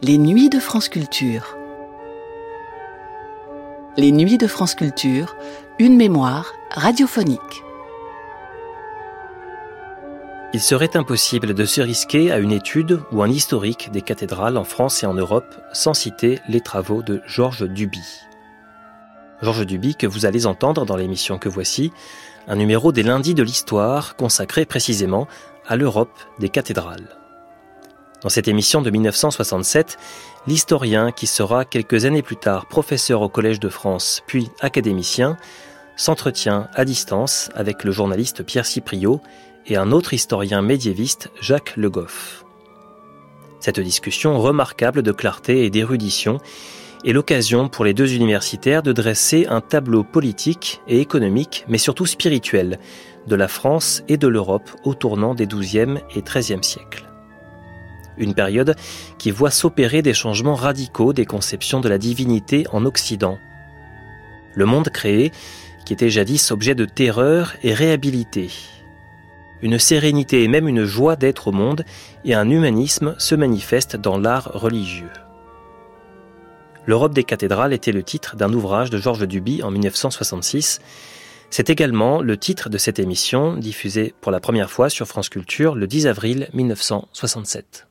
Les nuits de France Culture. Les nuits de France Culture, une mémoire radiophonique. Il serait impossible de se risquer à une étude ou un historique des cathédrales en France et en Europe sans citer les travaux de Georges Duby. Georges Duby que vous allez entendre dans l'émission que voici, un numéro des lundis de l'histoire consacré précisément à l'Europe des cathédrales. Dans cette émission de 1967, l'historien qui sera quelques années plus tard professeur au Collège de France puis académicien s'entretient à distance avec le journaliste Pierre Cipriot et un autre historien médiéviste, Jacques Le Goff. Cette discussion remarquable de clarté et d'érudition est l'occasion pour les deux universitaires de dresser un tableau politique et économique, mais surtout spirituel, de la France et de l'Europe au tournant des XIIe et XIIIe siècles. Une période qui voit s'opérer des changements radicaux des conceptions de la divinité en Occident. Le monde créé, qui était jadis objet de terreur, est réhabilité. Une sérénité et même une joie d'être au monde et un humanisme se manifestent dans l'art religieux. L'Europe des cathédrales était le titre d'un ouvrage de Georges Duby en 1966. C'est également le titre de cette émission, diffusée pour la première fois sur France Culture le 10 avril 1967.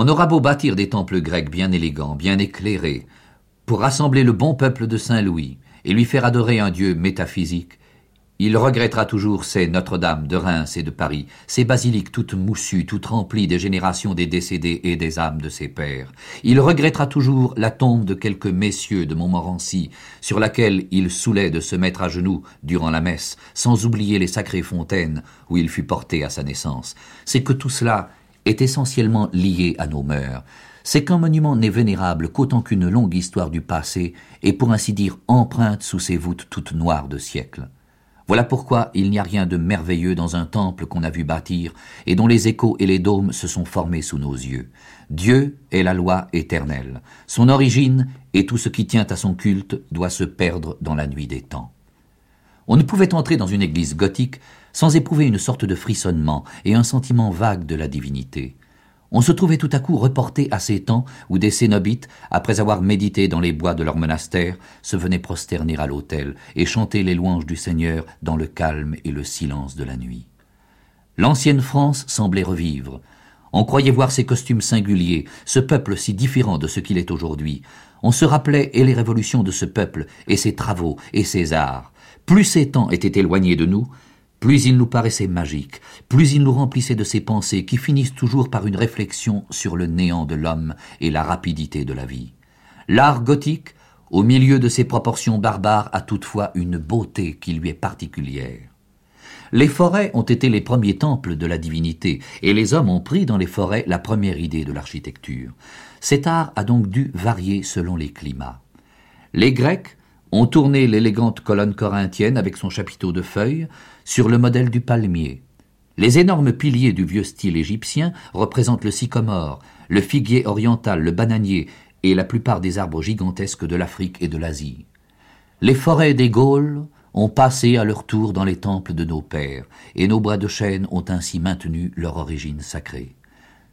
On aura beau bâtir des temples grecs bien élégants, bien éclairés, pour rassembler le bon peuple de Saint-Louis et lui faire adorer un Dieu métaphysique, il regrettera toujours ces Notre-Dame de Reims et de Paris, ces basiliques toutes moussues, toutes remplies des générations des décédés et des âmes de ses pères. Il regrettera toujours la tombe de quelques messieurs de Montmorency, sur laquelle il saoulait de se mettre à genoux durant la messe, sans oublier les sacrées fontaines où il fut porté à sa naissance. C'est que tout cela est essentiellement lié à nos mœurs. C'est qu'un monument n'est vénérable qu'autant qu'une longue histoire du passé est pour ainsi dire empreinte sous ses voûtes toutes noires de siècles. Voilà pourquoi il n'y a rien de merveilleux dans un temple qu'on a vu bâtir et dont les échos et les dômes se sont formés sous nos yeux. Dieu est la loi éternelle. Son origine et tout ce qui tient à son culte doit se perdre dans la nuit des temps. On ne pouvait entrer dans une église gothique sans éprouver une sorte de frissonnement et un sentiment vague de la divinité on se trouvait tout à coup reporté à ces temps où des cénobites, après avoir médité dans les bois de leur monastère, se venaient prosterner à l'autel et chanter les louanges du Seigneur dans le calme et le silence de la nuit. L'ancienne France semblait revivre. On croyait voir ses costumes singuliers, ce peuple si différent de ce qu'il est aujourd'hui. On se rappelait et les révolutions de ce peuple, et ses travaux, et ses arts. Plus ces temps étaient éloignés de nous, plus il nous paraissait magique, plus il nous remplissait de ces pensées qui finissent toujours par une réflexion sur le néant de l'homme et la rapidité de la vie. L'art gothique, au milieu de ses proportions barbares, a toutefois une beauté qui lui est particulière. Les forêts ont été les premiers temples de la divinité, et les hommes ont pris dans les forêts la première idée de l'architecture. Cet art a donc dû varier selon les climats. Les Grecs ont tourné l'élégante colonne corinthienne avec son chapiteau de feuilles sur le modèle du palmier. Les énormes piliers du vieux style égyptien représentent le sycomore, le figuier oriental, le bananier et la plupart des arbres gigantesques de l'Afrique et de l'Asie. Les forêts des Gaules ont passé à leur tour dans les temples de nos pères, et nos bois de chêne ont ainsi maintenu leur origine sacrée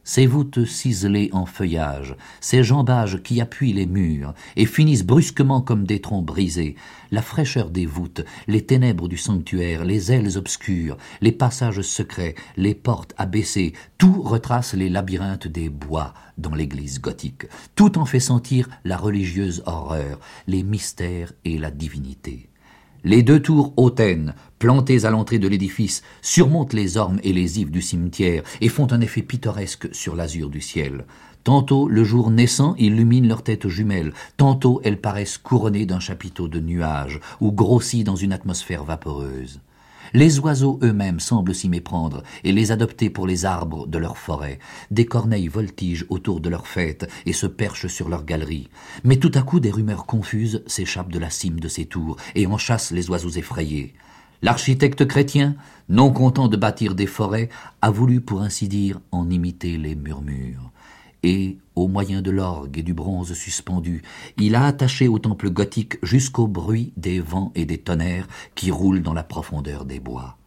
ces voûtes ciselées en feuillage, ces jambages qui appuient les murs et finissent brusquement comme des troncs brisés, la fraîcheur des voûtes, les ténèbres du sanctuaire, les ailes obscures, les passages secrets, les portes abaissées, tout retrace les labyrinthes des bois dans l'église gothique, tout en fait sentir la religieuse horreur, les mystères et la divinité. Les deux tours hautaines, plantées à l'entrée de l'édifice, surmontent les ormes et les ifs du cimetière et font un effet pittoresque sur l'azur du ciel. Tantôt le jour naissant illumine leurs têtes jumelles, tantôt elles paraissent couronnées d'un chapiteau de nuages ou grossies dans une atmosphère vaporeuse. Les oiseaux eux-mêmes semblent s'y méprendre et les adopter pour les arbres de leur forêt. Des corneilles voltigent autour de leurs fêtes et se perchent sur leurs galeries. Mais tout à coup des rumeurs confuses s'échappent de la cime de ces tours et en chassent les oiseaux effrayés. L'architecte chrétien, non content de bâtir des forêts, a voulu pour ainsi dire en imiter les murmures et, au moyen de l'orgue et du bronze suspendu, il a attaché au temple gothique jusqu'au bruit des vents et des tonnerres qui roulent dans la profondeur des bois.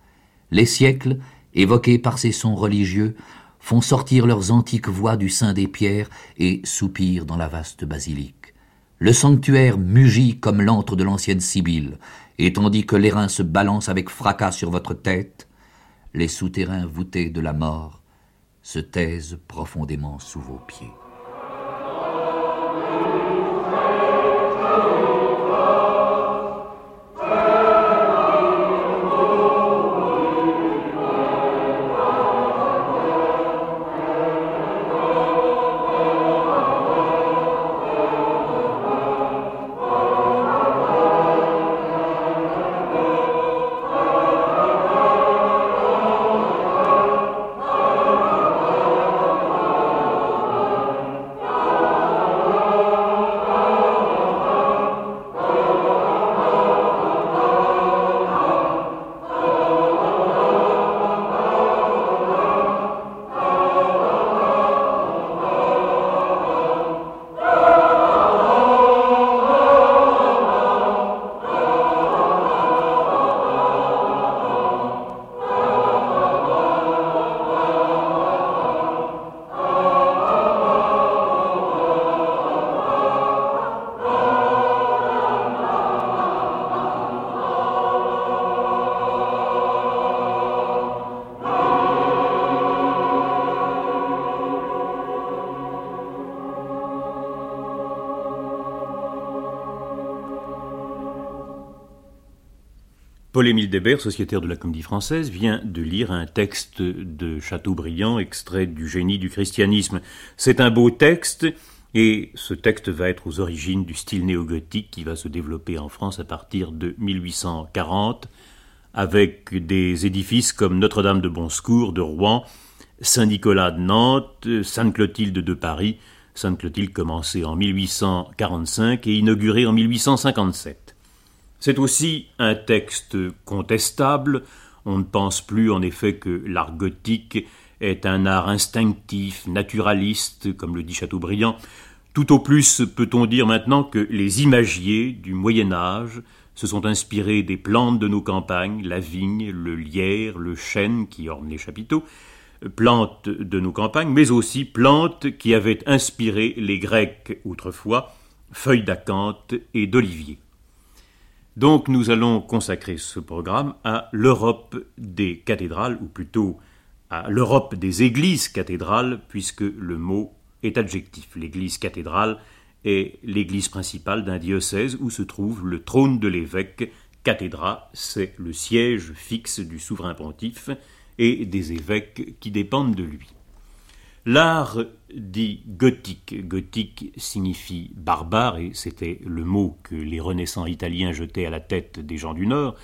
Les siècles, évoqués par ces sons religieux, font sortir leurs antiques voix du sein des pierres et soupirent dans la vaste basilique. Le sanctuaire mugit comme l'antre de l'ancienne Sibylle, et tandis que l'airain se balance avec fracas sur votre tête, les souterrains voûtés de la mort se taisent profondément sous vos pieds. Paul-Émile Débert, sociétaire de la Comédie Française, vient de lire un texte de Chateaubriand, extrait du Génie du christianisme. C'est un beau texte, et ce texte va être aux origines du style néo-gothique qui va se développer en France à partir de 1840, avec des édifices comme Notre-Dame de Bonsecours de Rouen, Saint-Nicolas de Nantes, Sainte-Clotilde de Paris, Sainte-Clotilde commencée en 1845 et inaugurée en 1857. C'est aussi un texte contestable. On ne pense plus en effet que l'art gothique est un art instinctif, naturaliste, comme le dit Chateaubriand. Tout au plus peut-on dire maintenant que les imagiers du Moyen Âge se sont inspirés des plantes de nos campagnes, la vigne, le lierre, le chêne qui ornent les chapiteaux, plantes de nos campagnes, mais aussi plantes qui avaient inspiré les Grecs autrefois, feuilles d'acanthe et d'olivier. Donc nous allons consacrer ce programme à l'Europe des cathédrales, ou plutôt à l'Europe des églises cathédrales, puisque le mot est adjectif. L'église cathédrale est l'église principale d'un diocèse où se trouve le trône de l'évêque. Cathédra, c'est le siège fixe du souverain pontife et des évêques qui dépendent de lui. L'art dit gothique. Gothique signifie barbare, et c'était le mot que les renaissants italiens jetaient à la tête des gens du Nord.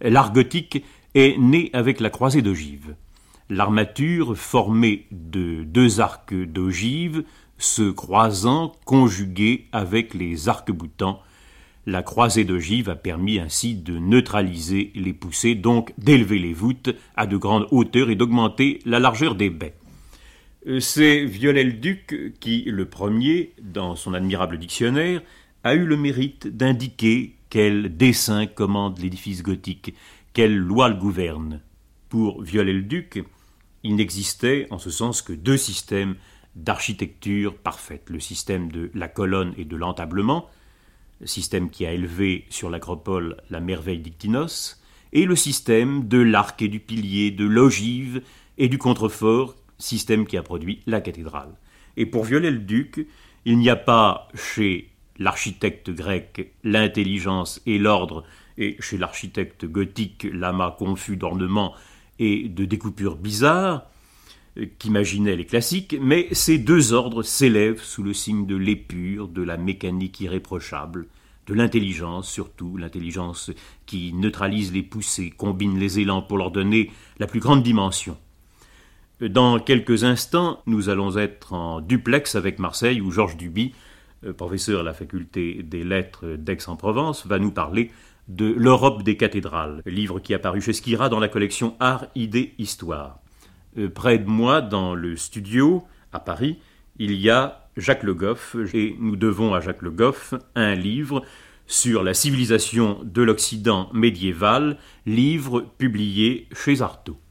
L'art gothique est né avec la croisée d'ogive. L'armature formée de deux arcs d'ogive se croisant, conjugués avec les arcs-boutants. La croisée d'ogive a permis ainsi de neutraliser les poussées, donc d'élever les voûtes à de grandes hauteurs et d'augmenter la largeur des baies. Euh, c'est Viollet-le-Duc qui, le premier, dans son admirable dictionnaire, a eu le mérite d'indiquer quel dessin commande l'édifice gothique, quelle loi le gouverne. Pour Viollet-le-Duc, il n'existait en ce sens que deux systèmes d'architecture parfaite, le système de la colonne et de l'entablement, système qui a élevé sur l'acropole la merveille d'Ictinos, et le système de l'arc et du pilier, de l'ogive et du contrefort système qui a produit la cathédrale. Et pour Viollet-le-Duc, il n'y a pas chez l'architecte grec l'intelligence et l'ordre, et chez l'architecte gothique l'amas confus d'ornements et de découpures bizarres, euh, qu'imaginaient les classiques, mais ces deux ordres s'élèvent sous le signe de l'épure, de la mécanique irréprochable, de l'intelligence surtout, l'intelligence qui neutralise les poussées, combine les élans pour leur donner la plus grande dimension. Dans quelques instants, nous allons être en duplex avec Marseille, où Georges Duby, euh, professeur à la faculté des lettres d'Aix-en-Provence, va nous parler de L'Europe des cathédrales, livre qui a paru chez Skira dans la collection Art, Idées, Histoire. Euh, près de moi, dans le studio, à Paris, il y a Jacques Le Goff, et nous devons à Jacques Le Goff un livre sur la civilisation de l'Occident médiéval, livre publié chez Artaud.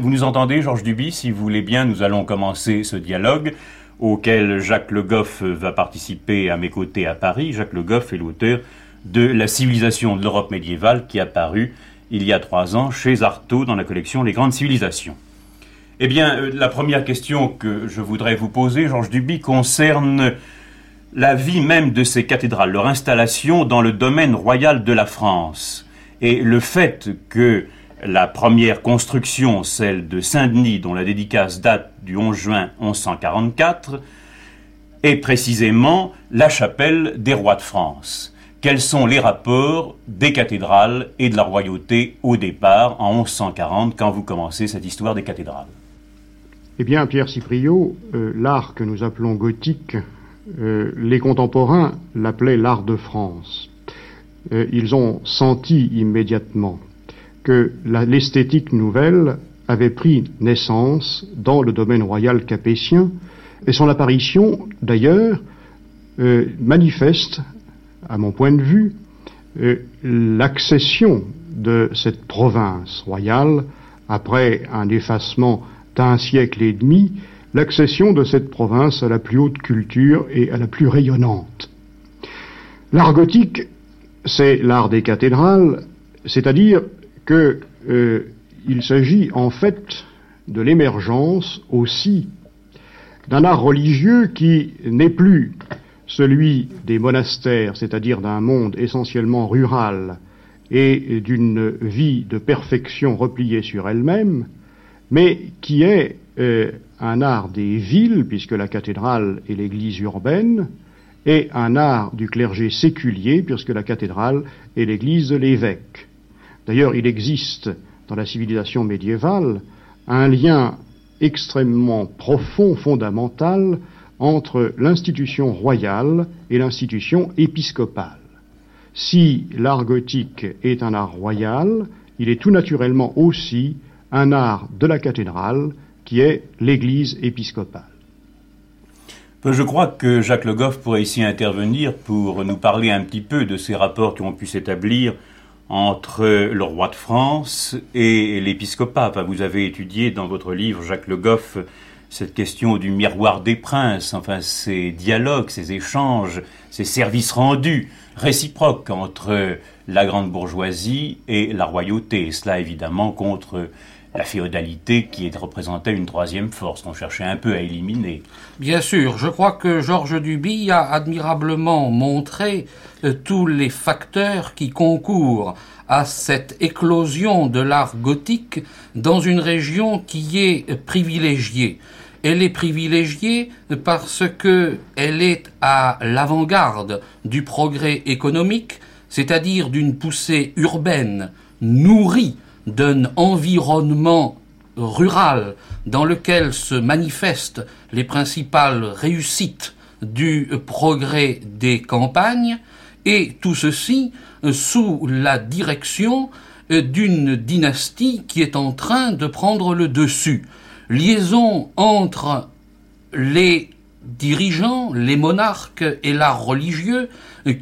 Vous nous entendez, Georges Duby, si vous voulez bien, nous allons commencer ce dialogue auquel Jacques Le Goff va participer à mes côtés à Paris. Jacques Le Goff est l'auteur de La civilisation de l'Europe médiévale qui a paru il y a trois ans chez Artaud dans la collection Les grandes civilisations. Eh bien, euh, la première question que je voudrais vous poser, Georges Duby, concerne la vie même de ces cathédrales, leur installation dans le domaine royal de la France, et le fait que la première construction, celle de Saint-Denis, dont la dédicace date du 11 juin 1144, est précisément la chapelle des rois de France. Quels sont les rapports des cathédrales et de la royauté au départ, en 1140, quand vous commencez cette histoire des cathédrales? Eh bien, Pierre Cipriot, euh, l'art que nous appelons gothique, euh, les contemporains l'appelaient l'art de France. Euh, ils ont senti immédiatement que l'esthétique nouvelle avait pris naissance dans le domaine royal capétien, et son apparition, d'ailleurs, manifeste, à mon point de vue, l'accession de cette province royale après un effacement d'un siècle et demi l'accession de cette province à la plus haute culture et à la plus rayonnante. L'art gothique, c'est l'art des cathédrales, c'est-à-dire qu'il euh, s'agit en fait de l'émergence aussi d'un art religieux qui n'est plus celui des monastères, c'est-à-dire d'un monde essentiellement rural et d'une vie de perfection repliée sur elle-même, mais qui est euh, un art des villes, puisque la cathédrale est l'église urbaine, et un art du clergé séculier, puisque la cathédrale est l'église de l'évêque. D'ailleurs, il existe dans la civilisation médiévale un lien extrêmement profond, fondamental, entre l'institution royale et l'institution épiscopale. Si l'art gothique est un art royal, il est tout naturellement aussi un art de la cathédrale qui est l'Église épiscopale. Je crois que Jacques Le Goff pourrait ici intervenir pour nous parler un petit peu de ces rapports qui ont pu s'établir entre le roi de France et l'épiscopat. vous avez étudié dans votre livre, Jacques Le Goff, cette question du miroir des princes, enfin ces dialogues, ces échanges, ces services rendus réciproques entre la grande bourgeoisie et la royauté. Et cela évidemment contre la féodalité qui représentait une troisième force qu'on cherchait un peu à éliminer. Bien sûr, je crois que Georges Duby a admirablement montré euh, tous les facteurs qui concourent à cette éclosion de l'art gothique dans une région qui est privilégiée. Elle est privilégiée parce que elle est à l'avant-garde du progrès économique, c'est-à-dire d'une poussée urbaine nourrie d'un environnement rural dans lequel se manifestent les principales réussites du progrès des campagnes, et tout ceci sous la direction d'une dynastie qui est en train de prendre le dessus. Liaison entre les dirigeants, les monarques et l'art religieux,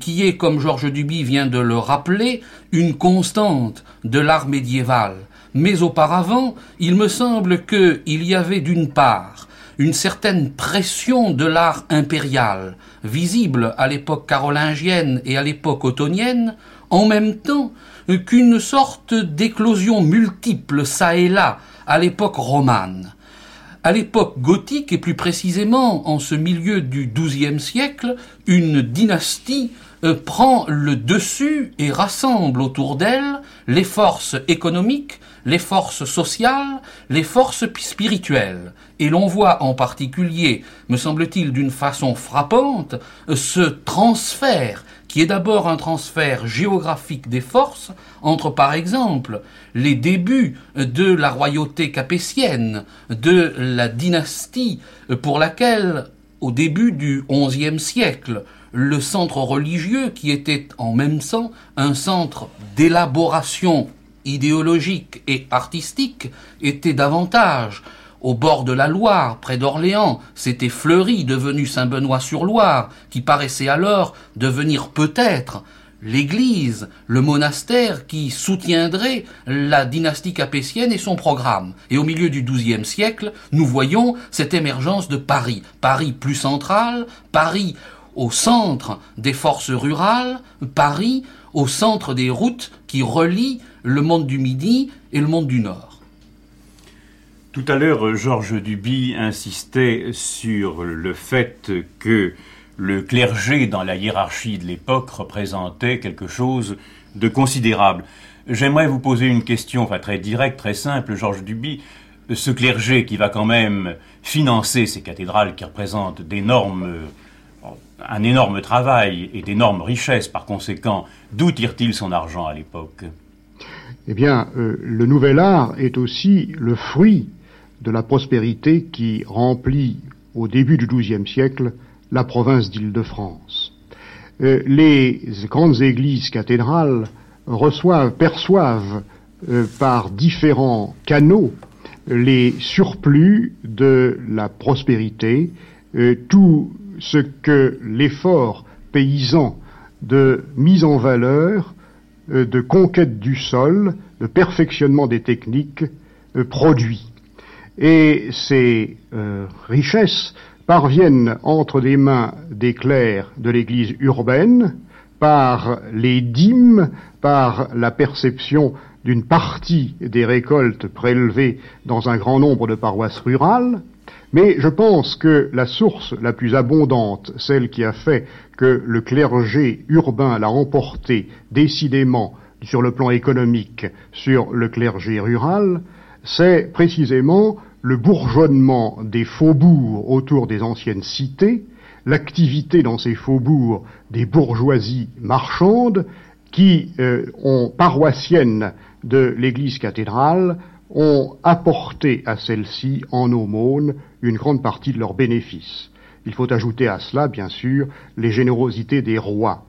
qui est, comme Georges Duby vient de le rappeler, une constante de l'art médiéval. Mais auparavant, il me semble qu'il y avait d'une part une certaine pression de l'art impérial, visible à l'époque carolingienne et à l'époque ottonienne, en même temps qu'une sorte d'éclosion multiple ça et là à l'époque romane. À l'époque gothique, et plus précisément en ce milieu du XIIe siècle, une dynastie euh, prend le dessus et rassemble autour d'elle les forces économiques, les forces sociales, les forces spirituelles. Et l'on voit en particulier, me semble-t-il d'une façon frappante, ce transfert qui est d'abord un transfert géographique des forces entre, par exemple, les débuts de la royauté capétienne, de la dynastie pour laquelle, au début du XIe siècle, le centre religieux, qui était en même temps un centre d'élaboration idéologique et artistique, était davantage au bord de la Loire, près d'Orléans, c'était Fleury, devenu Saint-Benoît-sur-Loire, qui paraissait alors devenir peut-être l'église, le monastère qui soutiendrait la dynastie capétienne et son programme. Et au milieu du XIIe siècle, nous voyons cette émergence de Paris. Paris plus central, Paris au centre des forces rurales, Paris au centre des routes qui relient le monde du Midi et le monde du Nord. Tout à l'heure, Georges Duby insistait sur le fait que le clergé dans la hiérarchie de l'époque représentait quelque chose de considérable. J'aimerais vous poser une question, enfin très directe, très simple, Georges Duby. Ce clergé qui va quand même financer ces cathédrales qui représentent d'énormes, un énorme travail et d'énormes richesses, par conséquent, d'où tire-t-il son argent à l'époque? Eh bien, euh, le nouvel art est aussi le fruit de la prospérité qui remplit au début du XIIe siècle la province d'Île-de-France. Euh, les grandes églises cathédrales reçoivent, perçoivent euh, par différents canaux les surplus de la prospérité, euh, tout ce que l'effort paysan de mise en valeur, de conquête du sol, de perfectionnement des techniques produit. Et ces richesses parviennent entre les mains des clercs de l'Église urbaine par les dîmes, par la perception d'une partie des récoltes prélevées dans un grand nombre de paroisses rurales, mais je pense que la source la plus abondante, celle qui a fait que le clergé urbain l'a emporté décidément sur le plan économique sur le clergé rural, c'est précisément le bourgeonnement des faubourgs autour des anciennes cités, l'activité dans ces faubourgs des bourgeoisies marchandes qui, euh, ont paroissiennes de l'église cathédrale, ont apporté à celle-ci en aumône une grande partie de leurs bénéfices. Il faut ajouter à cela, bien sûr, les générosités des rois.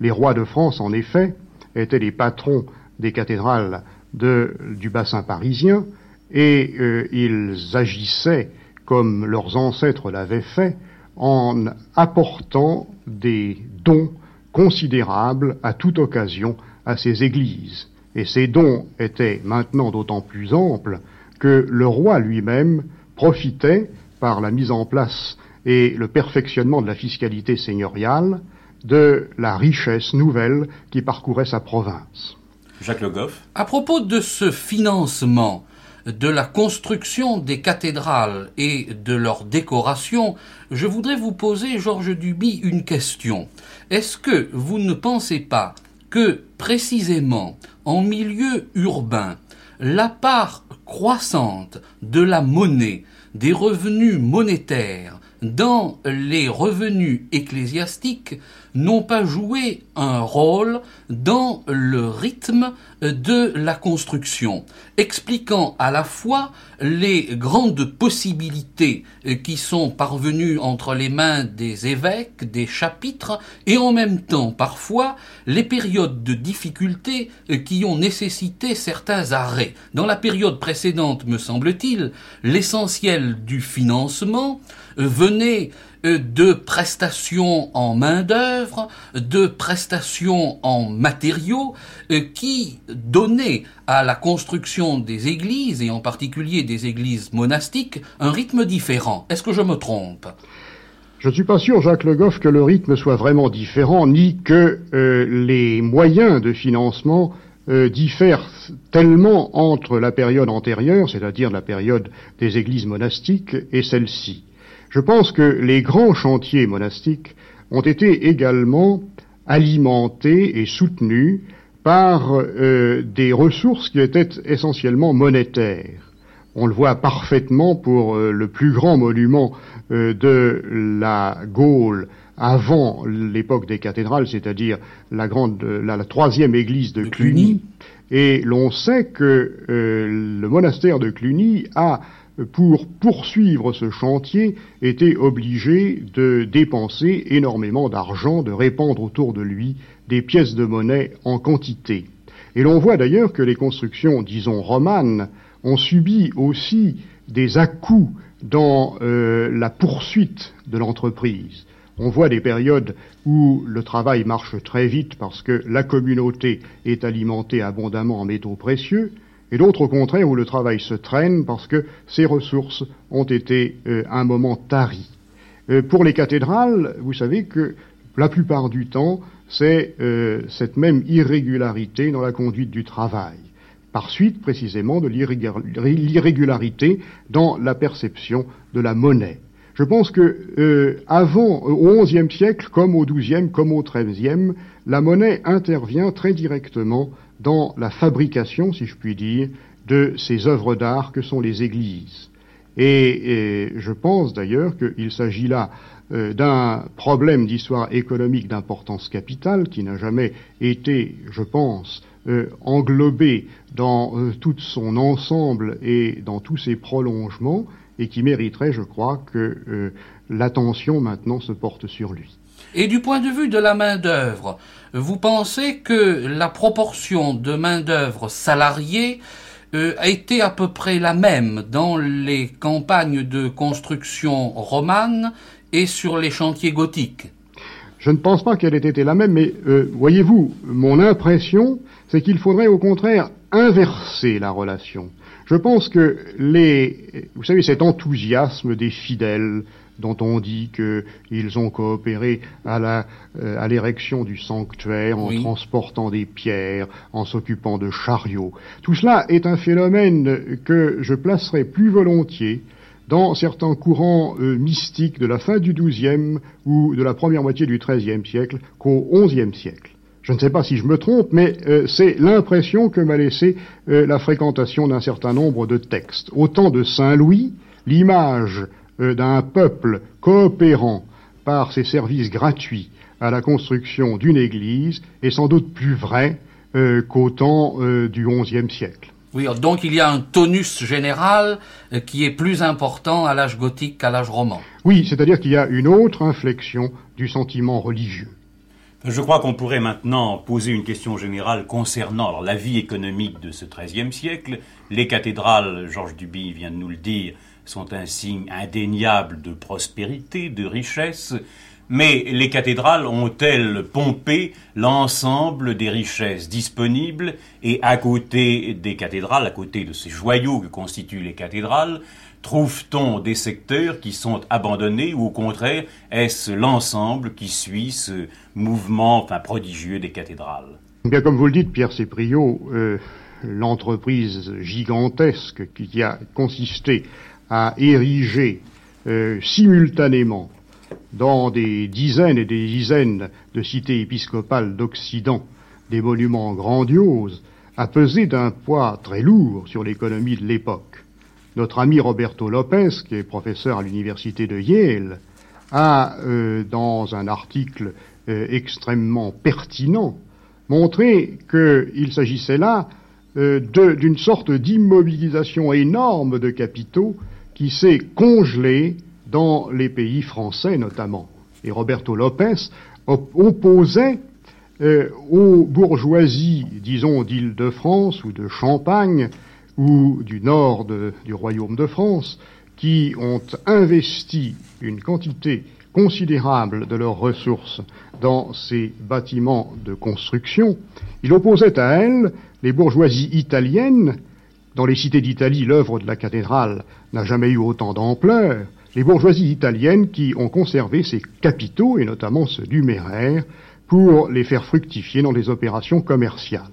Les rois de France, en effet, étaient les patrons des cathédrales du bassin parisien, et euh, ils agissaient comme leurs ancêtres l'avaient fait en apportant des dons considérables à toute occasion à ces églises. Et ces dons étaient maintenant d'autant plus amples que le roi lui-même profitait, par la mise en place et le perfectionnement de la fiscalité seigneuriale, de la richesse nouvelle qui parcourait sa province. Jacques Le Goff. À propos de ce financement, de la construction des cathédrales et de leur décoration, je voudrais vous poser, Georges Duby, une question. Est-ce que vous ne pensez pas que, précisément, en milieu urbain, la part croissante de la monnaie, des revenus monétaires dans les revenus ecclésiastiques n'ont pas joué un rôle dans le rythme de la construction, expliquant à la fois les grandes possibilités qui sont parvenues entre les mains des évêques, des chapitres, et en même temps parfois les périodes de difficulté qui ont nécessité certains arrêts. Dans la période précédente, me semble-t-il, l'essentiel du financement venait euh, de prestations en main-d'œuvre, de prestations en matériaux, euh, qui donnaient à la construction des églises, et en particulier des églises monastiques, un rythme différent. Est-ce que je me trompe? Je ne suis pas sûr, Jacques Le Goff, que le rythme soit vraiment différent, ni que euh, les moyens de financement diffèrent tellement entre la période antérieure, c'est-à-dire la période des églises monastiques, et celle-ci. Je pense que les grands chantiers monastiques ont été également alimentés et soutenus par euh, des ressources qui étaient essentiellement monétaires. On le voit parfaitement pour euh, le plus grand monument euh, de la Gaule avant l'époque des cathédrales, c'est-à-dire la grande, la, troisième église de, Cluny. Et l'on sait que le monastère de Cluny a pour poursuivre ce chantier, était obligé de dépenser énormément d'argent, de répandre autour de lui des pièces de monnaie en quantité. Et l'on voit d'ailleurs que les constructions, disons, romanes, ont subi aussi des à-coups dans euh, la poursuite de l'entreprise. On voit des périodes où le travail marche très vite parce que la communauté est alimentée abondamment en métaux précieux, et d'autres au contraire où le travail se traîne parce que ses ressources ont été euh, un moment taries. Euh, pour les cathédrales, vous savez que la plupart du temps, c'est euh, cette même irrégularité dans la conduite du travail, par suite précisément de l'irrégularité dans la perception de la monnaie. Je pense que avant, au XIe siècle, comme au XIIe, comme au XIIIe, la monnaie intervient très directement dans la fabrication, si je puis dire, de ces œuvres d'art que sont les églises. Et, je pense d'ailleurs qu'il s'agit là euh, d'un problème d'histoire économique d'importance capitale qui n'a jamais été, je pense, euh, englobé dans euh, tout son ensemble et dans tous ses prolongements, et qui mériterait, je crois, que l'attention maintenant se porte sur lui. Et du point de vue de la main-d'œuvre, vous pensez que la proportion de main-d'œuvre salariée euh, a été à peu près la même dans les campagnes de construction romane et sur les chantiers gothiques? Je ne pense pas qu'elle ait été la même, mais euh, voyez-vous, mon impression, c'est qu'il faudrait au contraire inverser la relation. Je pense que les, vous savez, cet enthousiasme des fidèles, dont on dit qu'ils ont coopéré à la euh, à l'érection du sanctuaire en transportant des pierres, en s'occupant de chariots. Tout cela est un phénomène que je placerai plus volontiers dans certains courants euh, mystiques de la fin du XIIe ou de la première moitié du XIIIe siècle qu'au XIe siècle. Je ne sais pas si je me trompe, mais euh, c'est l'impression que m'a laissé la fréquentation d'un certain nombre de textes. Au temps de Saint Louis, l'image d'un peuple coopérant par ses services gratuits à la construction d'une église est sans doute plus vrai euh, qu'au temps euh, du XIe siècle. Oui, donc il y a un tonus général qui est plus important à l'âge gothique qu'à l'âge roman. Oui, c'est-à-dire qu'il y a une autre inflexion du sentiment religieux. Je crois qu'on pourrait maintenant poser une question générale concernant la vie économique de ce XIIIe siècle. Les cathédrales, Georges Duby vient de nous le dire, sont un signe indéniable de prospérité, de richesse, mais les cathédrales ont-elles pompé l'ensemble des richesses disponibles et à côté des cathédrales, à côté de ces joyaux que constituent les cathédrales, trouve-t-on des secteurs qui sont abandonnés ou au contraire est-ce l'ensemble qui suit ce mouvement enfin, prodigieux des cathédrales? Bien comme vous le dites, Pierre Sépriot, euh, l'entreprise gigantesque qui a consisté à ériger euh, simultanément dans des dizaines et des dizaines de cités épiscopales d'Occident des monuments grandioses a pesé d'un poids très lourd sur l'économie de l'époque. Notre ami Roberto Lopez, qui est professeur à l'université de Yale, a, euh, dans un article euh, extrêmement pertinent, montré qu'il s'agissait là d'une sorte d'immobilisation énorme de capitaux qui s'est congelé dans les pays français notamment. Et Roberto Lopez opposait euh, aux bourgeoisies, disons, d'Île-de-France ou de Champagne ou du nord du royaume de France, qui ont investi une quantité considérable de leurs ressources dans ces bâtiments de construction, il opposait à elles les bourgeoisies italiennes dans les cités d'Italie, l'œuvre de la cathédrale n'a jamais eu autant d'ampleur. Les bourgeoisies italiennes qui ont conservé ces capitaux, et notamment ceux du Méraire, pour les faire fructifier dans des opérations commerciales.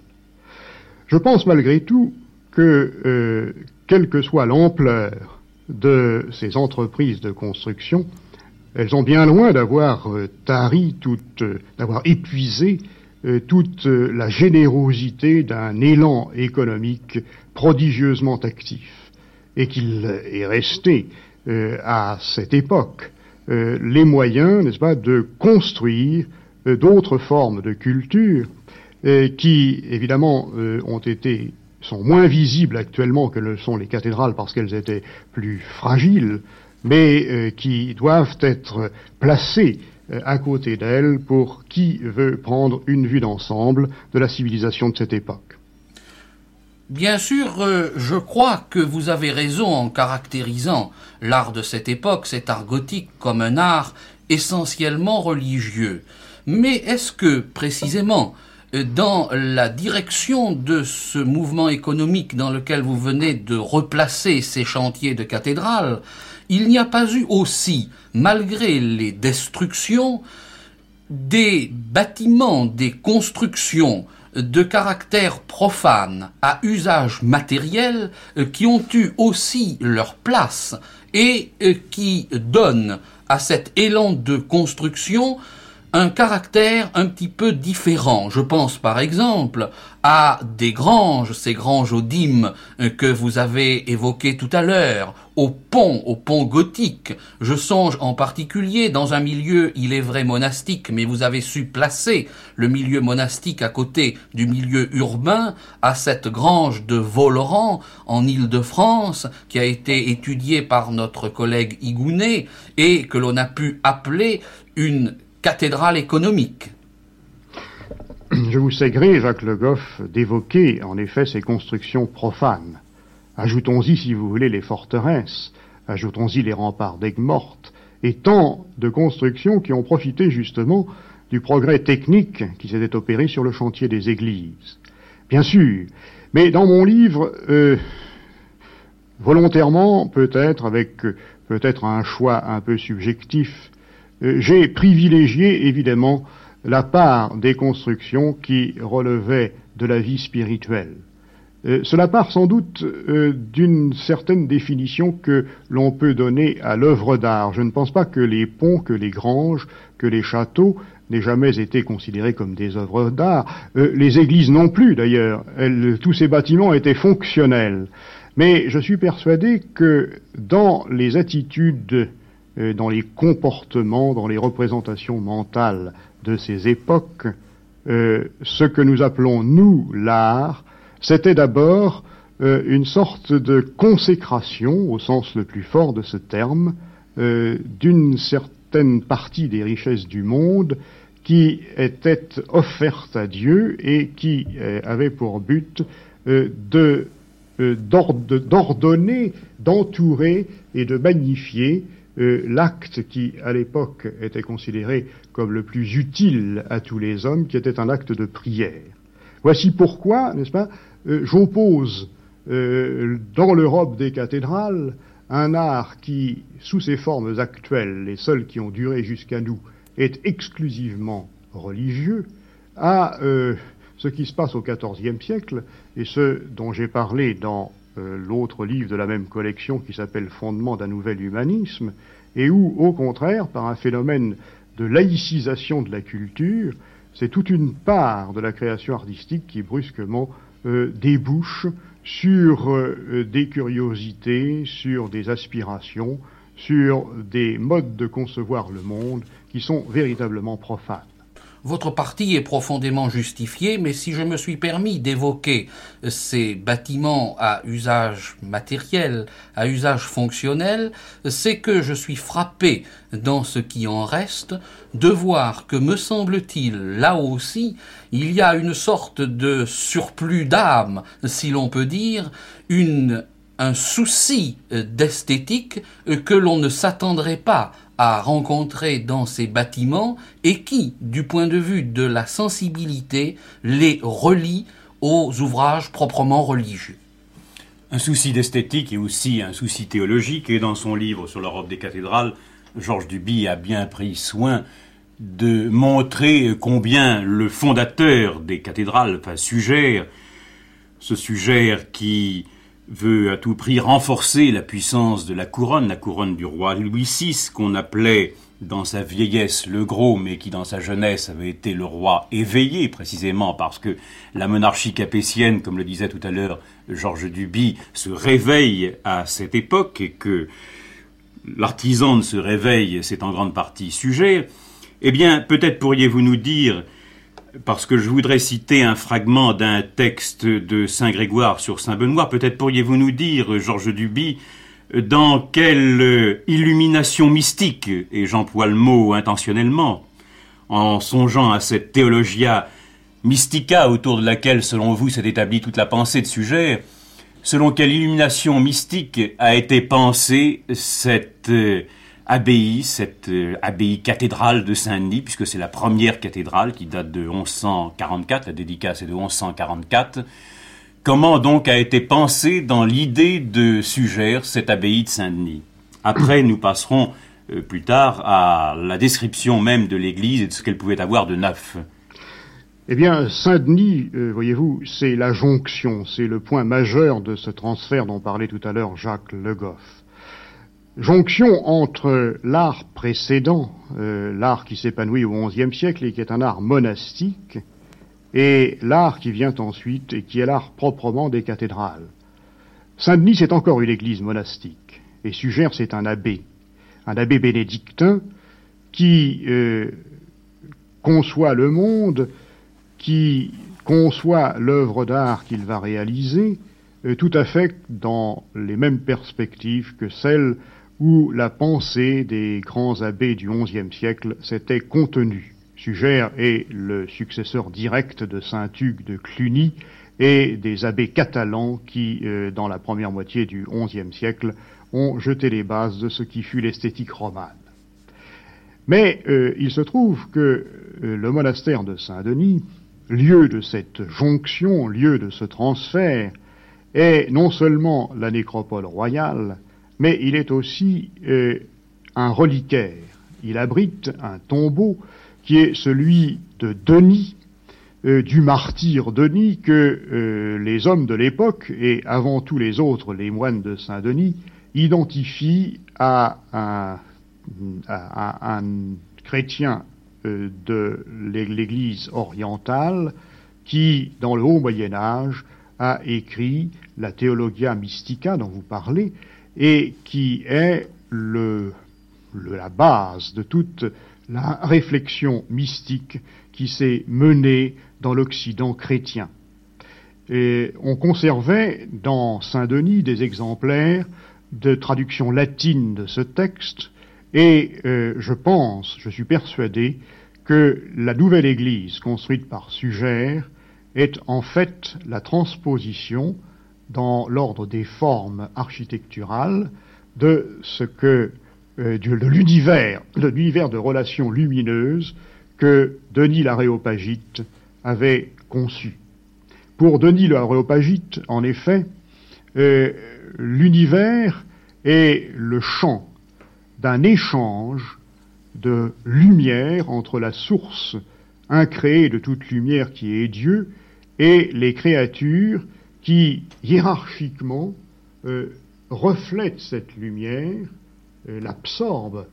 Je pense malgré tout que, euh, quelle que soit l'ampleur de ces entreprises de construction, elles sont bien loin d'avoir euh, tari euh, d'avoir épuisé toute euh, la générosité d'un élan économique prodigieusement actif, et qu'il est resté euh, à cette époque les moyens, n'est-ce pas, de construire d'autres formes de culture qui, évidemment, ont été sont moins visibles actuellement que le sont les cathédrales parce qu'elles étaient plus fragiles, mais qui doivent être placées euh, à côté d'elle pour qui veut prendre une vue d'ensemble de la civilisation de cette époque. Bien sûr, euh, je crois que vous avez raison en caractérisant l'art de cette époque, cet art gothique, comme un art essentiellement religieux. Mais est-ce que, précisément, dans la direction de ce mouvement économique dans lequel vous venez de replacer ces chantiers de cathédrales, il n'y a pas eu aussi, malgré les destructions, des bâtiments, des constructions de caractère profane à usage matériel euh, qui ont eu aussi leur place et euh, qui donnent à cet élan de construction un caractère un petit peu différent. Je pense par exemple à des granges, ces granges dîmes euh, que vous avez évoquées tout à l'heure, au pont, au pont gothique. Je songe en particulier dans un milieu, il est vrai, monastique, mais vous avez su placer le milieu monastique à côté du milieu urbain, à cette grange de Volran en Île-de-France, qui a été étudiée par notre collègue Igounet, et que l'on a pu appeler une cathédrale économique. Je vous sais Jacques Le Goff, d'évoquer en effet ces constructions profanes. Ajoutons-y, si vous voulez, les forteresses, ajoutons-y les remparts d'aigues-mortes, et tant de constructions qui ont profité justement du progrès technique qui s'était opéré sur le chantier des églises. Bien sûr, mais dans mon livre, euh, volontairement, peut-être avec peut-être un choix un peu subjectif, j'ai privilégié évidemment la part des constructions qui relevaient de la vie spirituelle. Euh, cela part sans doute euh, d'une certaine définition que l'on peut donner à l'œuvre d'art. Je ne pense pas que les ponts, que les granges, que les châteaux n'aient jamais été considérés comme des œuvres d'art. les églises non plus, d'ailleurs. Tous ces bâtiments étaient fonctionnels. Mais je suis persuadé que dans les attitudes euh, dans les comportements, dans les représentations mentales de ces époques, euh, ce que nous appelons, nous, l'art, c'était d'abord euh, une sorte de consécration, au sens le plus fort de ce terme, d'une certaine partie des richesses du monde qui était offerte à Dieu et qui avait pour but d'ordonner, d'entourer et de magnifier euh, l'acte qui, à l'époque, était considéré comme le plus utile à tous les hommes, qui était un acte de prière. Voici pourquoi, n'est-ce pas, euh, j'oppose euh, dans l'Europe des cathédrales un art qui, sous ses formes actuelles, les seules qui ont duré jusqu'à nous, est exclusivement religieux, à ce qui se passe au XIVe siècle et ce dont j'ai parlé dans euh, l'autre livre de la même collection qui s'appelle Fondement d'un nouvel humanisme, et où, au contraire, par un phénomène de laïcisation de la culture, c'est toute une part de la création artistique qui brusquement euh, débouche sur euh, des curiosités, sur des aspirations, sur des modes de concevoir le monde qui sont véritablement profanes. Votre parti est profondément justifié, mais si je me suis permis d'évoquer ces bâtiments à usage matériel, à usage fonctionnel, c'est que je suis frappé dans ce qui en reste de voir que, me semble-t-il, là aussi, il y a une sorte de surplus d'âme, si l'on peut dire, un souci d'esthétique que l'on ne s'attendrait pas à rencontrer dans ces bâtiments et qui, du point de vue de la sensibilité, les relie aux ouvrages proprement religieux. Un souci d'esthétique et aussi un souci théologique, et dans son livre sur l'Europe des cathédrales, Georges Duby a bien pris soin de montrer combien le fondateur des cathédrales, enfin Sugère, ce Sugère qui veut à tout prix renforcer la puissance de la couronne, la couronne du roi Louis VI, qu'on appelait dans sa vieillesse le gros, mais qui dans sa jeunesse avait été le roi éveillé, précisément parce que la monarchie capétienne, comme le disait tout à l'heure Georges Duby, se réveille à cette époque et que l'artisan de ce réveil, c'est en grande partie sujet, eh bien, peut-être pourriez-vous nous dire parce que je voudrais citer un fragment d'un texte de Saint Grégoire sur Saint Benoît. Peut-être pourriez-vous nous dire, Georges Duby, dans quelle illumination mystique, et j'emploie le mot intentionnellement, en songeant à cette théologia mystica autour de laquelle, selon vous, s'est établie toute la pensée de sujet, selon quelle illumination mystique a été pensée cette abbaye, cette euh, abbaye cathédrale de Saint-Denis, puisque c'est la première cathédrale qui date de 1144, la dédicace est de 1144. Comment donc a été pensée dans l'idée de Sugère cette abbaye de Saint-Denis? Après, nous passerons euh, plus tard à la description même de l'église et de ce qu'elle pouvait avoir de neuf. Eh bien, Saint-Denis, euh, voyez-vous, c'est la jonction, c'est le point majeur de ce transfert dont parlait tout à l'heure Jacques Le Goff. Jonction entre l'art précédent, euh, l'art qui s'épanouit au XIe siècle et qui est un art monastique, et l'art qui vient ensuite et qui est l'art proprement des cathédrales. Saint-Denis, c'est encore une église monastique, et Sugère, c'est un abbé, un abbé bénédictin qui euh, conçoit le monde, qui conçoit l'œuvre d'art qu'il va réaliser, euh, tout à fait dans les mêmes perspectives que celles où la pensée des grands abbés du XIe siècle s'était contenue. Sugère est le successeur direct de Saint Hugues de Cluny et des abbés catalans qui, euh, dans la première moitié du XIe siècle, ont jeté les bases de ce qui fut l'esthétique romane. Mais euh, il se trouve que euh, le monastère de Saint-Denis, lieu de cette jonction, lieu de ce transfert, est non seulement la nécropole royale, mais il est aussi un reliquaire. Il abrite un tombeau qui est celui de Denis, euh, du martyr Denis, que euh, les hommes de l'époque, et avant tous les autres les moines de Saint-Denis, identifient à un, chrétien euh, de l'Église orientale qui, dans le haut Moyen Âge, a écrit la Theologia Mystica dont vous parlez, et qui est la base de toute la réflexion mystique qui s'est menée dans l'Occident chrétien. Et on conservait dans Saint-Denis des exemplaires de traduction latine de ce texte, et euh, je pense, je suis persuadé, que la nouvelle Église construite par Sugère est en fait la transposition dans l'ordre des formes architecturales de ce que euh, de l'univers, de l'univers de relations lumineuses que Denis l'Aréopagite avait conçu. Pour Denis l'Aréopagite, en effet, euh, l'univers est le champ d'un échange de lumière entre la source incréée de toute lumière qui est Dieu et les créatures qui, hiérarchiquement, euh, reflètent cette lumière euh, l'absorbe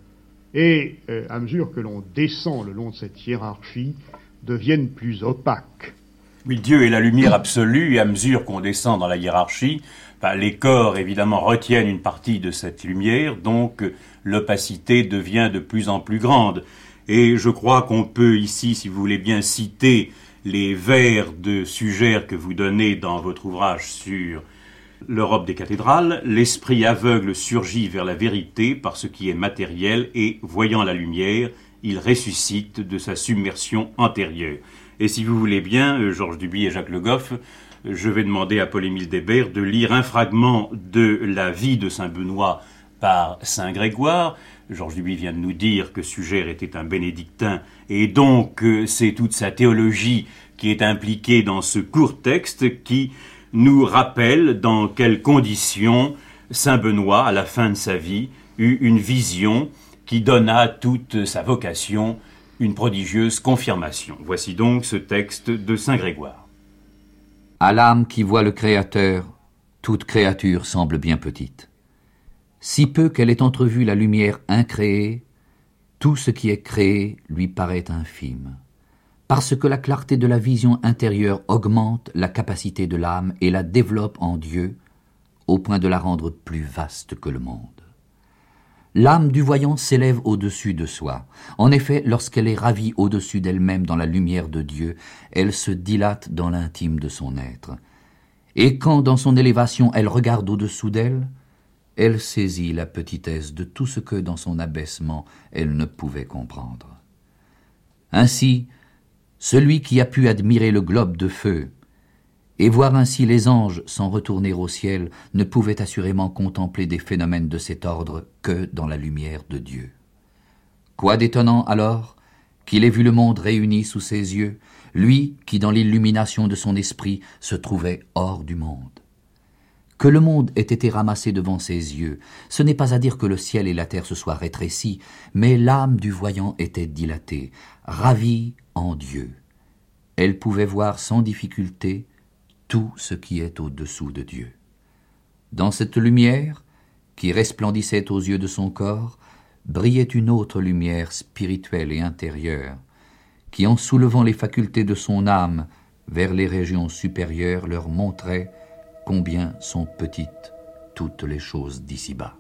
et, euh, à mesure que l'on descend le long de cette hiérarchie, deviennent plus opaques. Oui, Dieu est la lumière absolue, et à mesure qu'on descend dans la hiérarchie, les corps, évidemment, retiennent une partie de cette lumière, donc l'opacité devient de plus en plus grande. Et je crois qu'on peut ici, si vous voulez bien citer les vers de Sugère que vous donnez dans votre ouvrage sur l'Europe des cathédrales, l'esprit aveugle surgit vers la vérité par ce qui est matériel et, voyant la lumière, il ressuscite de sa submersion antérieure. Et si vous voulez bien, euh, Georges Duby et Jacques Le Goff, je vais demander à Paul-Émile Débert de lire un fragment de la vie de Saint Benoît par Saint Grégoire. Georges Duby vient de nous dire que Sugère était un bénédictin et donc c'est toute sa théologie qui est impliquée dans ce court texte qui nous rappelle dans quelles conditions Saint Benoît, à la fin de sa vie, eut une vision qui donna toute sa vocation une prodigieuse confirmation. Voici donc ce texte de Saint Grégoire. À l'âme qui voit le Créateur, toute créature semble bien petite. Si peu qu'elle ait entrevu la lumière incréée, tout ce qui est créé lui paraît infime parce que la clarté de la vision intérieure augmente la capacité de l'âme et la développe en Dieu, au point de la rendre plus vaste que le monde. L'âme du voyant s'élève au-dessus de soi. En effet, lorsqu'elle est ravie au-dessus d'elle-même dans la lumière de Dieu, elle se dilate dans l'intime de son être. Et quand, dans son élévation, elle regarde au-dessous d'elle, elle saisit la petitesse de tout ce que, dans son abaissement, elle ne pouvait comprendre. Ainsi, celui qui a pu admirer le globe de feu et voir ainsi les anges s'en retourner au ciel ne pouvait assurément contempler des phénomènes de cet ordre que dans la lumière de Dieu. Quoi d'étonnant alors qu'il ait vu le monde réuni sous ses yeux, lui qui dans l'illumination de son esprit se trouvait hors du monde? Que le monde ait été ramassé devant ses yeux, ce n'est pas à dire que le ciel et la terre se soient rétrécis, mais l'âme du voyant était dilatée, ravie en Dieu. Elle pouvait voir sans difficulté tout ce qui est au-dessous de Dieu. Dans cette lumière, qui resplendissait aux yeux de son corps, brillait une autre lumière spirituelle et intérieure, qui, en soulevant les facultés de son âme vers les régions supérieures, leur montrait combien sont petites toutes les choses d'ici-bas.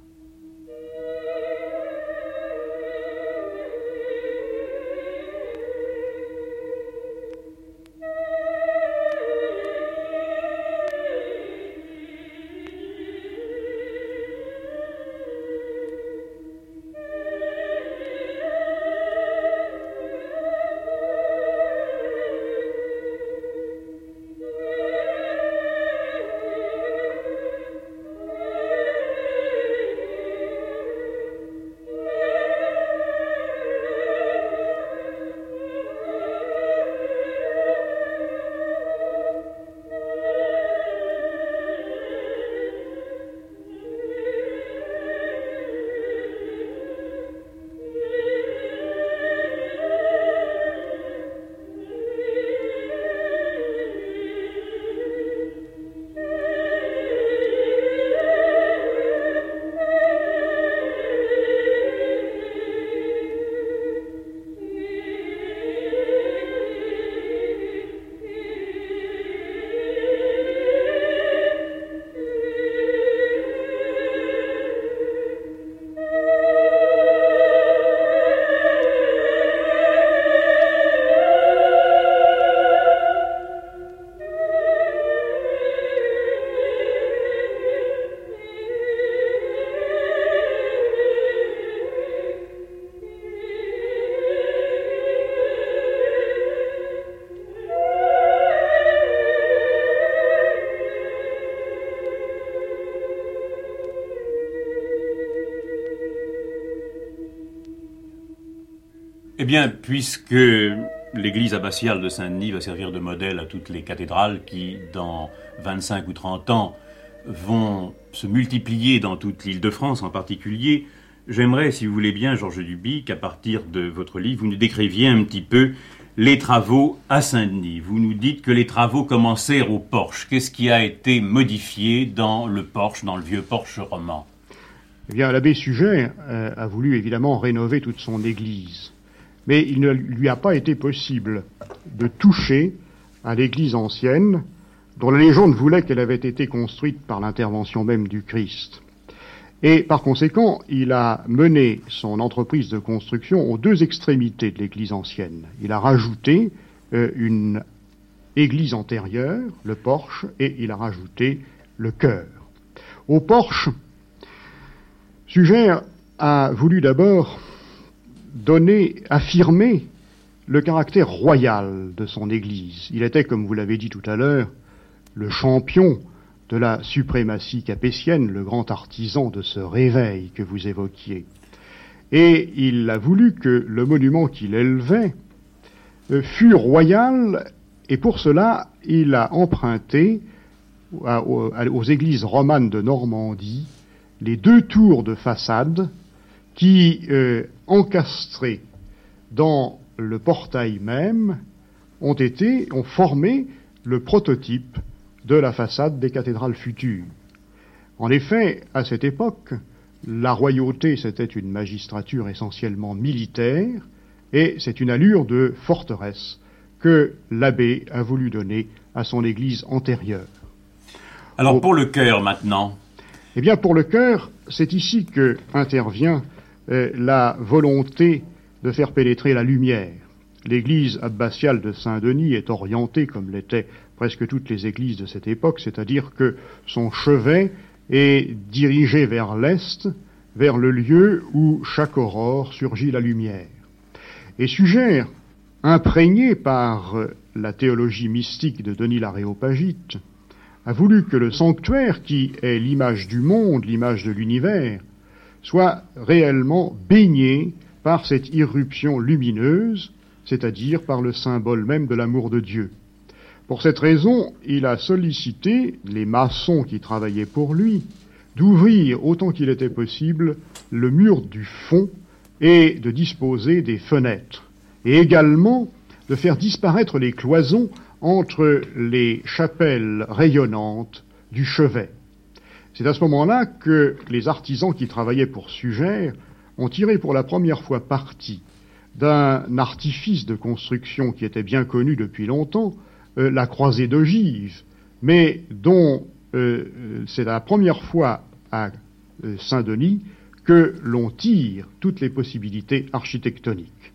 Puisque l'église abbatiale de Saint-Denis va servir de modèle à toutes les cathédrales qui, dans 25 ou 30 ans, vont se multiplier dans toute l'île de France en particulier, j'aimerais, si vous voulez bien, Georges Duby, qu'à partir de votre livre, vous nous décriviez un petit peu les travaux à Saint-Denis. Vous nous dites que les travaux commencèrent au porche. Qu'est-ce qui a été modifié dans le porche, dans le vieux porche roman? Eh bien, l'abbé Sujet euh, a voulu évidemment rénover toute son église mais il ne lui a pas été possible de toucher à l'église ancienne, dont la légende voulait qu'elle avait été construite par l'intervention même du Christ. Et par conséquent, il a mené son entreprise de construction aux deux extrémités de l'église ancienne. Il a rajouté euh, une église antérieure, le porche, et il a rajouté le chœur. Au porche, Sugère a voulu d'abord donner, affirmer le caractère royal de son Église. Il était, comme vous l'avez dit tout à l'heure, le champion de la suprématie capétienne, le grand artisan de ce réveil que vous évoquiez. Et il a voulu que le monument qu'il élevait euh, fût royal, et pour cela, il a emprunté aux églises romanes de Normandie les deux tours de façade qui, euh, encastrés dans le portail même, ont été, ont formé le prototype de la façade des cathédrales futures. En effet, à cette époque, la royauté, c'était une magistrature essentiellement militaire, et c'est une allure de forteresse que l'abbé a voulu donner à son église antérieure. Alors pour le cœur maintenant Eh bien pour le cœur, c'est ici que intervient euh, la volonté de faire pénétrer la lumière. L'église abbatiale de Saint-Denis est orientée, comme l'étaient presque toutes les églises de cette époque, c'est-à-dire que son chevet est dirigé vers l'est, vers le lieu où chaque aurore surgit la lumière. Et Sugère, imprégné par la théologie mystique de Denis l'Aréopagite, a voulu que le sanctuaire, qui est l'image du monde, l'image de l'univers, soit réellement baigné par cette irruption lumineuse, c'est-à-dire par le symbole même de l'amour de Dieu. Pour cette raison, il a sollicité les maçons qui travaillaient pour lui d'ouvrir autant qu'il était possible le mur du fond et de disposer des fenêtres, et également de faire disparaître les cloisons entre les chapelles rayonnantes du chevet. C'est à ce moment-là que les artisans qui travaillaient pour Sugère ont tiré pour la première fois parti d'un artifice de construction qui était bien connu depuis longtemps, euh, la croisée d'ogive, mais dont euh, euh, c'est la première fois à Saint-Denis que l'on tire toutes les possibilités architectoniques.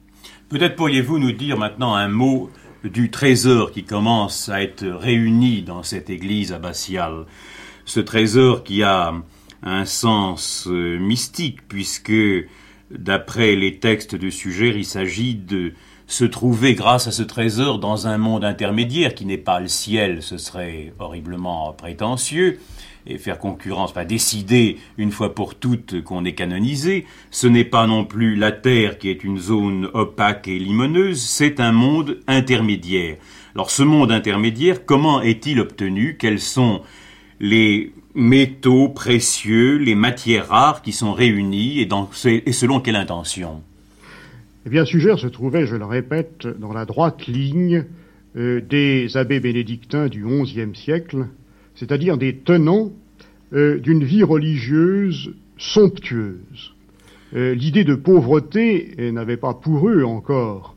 Peut-être pourriez-vous nous dire maintenant un mot du trésor qui commence à être réuni dans cette église abbatiale. Ce trésor qui a un sens euh, mystique puisque, d'après les textes de sujet, il s'agit de se trouver grâce à ce trésor dans un monde intermédiaire qui n'est pas le ciel, ce serait horriblement prétentieux, et faire concurrence, pas décider une fois pour toutes qu'on est canonisé, ce n'est pas non plus la Terre qui est une zone opaque et limoneuse, c'est un monde intermédiaire. Alors ce monde intermédiaire, comment est-il obtenu? Quels sont les métaux précieux, les matières rares qui sont réunies et, selon quelle intention Eh bien, Sugère se trouvait, je le répète, dans la droite ligne euh, des abbés bénédictins du XIe siècle, c'est-à-dire des tenants euh, d'une vie religieuse somptueuse. Euh, l'idée de pauvreté n'avait pas pour eux encore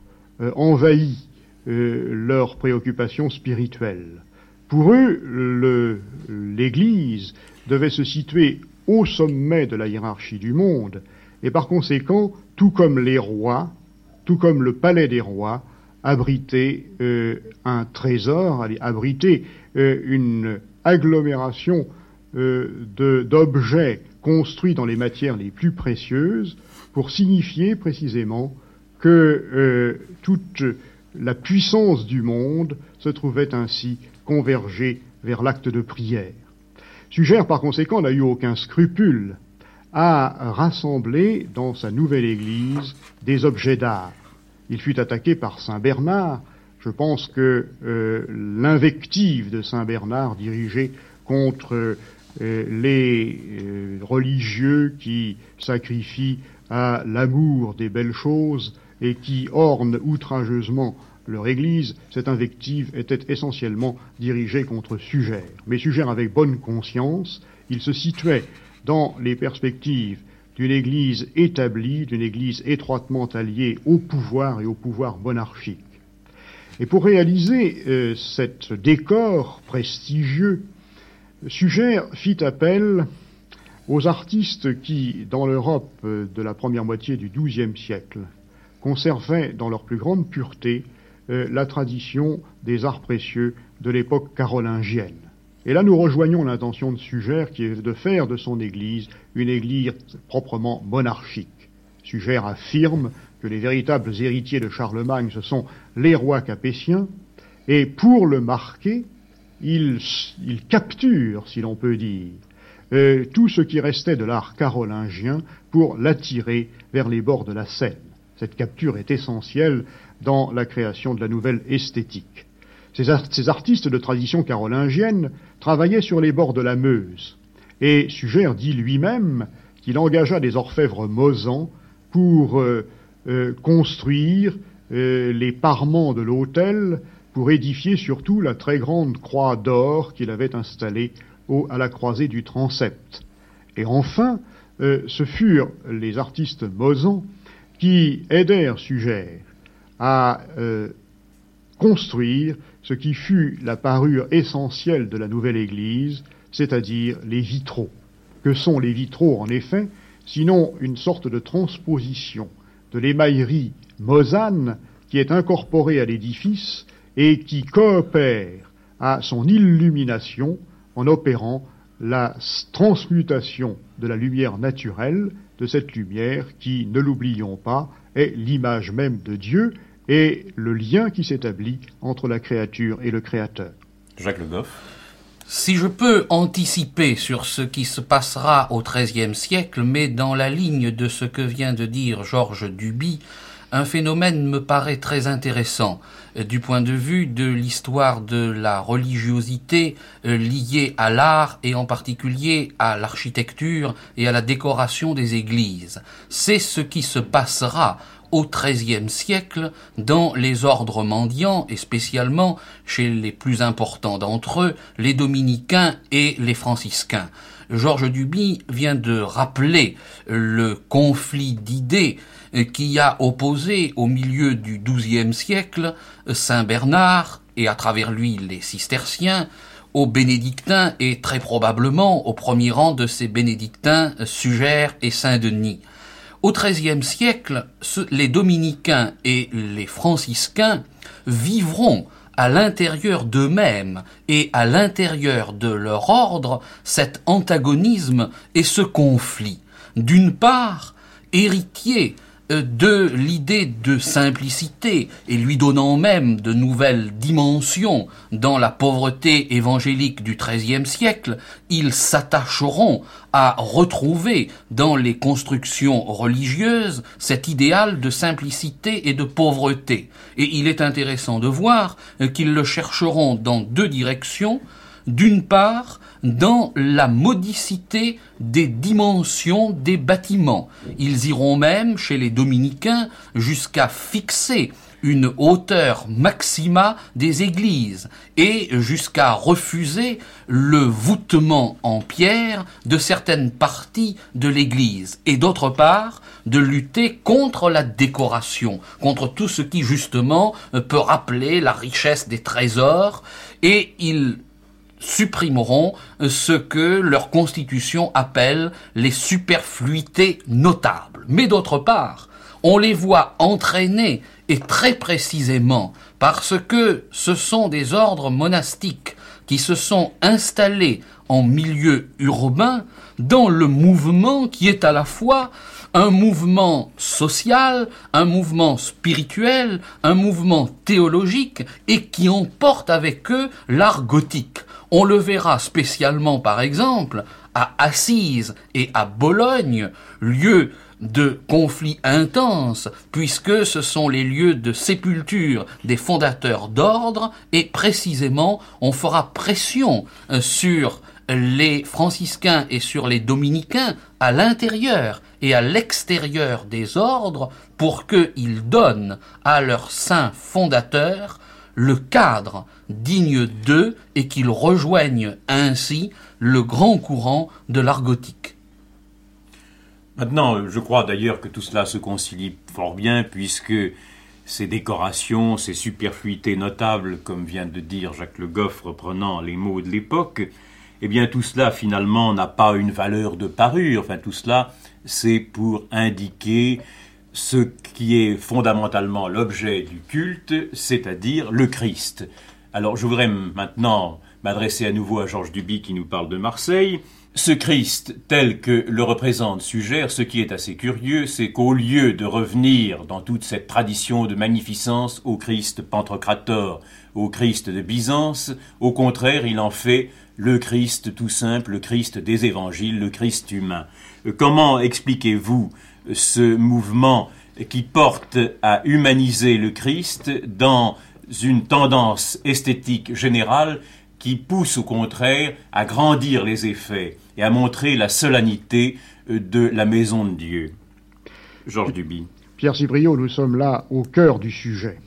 envahi leurs préoccupations spirituelles. Pour eux, l'Église devait se situer au sommet de la hiérarchie du monde, et par conséquent, tout comme les rois, tout comme le palais des rois, abriter un trésor, abriter une agglomération euh, d'objets construits dans les matières les plus précieuses pour signifier précisément que euh, toute la puissance du monde se trouvait ainsi convergée vers l'acte de prière. Sugère par conséquent n'a eu aucun scrupule à rassembler dans sa nouvelle Église des objets d'art. Il fut attaqué par Saint Bernard. Je pense que euh, l'invective de Saint Bernard dirigée contre euh, les euh, religieux qui sacrifient à l'amour des belles choses et qui ornent outrageusement leur Église, cette invective était essentiellement dirigée contre Sugère. Mais Sugère avait bonne conscience, il se situait dans les perspectives d'une Église établie, d'une Église étroitement alliée au pouvoir et au pouvoir monarchique. Et pour réaliser euh, cet décor prestigieux, Sugère fit appel aux artistes qui, dans l'Europe de la première moitié du XIIe siècle, conservaient dans leur plus grande pureté euh, la tradition des arts précieux de l'époque carolingienne. Et là, nous rejoignons l'intention de Sugère qui est de faire de son Église une Église proprement monarchique. Sugère affirme que les véritables héritiers de Charlemagne, ce sont les rois capétiens, et pour le marquer, il, capture, si l'on peut dire, euh, tout ce qui restait de l'art carolingien pour l'attirer vers les bords de la Seine. Cette capture est essentielle dans la création de la nouvelle esthétique. Ces, artistes de tradition carolingienne travaillaient sur les bords de la Meuse, et Sugère dit lui-même qu'il engagea des orfèvres mosans pour euh, euh, construire les parements de l'hôtel pour édifier surtout la très grande croix d'or qu'il avait installée à la croisée du transept. Et enfin, euh, ce furent les artistes mosans qui aidèrent Sugère à euh, construire ce qui fut la parure essentielle de la nouvelle Église, c'est-à-dire les vitraux. Que sont les vitraux, en effet, sinon une sorte de transposition de l'émaillerie mosane qui est incorporée à l'édifice et qui coopère à son illumination en opérant la transmutation de la lumière naturelle, de cette lumière qui, ne l'oublions pas, est l'image même de Dieu et le lien qui s'établit entre la créature et le Créateur. Jacques Le Goff. Si je peux anticiper sur ce qui se passera au XIIIe siècle, mais dans la ligne de ce que vient de dire Georges Duby, un phénomène me paraît très intéressant euh, du point de vue de l'histoire de la religiosité euh, liée à l'art et en particulier à l'architecture et à la décoration des églises. C'est ce qui se passera au XIIIe siècle dans les ordres mendiants et spécialement chez les plus importants d'entre eux, les dominicains et les franciscains. Georges Duby vient de rappeler le conflit d'idées qui a opposé au milieu du XIIe siècle Saint Bernard et à travers lui les cisterciens aux bénédictins et très probablement au premier rang de ces bénédictins Sugère et Saint-Denis. Au XIIIe siècle, les dominicains et les franciscains vivront à l'intérieur d'eux-mêmes et à l'intérieur de leur ordre cet antagonisme et ce conflit. D'une part, héritier de l'idée de simplicité et lui donnant même de nouvelles dimensions dans la pauvreté évangélique du XIIIe siècle, ils s'attacheront à retrouver dans les constructions religieuses cet idéal de simplicité et de pauvreté. Et il est intéressant de voir qu'ils le chercheront dans deux directions. D'une part, dans la modicité des dimensions des bâtiments. Ils iront même, chez les dominicains, jusqu'à fixer une hauteur maxima des églises et jusqu'à refuser le voûtement en pierre de certaines parties de l'église et d'autre part de lutter contre la décoration, contre tout ce qui justement peut rappeler la richesse des trésors et ils supprimeront ce que leur constitution appelle les superfluités notables. Mais d'autre part, on les voit entraîner et très précisément parce que ce sont des ordres monastiques qui se sont installés en milieu urbain dans le mouvement qui est à la fois un mouvement social, un mouvement spirituel, un mouvement théologique et qui emporte avec eux l'art gothique. On le verra spécialement, par exemple, à Assise et à Bologne, lieux de conflits intenses, puisque ce sont les lieux de sépulture des fondateurs d'ordre, et précisément on fera pression euh, sur les franciscains et sur les dominicains à l'intérieur et à l'extérieur des ordres pour qu'ils donnent à leurs saints fondateurs le cadre digne d'eux et qu'ils rejoignent ainsi le grand courant de l'art gothique. Maintenant, je crois d'ailleurs que tout cela se concilie fort bien puisque ces décorations, ces superfluités notables, comme vient de dire Jacques Le Goff reprenant les mots de l'époque, eh bien tout cela finalement n'a pas une valeur de parure, enfin tout cela c'est pour indiquer ce qui est fondamentalement l'objet du culte, c'est-à-dire le Christ. Alors je voudrais maintenant m'adresser à nouveau à Georges Duby qui nous parle de Marseille. Ce Christ, tel que le représente Sugère, ce qui est assez curieux, c'est qu'au lieu de revenir dans toute cette tradition de magnificence au Christ Pantocrator, au Christ de Byzance, au contraire, il en fait le Christ tout simple, le Christ des évangiles, le Christ humain. Comment expliquez-vous ce mouvement qui porte à humaniser le Christ dans une tendance esthétique générale qui pousse au contraire à grandir les effets et à montrer la solennité de la maison de Dieu. Georges Duby. Pierre Cibrio, nous sommes là au cœur du sujet.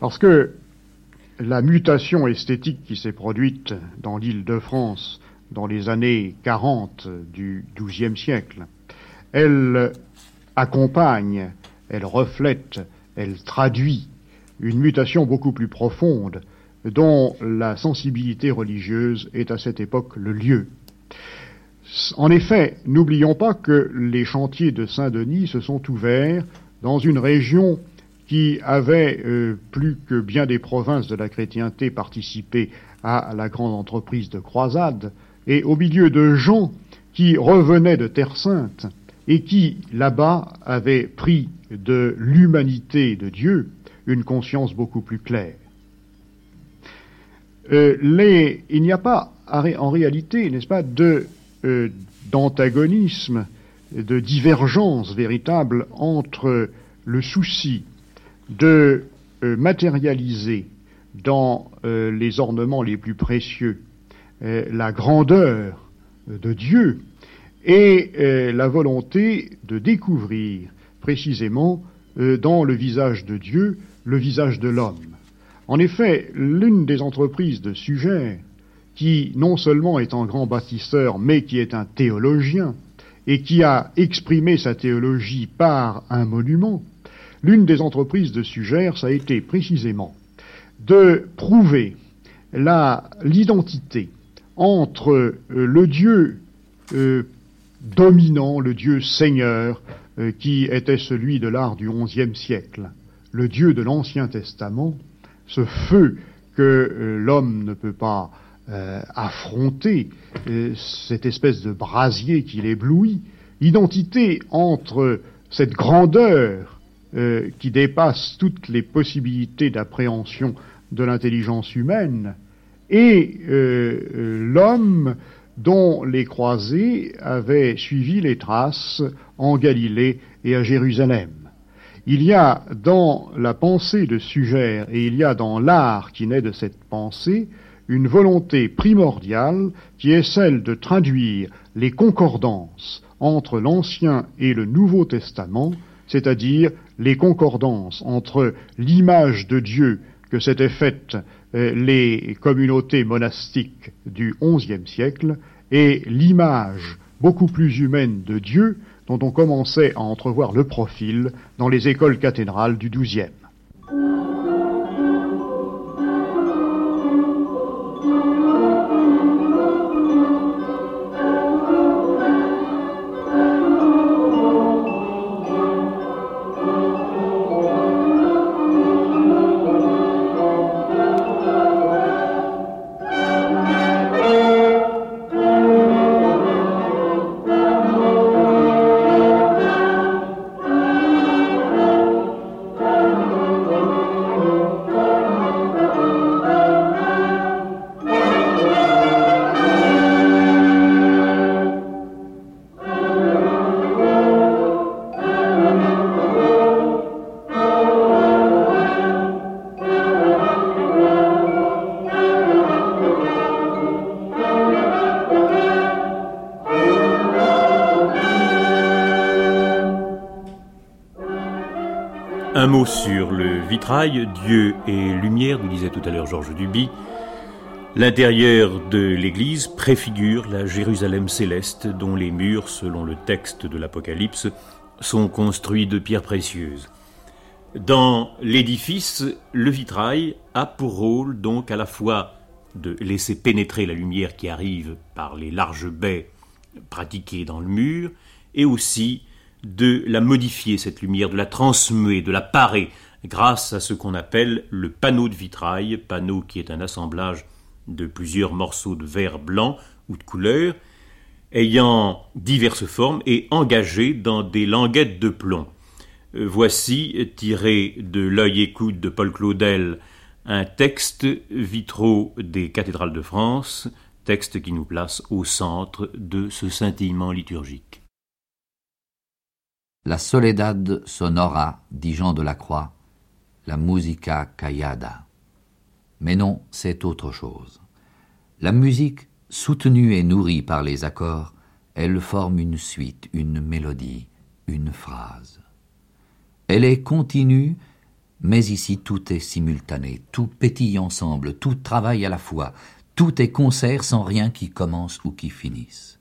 Parce que la mutation esthétique qui s'est produite dans l'île de France dans les années 40 du XIIe siècle, elle accompagne, elle reflète, elle traduit une mutation beaucoup plus profonde dont la sensibilité religieuse est à cette époque le lieu. En effet, n'oublions pas que les chantiers de Saint-Denis se sont ouverts dans une région qui avait, euh, plus que bien des provinces de la chrétienté, participé à la grande entreprise de croisade, et au milieu de gens qui revenaient de Terre Sainte et qui, là-bas, avaient pris de l'humanité de Dieu une conscience beaucoup plus claire. les, il n'y a pas en réalité, n'est-ce pas, de d'antagonisme, de divergence véritable entre le souci de matérialiser dans les ornements les plus précieux la grandeur de Dieu et euh, la volonté de découvrir précisément euh, dans le visage de Dieu le visage de l'homme. En effet, l'une des entreprises de Sugère, qui non seulement est un grand bâtisseur, mais qui est un théologien, et qui a exprimé sa théologie par un monument, l'une des entreprises de Sugère, ça a été précisément de prouver l'identité entre euh, le Dieu dominant, le Dieu Seigneur, euh, qui était celui de l'art du XIe siècle, le Dieu de l'Ancien Testament, ce feu que euh, l'homme ne peut pas euh, affronter, cette espèce de brasier qui l'éblouit, identité entre cette grandeur qui dépasse toutes les possibilités d'appréhension de l'intelligence humaine et l'homme dont les croisés avaient suivi les traces en Galilée et à Jérusalem. Il y a dans la pensée de Sugère et il y a dans l'art qui naît de cette pensée une volonté primordiale qui est celle de traduire les concordances entre l'Ancien et le Nouveau Testament, c'est-à-dire les concordances entre l'image de Dieu que s'étaient faites euh, les communautés monastiques du XIe siècle et l'image beaucoup plus humaine de Dieu dont on commençait à entrevoir le profil dans les écoles cathédrales du XIIe. Dieu et lumière, nous disait tout à l'heure Georges Duby. L'intérieur de l'église préfigure la Jérusalem céleste dont les murs, selon le texte de l'Apocalypse, sont construits de pierres précieuses. Dans l'édifice, le vitrail a pour rôle donc à la fois de laisser pénétrer la lumière qui arrive par les larges baies pratiquées dans le mur, et aussi de la modifier, cette lumière, de la transmuer, de la parer, grâce à ce qu'on appelle le panneau de vitrail, panneau qui est un assemblage de plusieurs morceaux de verre blanc ou de couleur, ayant diverses formes et engagés dans des languettes de plomb. Euh, voici, tiré de l'œil écoute de Paul Claudel, un texte vitraux des cathédrales de France, texte qui nous place au centre de ce scintillement liturgique. La soledad sonora, dit Jean de la Croix, la musica callada. Mais non, c'est autre chose. La musique, soutenue et nourrie par les accords, elle forme une suite, une mélodie, une phrase. Elle est continue, mais ici tout est simultané, tout pétille ensemble, tout travaille à la fois, tout est concert sans rien qui commence ou qui finisse.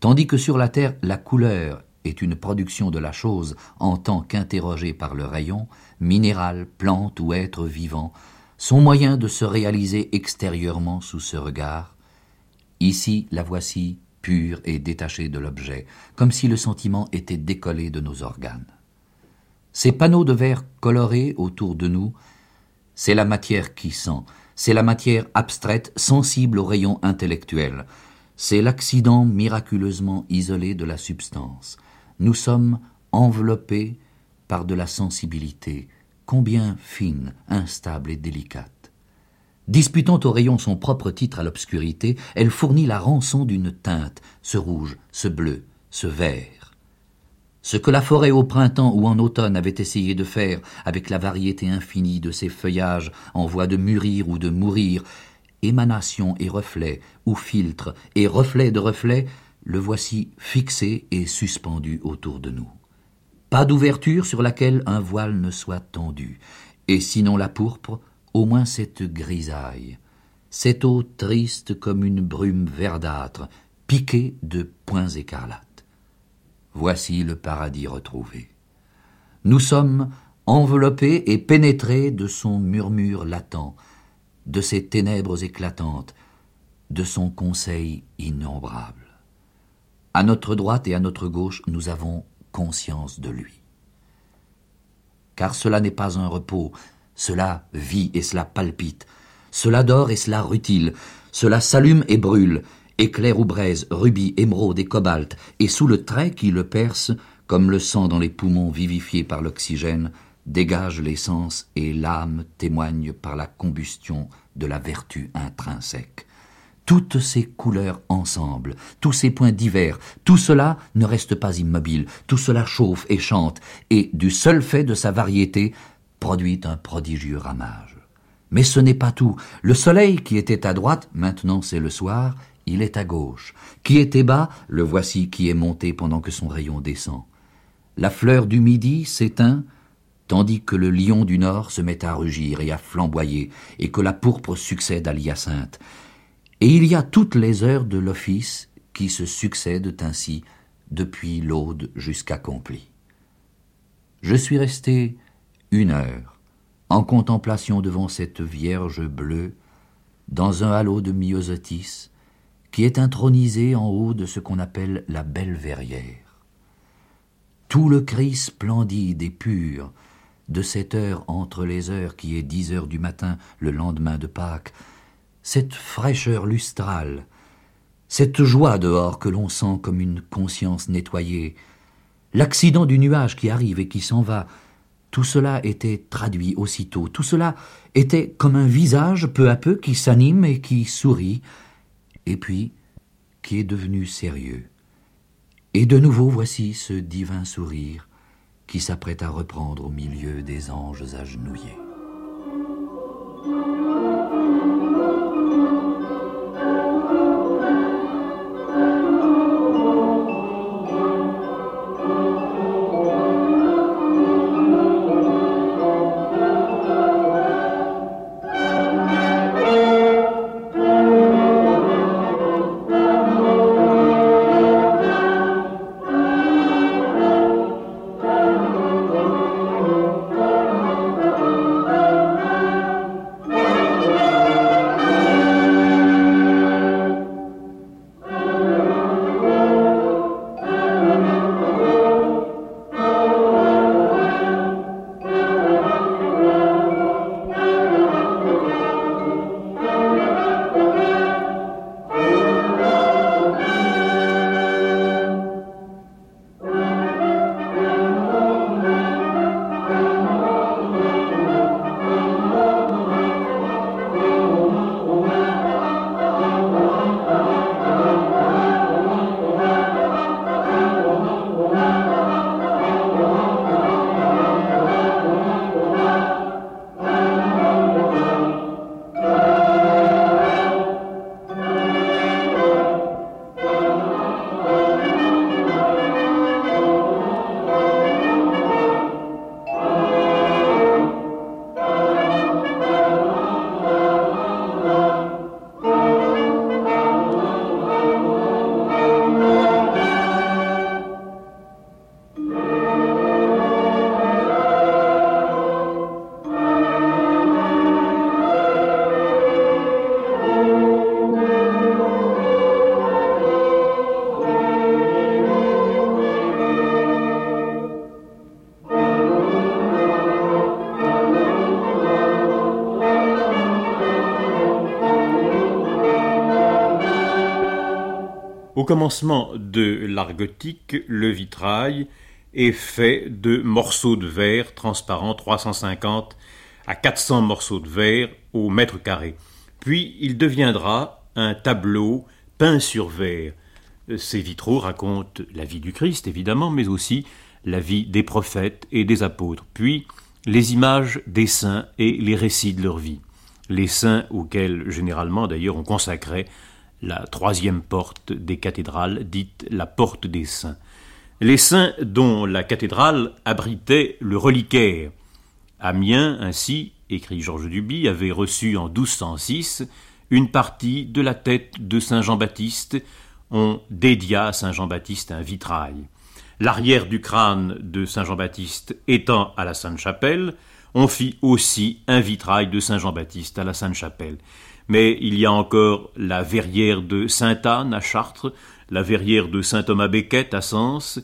Tandis que sur la terre, la couleur est une production de la chose en tant qu'interrogée par le rayon, minéral, plante ou être vivant, son moyen de se réaliser extérieurement sous ce regard. Ici, la voici pure et détachée de l'objet, comme si le sentiment était décollé de nos organes. Ces panneaux de verre colorés autour de nous, c'est la matière qui sent, c'est la matière abstraite, sensible au rayon intellectuel, c'est l'accident miraculeusement isolé de la substance, nous sommes enveloppés par de la sensibilité, combien fine, instable et délicate. Disputant au rayon son propre titre à l'obscurité, elle fournit la rançon d'une teinte, ce rouge, ce bleu, ce vert. Ce que la forêt au printemps ou en automne avait essayé de faire avec la variété infinie de ses feuillages en voie de mûrir ou de mourir, émanation et reflet, ou filtre et reflet de reflet, le voici fixé et suspendu autour de nous. Pas d'ouverture sur laquelle un voile ne soit tendu, et sinon la pourpre, au moins cette grisaille, cette eau triste comme une brume verdâtre, piquée de points écarlates. Voici le paradis retrouvé. Nous sommes enveloppés et pénétrés de son murmure latent, de ses ténèbres éclatantes, de son conseil innombrable. À notre droite et à notre gauche, nous avons conscience de lui. Car cela n'est pas un repos, cela vit et cela palpite, cela dort et cela rutile, cela s'allume et brûle, éclair ou braise, rubis, émeraude et cobalt, et sous le trait qui le perce, comme le sang dans les poumons vivifiés par l'oxygène, dégage l'essence et l'âme témoigne par la combustion de la vertu intrinsèque. Toutes ces couleurs ensemble, tous ces points divers, tout cela ne reste pas immobile, tout cela chauffe et chante, et du seul fait de sa variété, produit un prodigieux ramage. Mais ce n'est pas tout. Le soleil qui était à droite, maintenant c'est le soir, il est à gauche. Qui était bas, le voici qui est monté pendant que son rayon descend. La fleur du midi s'éteint, tandis que le lion du nord se met à rugir et à flamboyer, et que la pourpre succède à l'hyacinthe. Et il y a toutes les heures de l'office qui se succèdent ainsi depuis l'aude jusqu'accompli. Je suis resté une heure en contemplation devant cette Vierge bleue dans un halo de myosotis qui est intronisé en haut de ce qu'on appelle la belle verrière. Tout le cri splendide et pur de cette heure entre les heures qui est dix heures du matin le lendemain de Pâques, cette fraîcheur lustrale, cette joie dehors que l'on sent comme une conscience nettoyée, l'accident du nuage qui arrive et qui s'en va, tout cela était traduit aussitôt, tout cela était comme un visage peu à peu qui s'anime et qui sourit, et puis qui est devenu sérieux. Et de nouveau voici ce divin sourire, qui s'apprête à reprendre au milieu des anges agenouillés. Commencement de l'art gothique, le vitrail est fait de morceaux de verre transparents 350 à 400 morceaux de verre au mètre carré. puis il deviendra un tableau peint sur verre. Ces vitraux racontent la vie du Christ, évidemment, mais aussi la vie des prophètes et des apôtres, puis les images des saints et les récits de leur vie. Les saints auxquels, généralement d'ailleurs, on consacrait la troisième porte des cathédrales, dite la porte des saints. Les saints dont la cathédrale abritait le reliquaire. Amiens, ainsi, écrit Georges Duby, avait reçu en 1206 une partie de la tête de Saint Jean-Baptiste. On dédia à Saint Jean-Baptiste un vitrail. L'arrière du crâne de Saint Jean-Baptiste étant à la Sainte-Chapelle, on fit aussi un vitrail de Saint Jean-Baptiste à la Sainte-Chapelle. Mais il y a encore la verrière de Sainte-Anne à Chartres, la verrière de Saint Thomas Becket à Sens,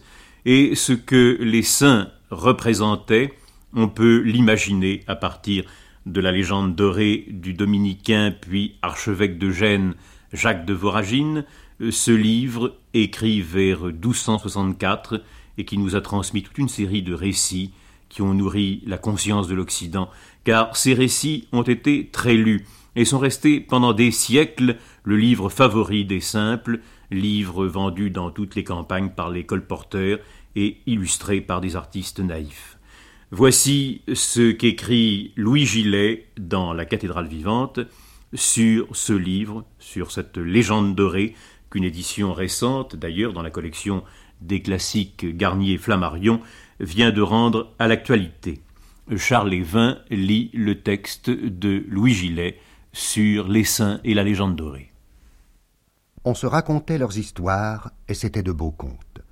et ce que les saints représentaient, on peut l'imaginer à partir de la légende dorée du dominicain puis archevêque de Gênes Jacques de Voragine, ce livre, écrit vers 1264, et qui nous a transmis toute une série de récits qui ont nourri la conscience de l'Occident, car ces récits ont été très lus et sont restés pendant des siècles le livre favori des simples, livre vendu dans toutes les campagnes par les colporteurs et illustré par des artistes naïfs. Voici ce qu'écrit Louis Gillet dans La cathédrale vivante sur ce livre, sur cette légende dorée, qu'une édition récente, d'ailleurs dans la collection des classiques Garnier Flammarion, vient de rendre à l'actualité. Charles Lévin lit le texte de Louis Gillet sur les saints et la légende dorée. On se racontait leurs histoires, et c'étaient de beaux contes.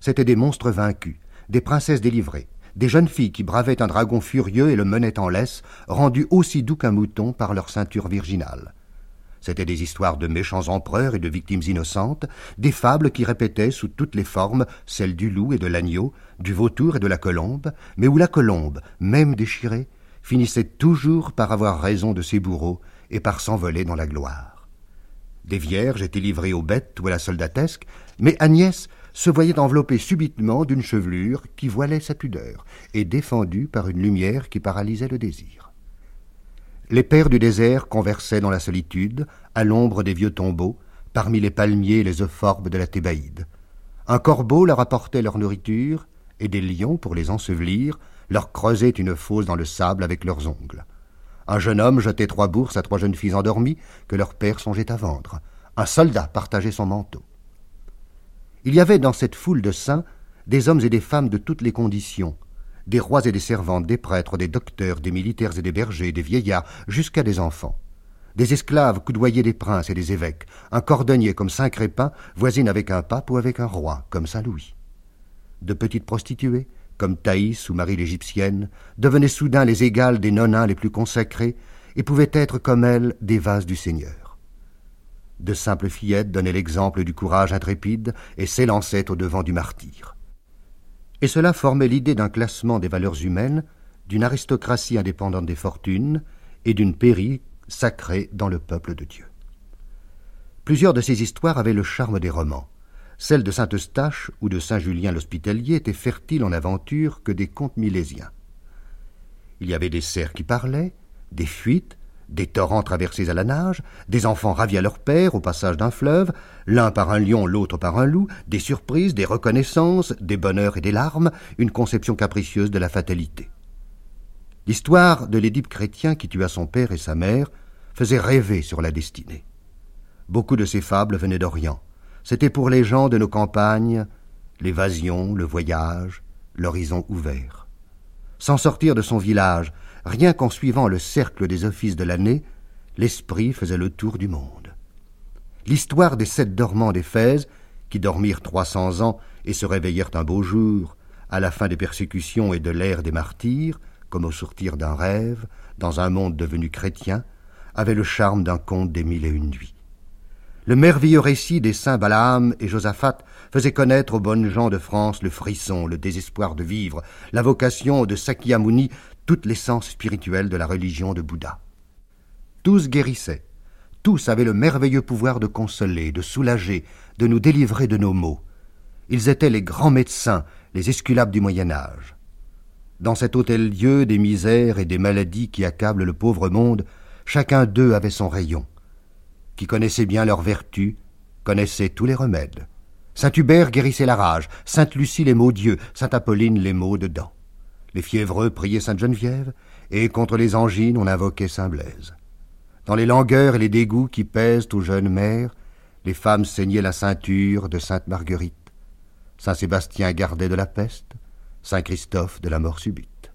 C'étaient des monstres vaincus, des princesses délivrées, des jeunes filles qui bravaient un dragon furieux et le menaient en laisse, rendu aussi doux qu'un mouton par leur ceinture virginale. C'étaient des histoires de méchants empereurs et de victimes innocentes, des fables qui répétaient sous toutes les formes celles du loup et de l'agneau, du vautour et de la colombe, mais où la colombe, même déchirée, finissait toujours par avoir raison de ses bourreaux et par s'envoler dans la gloire. Des vierges étaient livrées aux bêtes ou à la soldatesque, mais Agnès se voyait enveloppée subitement d'une chevelure qui voilait sa pudeur et défendue par une lumière qui paralysait le désir. Les pères du désert conversaient dans la solitude, à l'ombre des vieux tombeaux, parmi les palmiers et les euphorbes de la Thébaïde. Un corbeau leur apportait leur nourriture, et des lions, pour les ensevelir, leur creusaient une fosse dans le sable avec leurs ongles. Un jeune homme jetait trois bourses à trois jeunes filles endormies que leur père songeait à vendre. Un soldat partageait son manteau. Il y avait dans cette foule de saints des hommes et des femmes de toutes les conditions, des rois et des servantes, des prêtres, des docteurs, des militaires et des bergers, des vieillards, jusqu'à des enfants. Des esclaves coudoyaient des princes et des évêques, un cordonnier comme Saint Crépin voisine avec un pape ou avec un roi, comme Saint Louis. De petites prostituées, comme Thaïs ou Marie l'Égyptienne, devenaient soudain les égales des nonins les plus consacrés et pouvaient être comme elles des vases du Seigneur. De simples fillettes donnaient l'exemple du courage intrépide et s'élançaient au devant du martyr et cela formait l'idée d'un classement des valeurs humaines, d'une aristocratie indépendante des fortunes et d'une pairie sacrée dans le peuple de Dieu. Plusieurs de ces histoires avaient le charme des romans. Celle de Saint-Eustache ou de Saint-Julien l'Hospitalier étaient fertiles en aventures que des contes milésiens. Il y avait des cerfs qui parlaient, des fuites, des torrents traversés à la nage, des enfants ravis à leur père au passage d'un fleuve, l'un par un lion, l'autre par un loup, des surprises, des reconnaissances, des bonheurs et des larmes, une conception capricieuse de la fatalité. L'histoire de l'Édipe chrétien qui tua son père et sa mère faisait rêver sur la destinée. Beaucoup de ces fables venaient d'Orient. C'était pour les gens de nos campagnes l'évasion, le voyage, l'horizon ouvert. Sans sortir de son village, rien qu'en suivant le cercle des offices de l'année, l'esprit faisait le tour du monde. L'histoire des sept dormants d'Éphèse, qui dormirent trois cents ans et se réveillèrent un beau jour, à la fin des persécutions et de l'ère des martyrs, comme au sortir d'un rêve, dans un monde devenu chrétien, avait le charme d'un conte des mille et une nuits. Le merveilleux récit des saints Balaam et Josaphat faisait connaître aux bonnes gens de France le frisson, le désespoir de vivre, la vocation de Sakyamuni toute l'essence spirituelle de la religion de Bouddha. Tous guérissaient, tous avaient le merveilleux pouvoir de consoler, de soulager, de nous délivrer de nos maux. Ils étaient les grands médecins, les esculapes du Moyen Âge. Dans cet hôtel-dieu des misères et des maladies qui accablent le pauvre monde, chacun d'eux avait son rayon, qui connaissait bien leurs vertus, connaissait tous les remèdes. Saint Hubert guérissait la rage, Sainte Lucie les maux d'yeux, Sainte Apolline les maux de dents. Les fiévreux priaient Sainte Geneviève, et contre les angines on invoquait Saint Blaise. Dans les langueurs et les dégoûts qui pèsent aux jeunes mères, les femmes saignaient la ceinture de Sainte Marguerite. Saint Sébastien gardait de la peste, Saint Christophe de la mort subite.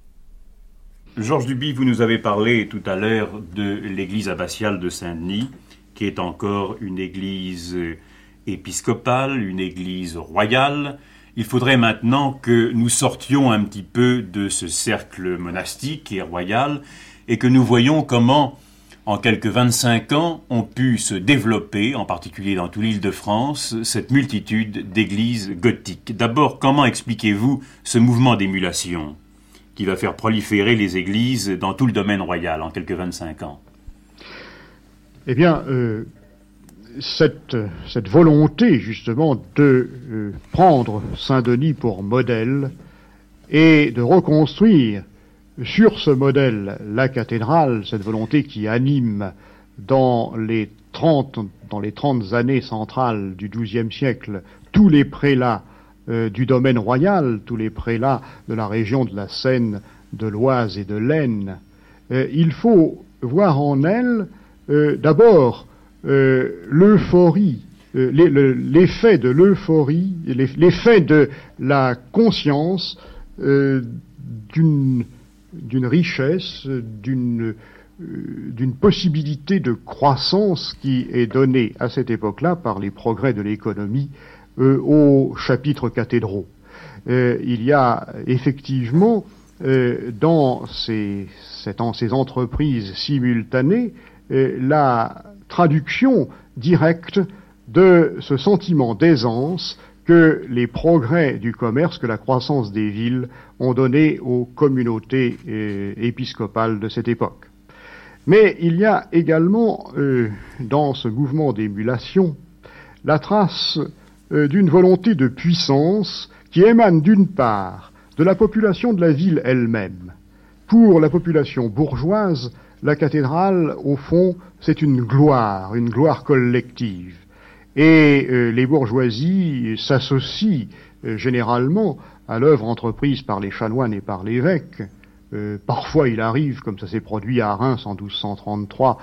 Georges Duby, vous nous avez parlé tout à l'heure de l'église abbatiale de Saint-Denis, qui est encore une église épiscopale, une église royale. Il faudrait maintenant que nous sortions un petit peu de ce cercle monastique et royal et que nous voyions comment, en quelques 25 ans, ont pu se développer, en particulier dans toute l'île de France, cette multitude d'églises gothiques. D'abord, comment expliquez-vous ce mouvement d'émulation qui va faire proliférer les églises dans tout le domaine royal en quelques 25 ans? Eh bien, euh, cette, volonté justement de euh, prendre Saint-Denis pour modèle et de reconstruire sur ce modèle la cathédrale, cette volonté qui anime dans les 30, dans les 30 années centrales du XIIe siècle tous les prélats euh, du domaine royal, tous les prélats de la région de la Seine, de l'Oise et de l'Aisne, il faut voir en elle d'abord l'euphorie, l'effet de l'euphorie, l'effet de la conscience d'une richesse, d'une possibilité de croissance qui est donnée à cette époque-là par les progrès de l'économie euh, aux chapitres cathédraux. Euh, il y a effectivement euh, dans ces, entreprises simultanées la traduction directe de ce sentiment d'aisance que les progrès du commerce, que la croissance des villes ont donné aux communautés épiscopales de cette époque. Mais il y a également dans ce mouvement d'émulation la trace euh, d'une volonté de puissance qui émane d'une part de la population de la ville elle-même. Pour la population bourgeoise, la cathédrale, au fond, c'est une gloire, une gloire collective. Et euh, les bourgeoisies s'associent euh, généralement à l'œuvre entreprise par les chanoines et par l'évêque. parfois il arrive, comme ça s'est produit à Reims en 1233,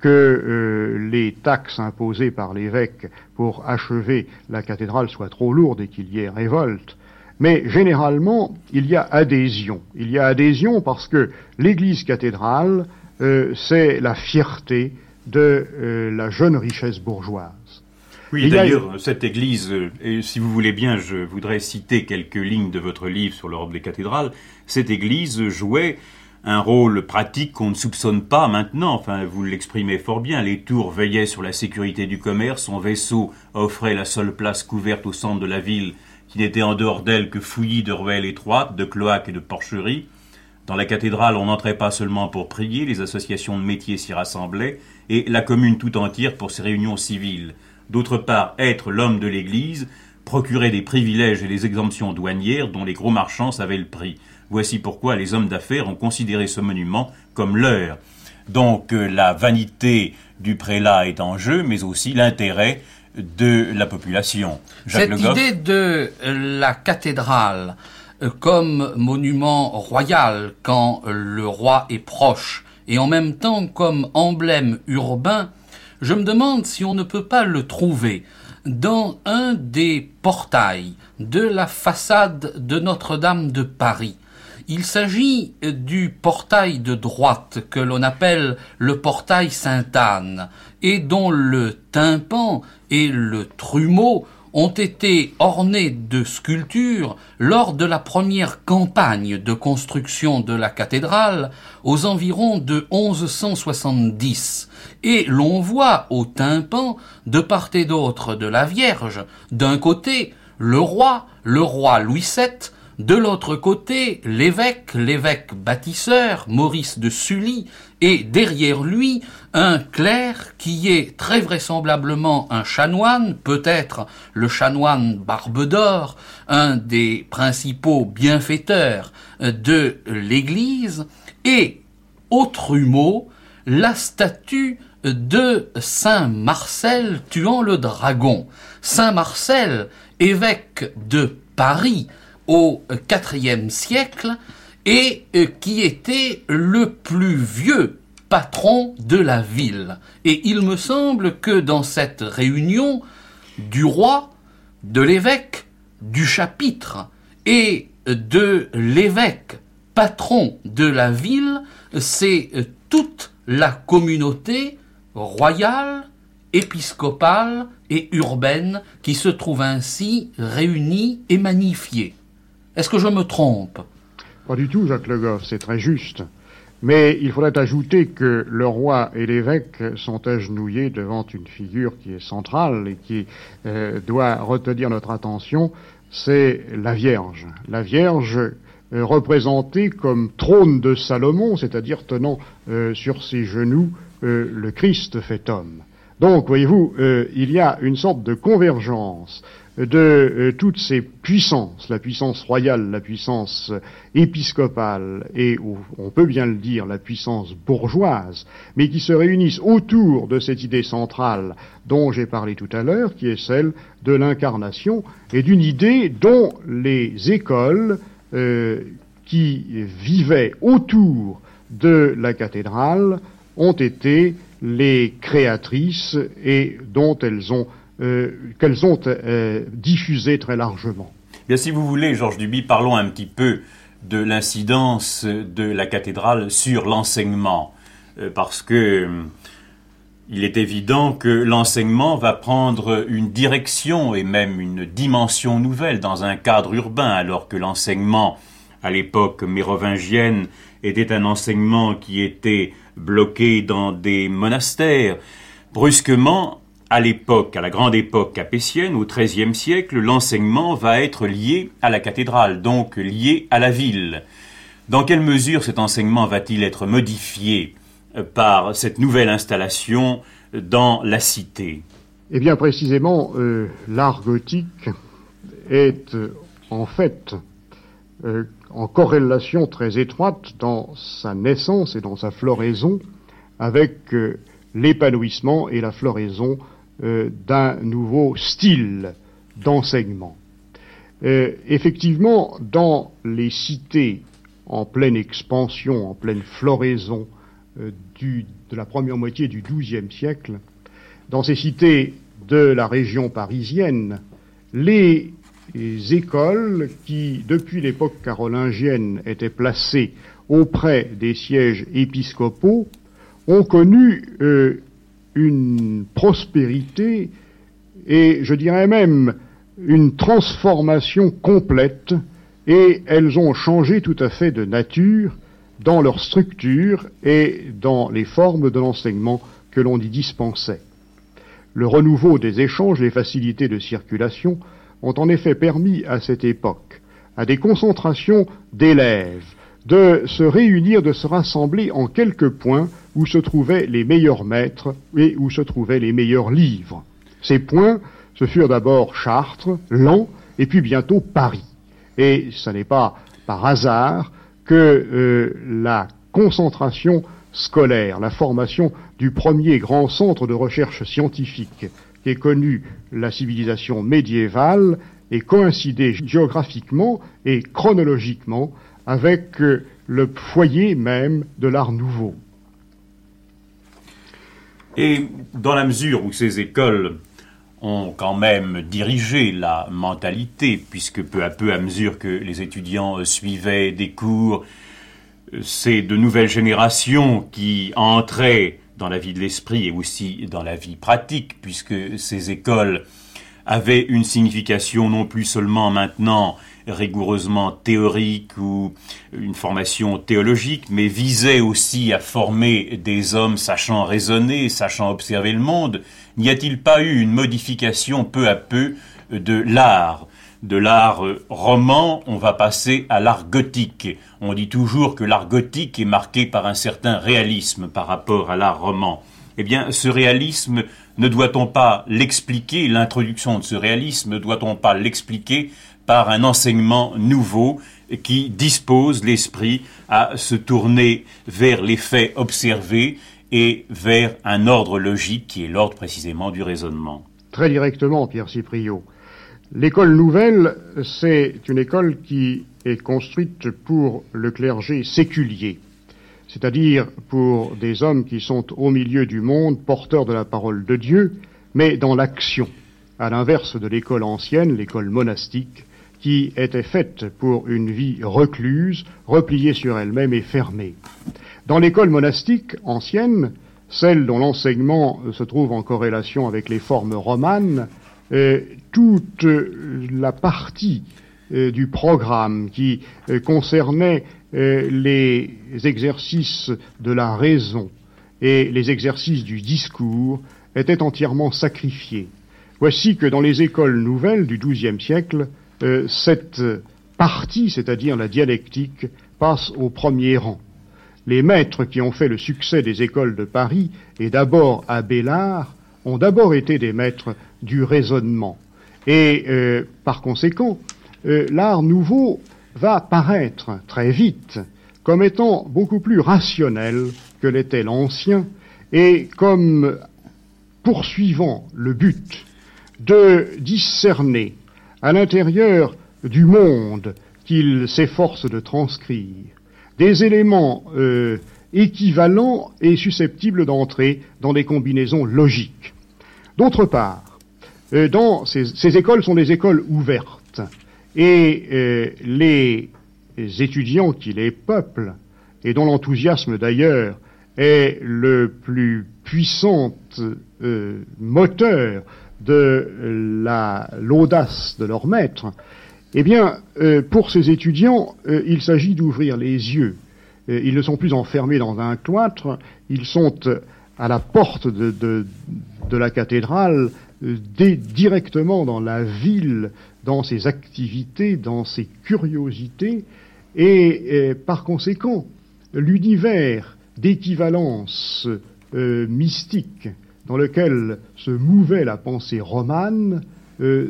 que euh, les taxes imposées par l'évêque pour achever la cathédrale soient trop lourdes et qu'il y ait révolte. Mais généralement, il y a adhésion. Il y a adhésion parce que l'église cathédrale, euh, c'est la fierté de euh, la jeune richesse bourgeoise. Oui, d'ailleurs, cette église, et si vous voulez bien, je voudrais citer quelques lignes de votre livre sur l'Europe des cathédrales. Cette église jouait un rôle pratique qu'on ne soupçonne pas maintenant. Enfin, vous l'exprimez fort bien. Les tours veillaient sur la sécurité du commerce. Son vaisseau offrait la seule place couverte au centre de la ville, qui n'était en dehors d'elle que fouillis de ruelles étroites, de cloaques et de porcheries. Dans la cathédrale, on n'entrait pas seulement pour prier, les associations de métiers s'y rassemblaient, et la commune tout entière pour ses réunions civiles. D'autre part, être l'homme de l'Église procurait des privilèges et des exemptions douanières dont les gros marchands savaient le prix. Voici pourquoi les hommes d'affaires ont considéré ce monument comme leur. Donc euh, la vanité du prélat est en jeu, mais aussi l'intérêt de la population. Cette idée de la cathédrale comme monument royal quand le roi est proche, et en même temps comme emblème urbain, je me demande si on ne peut pas le trouver dans un des portails de la façade de Notre-Dame de Paris. Il s'agit du portail de droite que l'on appelle le portail Sainte-Anne et dont le tympan et le trumeau ont été ornés de sculptures lors de la première campagne de construction de la cathédrale aux environs de 1170. Et l'on voit au tympan, de part et d'autre de la Vierge, d'un côté le roi, le roi Louis VII, de l'autre côté, l'évêque, l'évêque bâtisseur, Maurice de Sully, et derrière lui, un clerc qui est très vraisemblablement un chanoine, peut-être le chanoine Barbe d'Or, un des principaux bienfaiteurs de l'Église, et, au trumeau, la statue de Saint Marcel tuant le dragon. Saint Marcel, évêque de Paris au IVe siècle, et qui était le plus vieux patron de la ville. Et il me semble que dans cette réunion du roi, de l'évêque, du chapitre et de l'évêque patron de la ville, c'est toute la communauté royale, épiscopale et urbaine qui se trouve ainsi réunie et magnifiée. Est-ce que je me trompe Pas du tout, Jacques Le Goff, c'est très juste. Mais il faudrait ajouter que le roi et l'évêque sont agenouillés devant une figure qui est centrale et qui euh, doit retenir notre attention, c'est la Vierge. La Vierge euh, représentée comme trône de Salomon, c'est-à-dire tenant euh, sur ses genoux le Christ fait homme. Donc, voyez-vous, il y a une sorte de convergence de euh, toutes ces puissances, la puissance royale, la puissance épiscopale et, on peut bien le dire, la puissance bourgeoise, mais qui se réunissent autour de cette idée centrale dont j'ai parlé tout à l'heure, qui est celle de l'incarnation et d'une idée dont les écoles euh, qui vivaient autour de la cathédrale ont été les créatrices et dont elles ont euh, qu'elles ont euh, diffusé très largement. Bien, si vous voulez, Georges Duby, parlons un petit peu de l'incidence de la cathédrale sur l'enseignement, euh, parce que il est évident que l'enseignement va prendre une direction et même une dimension nouvelle dans un cadre urbain, alors que l'enseignement à l'époque mérovingienne était un enseignement qui était bloqué dans des monastères. Brusquement, à l'époque, à la grande époque capétienne, au XIIIe siècle, l'enseignement va être lié à la cathédrale, donc lié à la ville. Dans quelle mesure cet enseignement va-t-il être modifié euh, par cette nouvelle installation dans la cité? Eh bien, précisément, euh, l'art gothique est euh, en fait en corrélation très étroite dans sa naissance et dans sa floraison avec l'épanouissement et la floraison euh, d'un nouveau style d'enseignement. Euh, effectivement, dans les cités en pleine expansion, en pleine floraison euh, de la première moitié du XIIe siècle, dans ces cités de la région parisienne, les écoles qui, depuis l'époque carolingienne, étaient placées auprès des sièges épiscopaux, ont connu une prospérité et je dirais même une transformation complète et elles ont changé tout à fait de nature dans leur structure et dans les formes de l'enseignement que l'on y dispensait. Le renouveau des échanges, les facilités de circulation ont en effet permis à cette époque à des concentrations d'élèves de se réunir, de se rassembler en quelques points où se trouvaient les meilleurs maîtres et où se trouvaient les meilleurs livres. Ces points, ce furent d'abord Chartres, Lens, et puis bientôt Paris. Et ce n'est pas par hasard que euh, la concentration scolaire, la formation du premier grand centre de recherche scientifique qui est connu la civilisation médiévale est coïncidé géographiquement et chronologiquement avec euh, le foyer même de l'art nouveau. Et dans la mesure où ces écoles ont quand même dirigé la mentalité, puisque peu à peu, à mesure que les étudiants euh, suivaient des cours, euh, c'est de nouvelles générations qui entraient dans la vie de l'esprit et aussi dans la vie pratique, puisque ces écoles avaient une signification non plus seulement maintenant rigoureusement théorique ou une formation théologique, mais visait aussi à former des hommes sachant raisonner, sachant observer le monde, n'y a-t-il pas eu une modification peu à peu de l'art? De l'art roman, on va passer à l'art gothique. On dit toujours que l'art gothique est marqué par un certain réalisme par rapport à l'art roman. Eh bien, ce réalisme, ne doit-on pas l'expliquer, l'introduction de ce réalisme, ne doit-on pas l'expliquer par un enseignement nouveau qui dispose l'esprit à se tourner vers les faits observés et vers un ordre logique qui est l'ordre précisément du raisonnement. Très directement, Pierre Cipriot. L'école nouvelle, c'est une école qui est construite pour le clergé séculier, c'est-à-dire pour des hommes qui sont au milieu du monde, porteurs de la parole de Dieu, mais dans l'action, à l'inverse de l'école ancienne, l'école monastique, qui était faite pour une vie recluse, repliée sur elle-même et fermée. Dans l'école monastique ancienne, celle dont l'enseignement se trouve en corrélation avec les formes romanes, euh, toute la partie euh, du programme qui euh, concernait les exercices de la raison et les exercices du discours était entièrement sacrifiée. Voici que dans les écoles nouvelles du XIIe siècle, cette partie, c'est-à-dire la dialectique, passe au premier rang. Les maîtres qui ont fait le succès des écoles de Paris, et d'abord à Bélard, ont d'abord été des maîtres du raisonnement. Et euh, par conséquent, euh, l'art nouveau va paraître très vite comme étant beaucoup plus rationnel que l'était l'ancien et comme poursuivant le but de discerner à l'intérieur du monde qu'il s'efforce de transcrire des éléments euh, équivalents et susceptibles d'entrer dans des combinaisons logiques. D'autre part, euh, dans ces, écoles sont des écoles ouvertes et euh, les étudiants qui les peuplent et dont l'enthousiasme d'ailleurs est le plus puissant moteur de l'audace de leur maître, eh bien, euh, pour ces étudiants, euh, il s'agit d'ouvrir les yeux. Euh, ils ne sont plus enfermés dans un cloître, ils sont à la porte de, de la cathédrale, directement dans la ville, dans ses activités, dans ses curiosités, et, par conséquent, l'univers d'équivalence mystique dans lequel se mouvait la pensée romane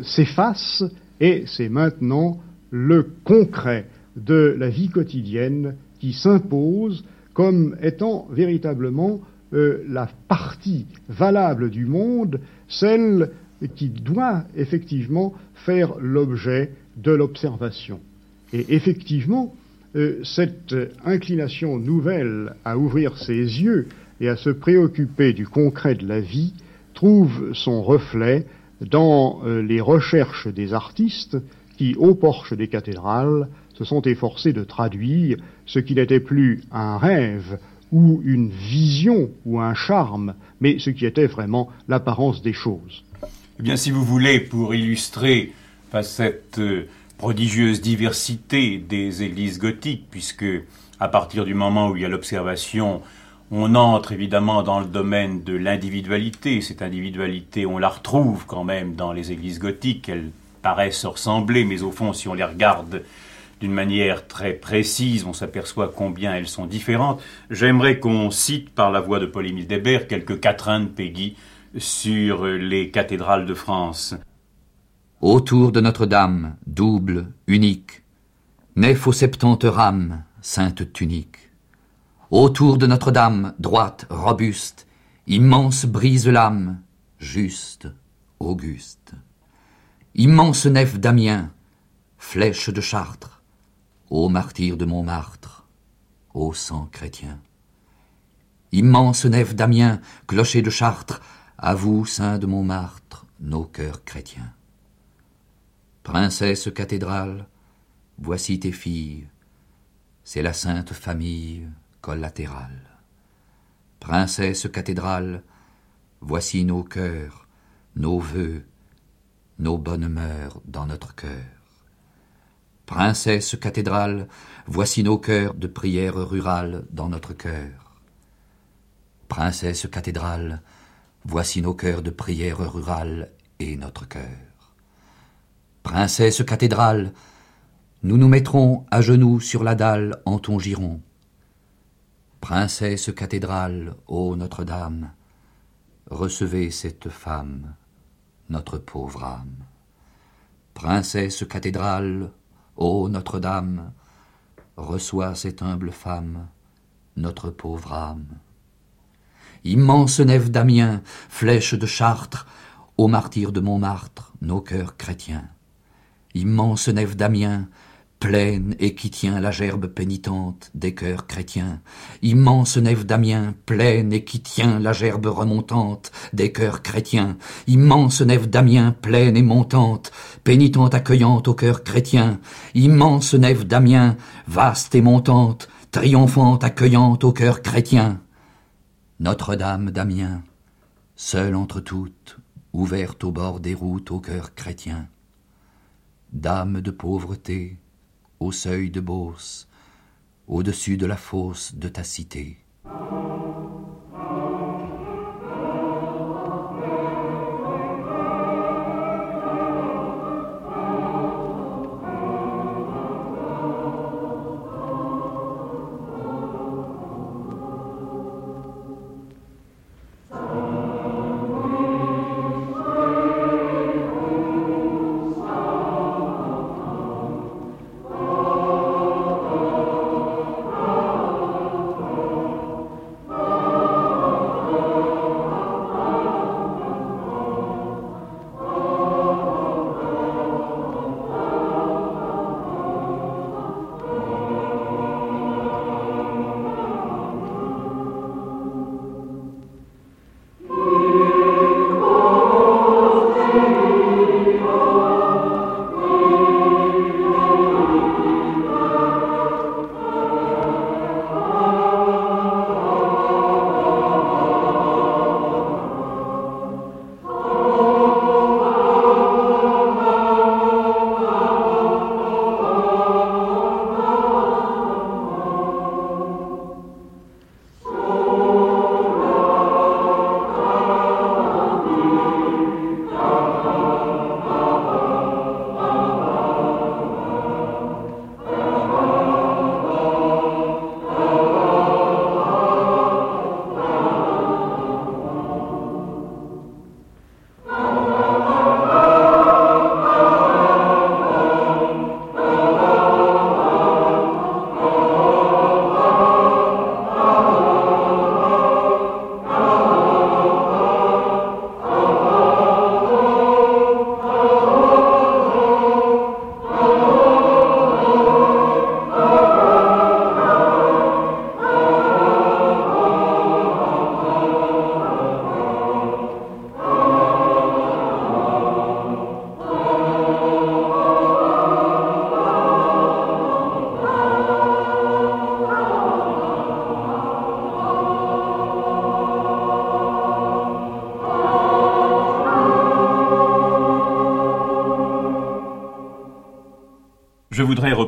s'efface et c'est maintenant le concret de la vie quotidienne qui s'impose comme étant véritablement euh, la partie valable du monde, celle qui doit effectivement faire l'objet de l'observation. Et effectivement, euh, cette inclination nouvelle à ouvrir ses yeux et à se préoccuper du concret de la vie trouve son reflet dans euh, les recherches des artistes qui, au porche des cathédrales, se sont efforcés de traduire ce qui n'était plus un rêve ou une vision ou un charme, mais ce qui était vraiment l'apparence des choses. Eh bien, si vous voulez, pour illustrer cette euh, prodigieuse diversité des églises gothiques, puisque à partir du moment où il y a l'observation on entre évidemment dans le domaine de l'individualité. Cette individualité, on la retrouve quand même dans les églises gothiques. Elles paraissent se ressembler, mais au fond, si on les regarde d'une manière très précise, on s'aperçoit combien elles sont différentes. J'aimerais qu'on cite par la voix de Paul-Émile Debert quelques quatrains de Peggy sur les cathédrales de France. Autour de Notre-Dame, double, unique, nef aux septante rames, sainte tunique. Autour de Notre-Dame, droite, robuste, immense brise l'âme, juste, auguste. Immense nef d'Amiens, flèche de Chartres, ô martyr de Montmartre, ô sang chrétien. Immense nef d'Amiens, clocher de Chartres, à vous, saint de Montmartre, nos cœurs chrétiens. Princesse cathédrale, voici tes filles, c'est la sainte famille collatérale. Princesse cathédrale, voici nos cœurs, nos vœux, nos bonnes mœurs dans notre cœur. Princesse cathédrale, voici nos cœurs de prière rurale dans notre cœur. Princesse cathédrale, voici nos cœurs de prière rurale et notre cœur. Princesse cathédrale, nous nous mettrons à genoux sur la dalle en ton giron. Princesse cathédrale, ô Notre-Dame, recevez cette femme, notre pauvre âme. Princesse cathédrale, ô Notre-Dame, reçois cette humble femme, notre pauvre âme. immense nef d'Amiens, flèche de Chartres, aux martyrs de Montmartre, nos cœurs chrétiens. Immense nef d'Amiens, pleine et qui tient la gerbe pénitente des cœurs chrétiens. Immense nef d'Amiens, pleine et qui tient la gerbe remontante des cœurs chrétiens. Immense nef d'Amiens, pleine et montante, pénitente accueillante au cœur chrétien. Immense nef d'Amiens, vaste et montante, triomphante accueillante au cœur chrétien. Notre-Dame d'Amiens, seule entre toutes, ouverte au bord des routes au cœur chrétien. Dame de pauvreté, au seuil de Beauce, au-dessus de la fosse de ta cité.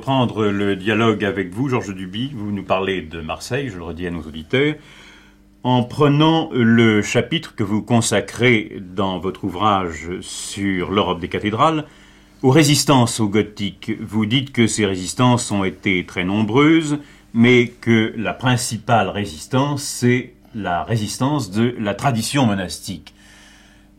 Reprendre le dialogue avec vous, Georges Duby. Vous nous parlez de Marseille, je le redis à nos auditeurs, en prenant le chapitre que vous consacrez dans votre ouvrage sur l'Europe des cathédrales aux résistances au gothique. Vous dites que ces résistances ont été très nombreuses, mais que la principale résistance, c'est la résistance de la tradition monastique.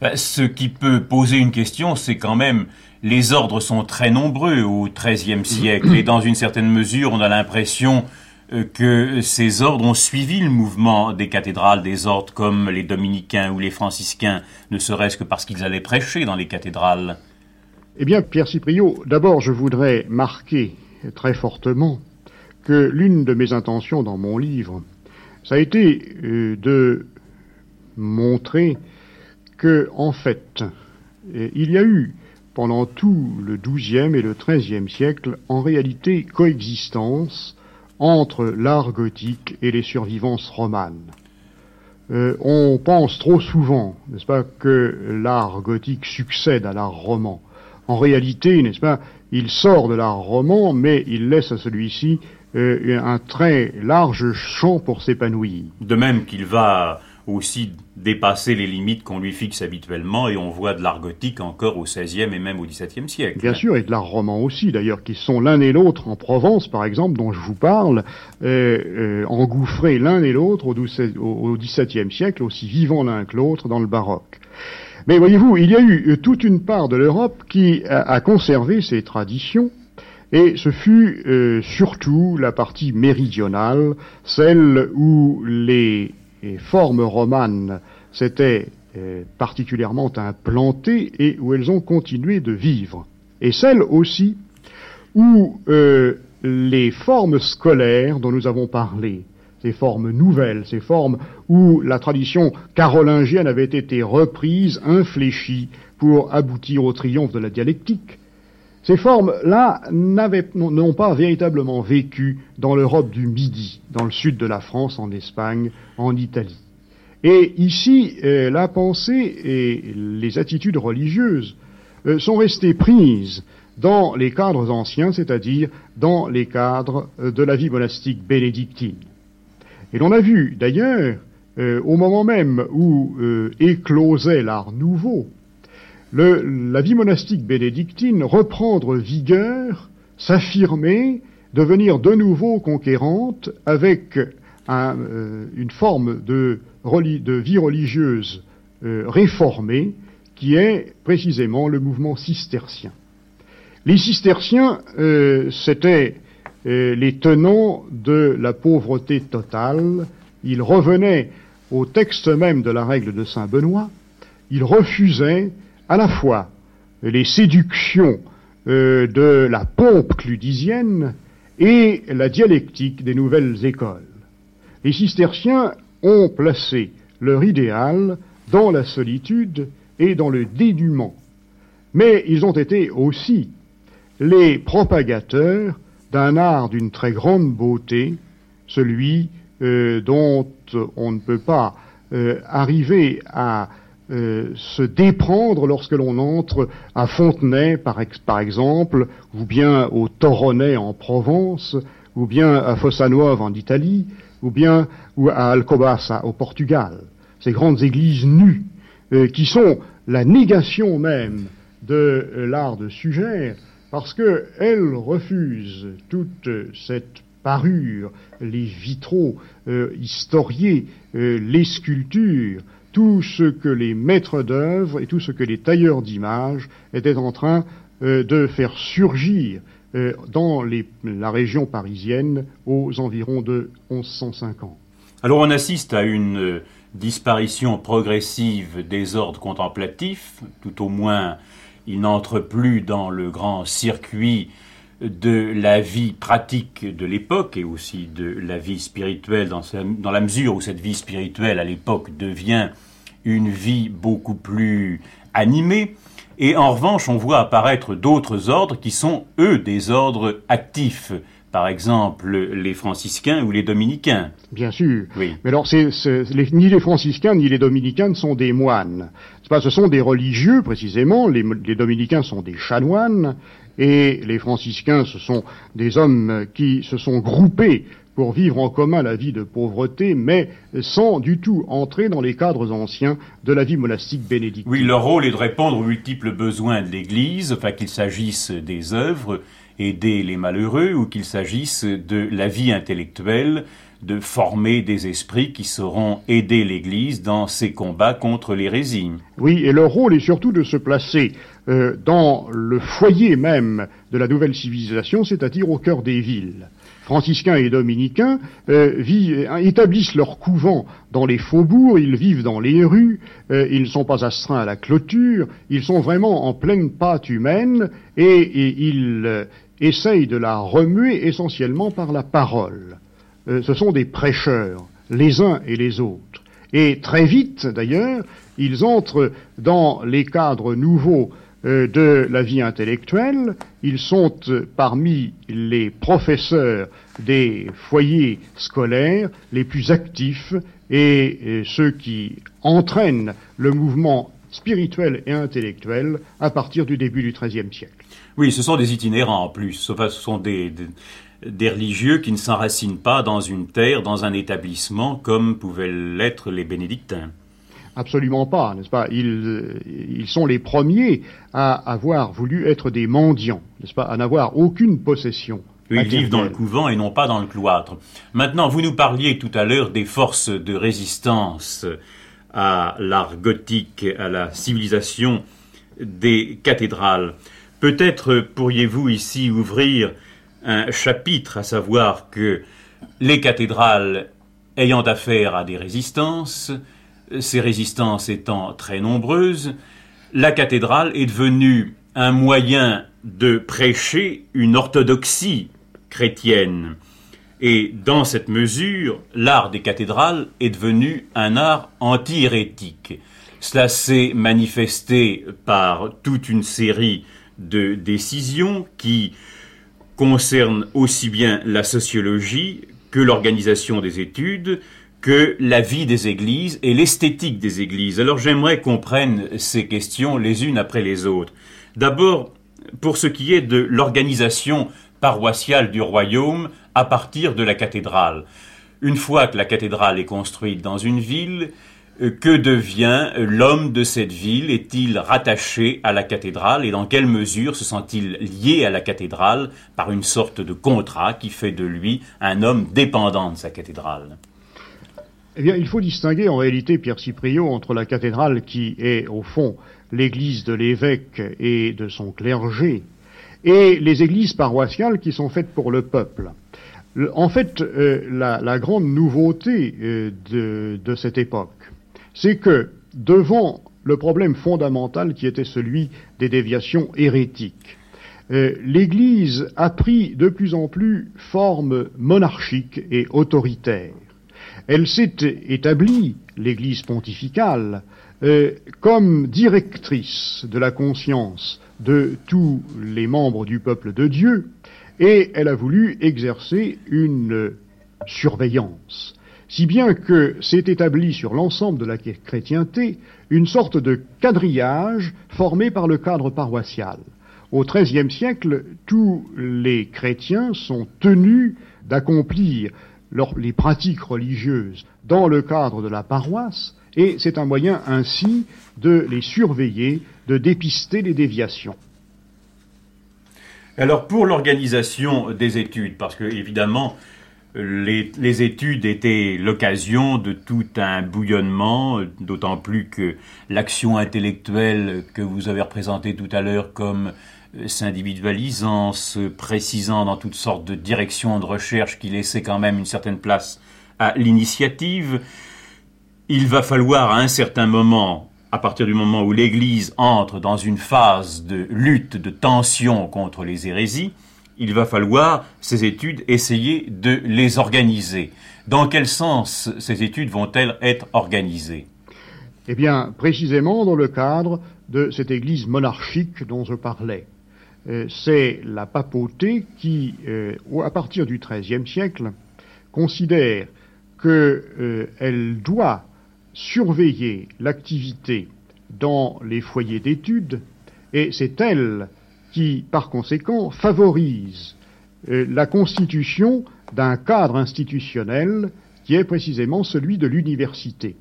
Ben, ce qui peut poser une question, c'est quand même les ordres sont très nombreux au XIIIe siècle et dans une certaine mesure, on a l'impression euh, que ces ordres ont suivi le mouvement des cathédrales, des ordres comme les dominicains ou les franciscains, ne serait-ce que parce qu'ils allaient prêcher dans les cathédrales. Eh bien, Pierre Cipriot, d'abord, je voudrais marquer très fortement que l'une de mes intentions dans mon livre, ça a été euh, de montrer que, en fait, euh, il y a eu pendant tout le XIIe et le XIIIe siècle, en réalité coexistence entre l'art gothique et les survivances romanes. Euh, on pense trop souvent, n'est-ce pas, que l'art gothique succède à l'art roman. En réalité, n'est-ce pas, il sort de l'art roman, mais il laisse à celui-ci euh, un très large champ pour s'épanouir. De même qu'il va aussi dépasser les limites qu'on lui fixe habituellement et on voit de l'art gothique encore au XVIe et même au XVIIe siècle. Bien sûr, et de l'art roman aussi d'ailleurs, qui sont l'un et l'autre en Provence par exemple, dont je vous parle, euh, euh, engouffrés l'un et l'autre au, XVIIe siècle, aussi vivants l'un que l'autre dans le baroque. Mais voyez-vous, il y a eu euh, toute une part de l'Europe qui a, conservé ses traditions, et ce fut surtout la partie méridionale, celle où les formes romanes s'étaient euh, particulièrement implantées et où elles ont continué de vivre. Et celles aussi où euh, les formes scolaires dont nous avons parlé, ces formes nouvelles, ces formes où la tradition carolingienne avait été reprise, infléchie, pour aboutir au triomphe de la dialectique, ces formes-là n'ont pas véritablement vécu dans l'Europe du Midi, dans le sud de la France, en Espagne, en Italie. Et ici, euh, la pensée et les attitudes religieuses euh, sont restées prises dans les cadres anciens, c'est-à-dire dans les cadres euh, de la vie monastique bénédictine. Et l'on a vu d'ailleurs, au moment même où éclosait l'art nouveau, la vie monastique bénédictine reprendre vigueur, s'affirmer, devenir de nouveau conquérante avec euh, une forme de, vie religieuse euh, réformée qui est précisément le mouvement cistercien. Les cisterciens, euh, c'étaient les tenants de la pauvreté totale. Ils revenaient au texte même de la règle de Saint Benoît. Ils refusaient à la fois les séductions euh, de la pompe cludisienne et la dialectique des nouvelles écoles. Les cisterciens ont placé leur idéal dans la solitude et dans le dénuement, mais ils ont été aussi les propagateurs d'un art d'une très grande beauté, celui euh, dont on ne peut pas euh, arriver à euh, se déprendre lorsque l'on entre à Fontenay, par, exemple, ou bien au Toronnais en Provence, ou bien à Fossa Nuova en Italie, ou bien à Alcobaça au Portugal. Ces grandes églises nues, euh, qui sont la négation même de euh, l'art de Sugère, parce qu'elles refusent toute cette parure, les vitraux historiés, les sculptures, tout ce que les maîtres d'œuvre et tout ce que les tailleurs d'images étaient en train euh, de faire surgir euh, dans la région parisienne aux environs de 1150. Alors on assiste à une euh, disparition progressive des ordres contemplatifs, tout au moins ils n'entrent plus dans le grand circuit de la vie pratique de l'époque et aussi de la vie spirituelle dans, dans, la mesure où cette vie spirituelle à l'époque devient une vie beaucoup plus animée. Et en revanche, on voit apparaître d'autres ordres qui sont, eux, des ordres actifs. Par exemple, les franciscains ou les dominicains. Bien sûr. Oui. Mais alors, ni les franciscains ni les dominicains ne sont des moines. Pas, ce sont des religieux, précisément. Les, les dominicains sont des chanoines et les franciscains, ce sont des hommes qui se sont groupés pour vivre en commun la vie de pauvreté, mais sans du tout entrer dans les cadres anciens de la vie monastique bénédictine. Oui, leur rôle est de répondre aux multiples besoins de l'Église, enfin qu'il s'agisse des œuvres, aider les malheureux, ou qu'il s'agisse de la vie intellectuelle, de former des esprits qui sauront aider l'Église dans ses combats contre l'hérésie. Oui, et leur rôle est surtout de se placer euh, dans le foyer même de la nouvelle civilisation, c'est-à-dire au cœur des villes. Franciscains et dominicains euh, vivent, établissent leur couvent dans les faubourgs, ils vivent dans les rues, euh, ils ne sont pas astreints à la clôture, ils sont vraiment en pleine pâte humaine et ils essayent de la remuer essentiellement par la parole. Ce sont des prêcheurs, les uns et les autres. Et très vite, d'ailleurs, ils entrent dans les cadres nouveaux de la vie intellectuelle. Ils sont euh, parmi les professeurs des foyers scolaires les plus actifs et ceux qui entraînent le mouvement spirituel et intellectuel à partir du début du XIIIe siècle. Oui, ce sont des itinérants en plus. ce sont des religieux qui ne s'enracinent pas dans une terre, dans un établissement, comme pouvaient l'être les bénédictins. Absolument pas, n'est-ce pas ils, ils, sont les premiers à avoir voulu être des mendiants, n'est-ce pas À n'avoir aucune possession. ils vivent dans le couvent et non pas dans le cloître. Maintenant, vous nous parliez tout à l'heure des forces de résistance à l'art gothique, à la civilisation des cathédrales. Peut-être pourriez-vous ici ouvrir un chapitre, à savoir que les cathédrales ayant affaire à des résistances, ces résistances étant très nombreuses, la cathédrale est devenue un moyen de prêcher une orthodoxie chrétienne. Et dans cette mesure, l'art des cathédrales est devenu un art anti-hérétique. Cela s'est manifesté par toute une série de décisions qui concernent aussi bien la sociologie que l'organisation des études, que la vie des églises et l'esthétique des églises. Alors j'aimerais qu'on prenne ces questions les unes après les autres. D'abord, pour ce qui est de l'organisation paroissiale du royaume à partir de la cathédrale. Une fois que la cathédrale est construite dans une ville, euh, que devient l'homme de cette ville? Est-il rattaché à la cathédrale? Et dans quelle mesure se sent-il lié à la cathédrale par une sorte de contrat qui fait de lui un homme dépendant de sa cathédrale? Eh bien, il faut distinguer en réalité, Pierre Cypriot, entre la cathédrale qui est, au fond, l'église de l'évêque et de son clergé, et les églises paroissiales qui sont faites pour le peuple. En fait, euh, la, grande nouveauté euh, de, cette époque, c'est que devant le problème fondamental qui était celui des déviations hérétiques, euh, l'Église a pris de plus en plus forme monarchique et autoritaire elle s'est établie, l'Église pontificale, euh, comme directrice de la conscience de tous les membres du peuple de Dieu, et elle a voulu exercer une surveillance, si bien que s'est établi sur l'ensemble de la chrétienté une sorte de quadrillage formé par le cadre paroissial. Au XIIIe siècle, tous les chrétiens sont tenus d'accomplir les pratiques religieuses dans le cadre de la paroisse, et c'est un moyen ainsi de les surveiller, de dépister les déviations. Alors pour l'organisation des études, parce que évidemment les, études étaient l'occasion de tout un bouillonnement, d'autant plus que l'action intellectuelle que vous avez représentée tout à l'heure comme s'individualisant, se précisant dans toutes sortes de directions de recherche qui laissaient quand même une certaine place à l'initiative. Il va falloir à un certain moment, à partir du moment où l'Église entre dans une phase de lutte, de tension contre les hérésies, il va falloir, ces études, essayer de les organiser. Dans quel sens ces études vont-elles être organisées? Eh bien, précisément dans le cadre de cette Église monarchique dont je parlais. Euh, c'est la papauté qui, euh, à partir du XIIIe siècle, considère qu'elle euh, doit surveiller l'activité dans les foyers d'études, et c'est elle qui, par conséquent, favorise la constitution d'un cadre institutionnel qui est précisément celui de l'université.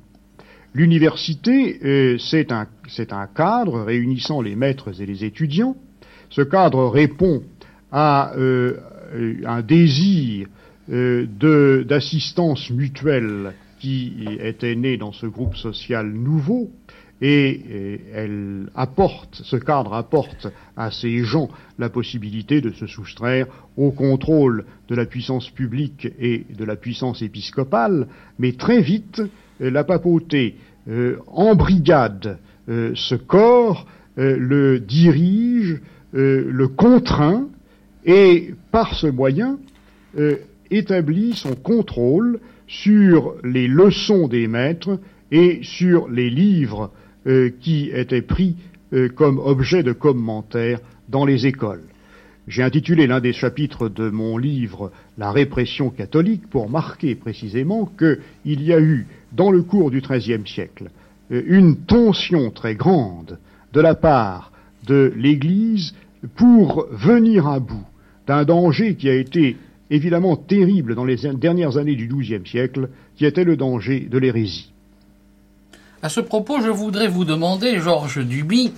L'université, c'est un, un cadre réunissant les maîtres et les étudiants, ce cadre répond à euh, un désir euh, d'assistance mutuelle qui était né dans ce groupe social nouveau, et euh, elle apporte, ce cadre apporte à ces gens la possibilité de se soustraire au contrôle de la puissance publique et de la puissance épiscopale, mais très vite, la papauté embrigade ce corps, le dirige, euh, le contraint et par ce moyen euh, établit son contrôle sur les leçons des maîtres et sur les livres euh, qui étaient pris comme objet de commentaire dans les écoles. J'ai intitulé l'un des chapitres de mon livre La répression catholique pour marquer précisément qu'il y a eu, dans le cours du XIIIe siècle, une tension très grande de la part de l'Église pour venir à bout d'un danger qui a été évidemment terrible dans les dernières années du XIIe siècle, qui était le danger de l'hérésie. À ce propos, je voudrais vous demander, Georges Duby,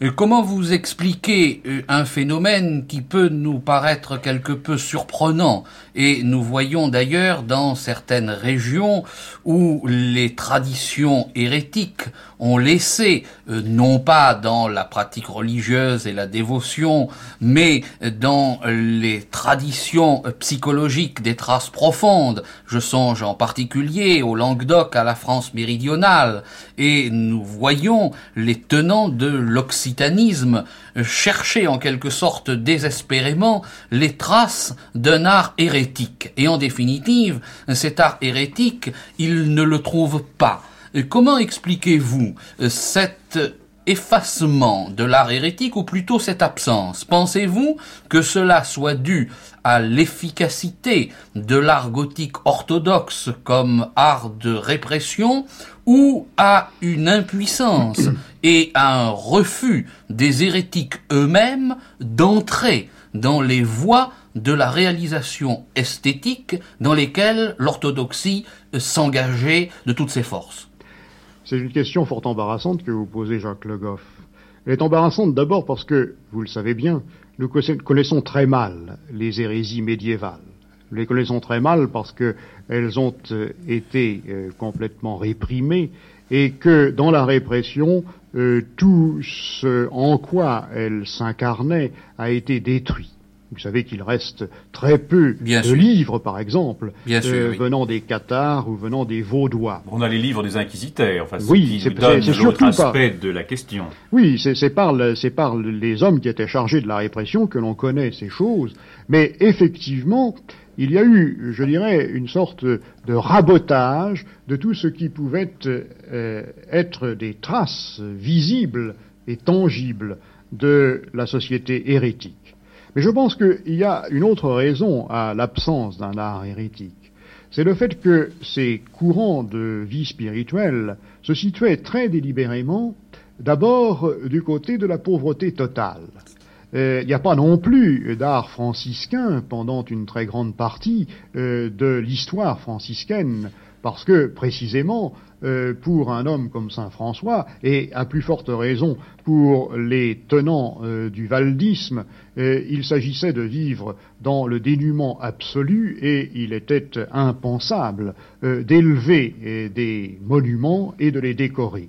euh, comment vous expliquez euh, un phénomène qui peut nous paraître quelque peu surprenant et nous voyons d'ailleurs dans certaines régions où les traditions hérétiques ont laissé, euh, non pas dans la pratique religieuse et la dévotion, mais dans les traditions psychologiques des traces profondes. Je songe en particulier au Languedoc, à la France méridionale, et nous voyons les tenants de l'occitanisme chercher en quelque sorte désespérément les traces d'un art hérétique. Et en définitive, cet art hérétique, ils ne le trouvent pas. Comment expliquez-vous cet effacement de l'art hérétique ou plutôt cette absence. Pensez-vous que cela soit dû à l'efficacité de l'art gothique orthodoxe comme art de répression ou à une impuissance et à un refus des hérétiques eux-mêmes d'entrer dans les voies de la réalisation esthétique dans lesquelles l'orthodoxie s'engageait de toutes ses forces? C'est une question fort embarrassante que vous posez, Jacques Le Goff. Elle est embarrassante d'abord parce que, vous le savez bien, nous connaissons très mal les hérésies médiévales. Nous les connaissons très mal parce qu'elles ont euh, été euh, complètement réprimées et que dans la répression, euh, tout ce en quoi elles s'incarnaient a été détruit. Vous savez qu'il reste très peu de livres, par exemple, venant des Cathares ou venant des Vaudois. On a les livres des inquisiteurs, enfin, oui, c'est surtout aspect de la question. Oui, c'est par, par les hommes qui étaient chargés de la répression que l'on connaît ces choses. Mais effectivement, il y a eu, je dirais, une sorte de rabotage de tout ce qui pouvait euh, être des traces visibles et tangibles de la société hérétique. Mais je pense qu'il y a une autre raison à l'absence d'un art hérétique. C'est le fait que ces courants de vie spirituelle se situaient très délibérément d'abord du côté de la pauvreté totale. Euh, il n'y a pas non plus d'art franciscain pendant une très grande partie euh, de l'histoire franciscaine, parce que précisément euh, pour un homme comme Saint François, et à plus forte raison pour les tenants euh, du valdisme, euh, il s'agissait de vivre dans le dénuement absolu et il était impensable d'élever des monuments et de les décorer.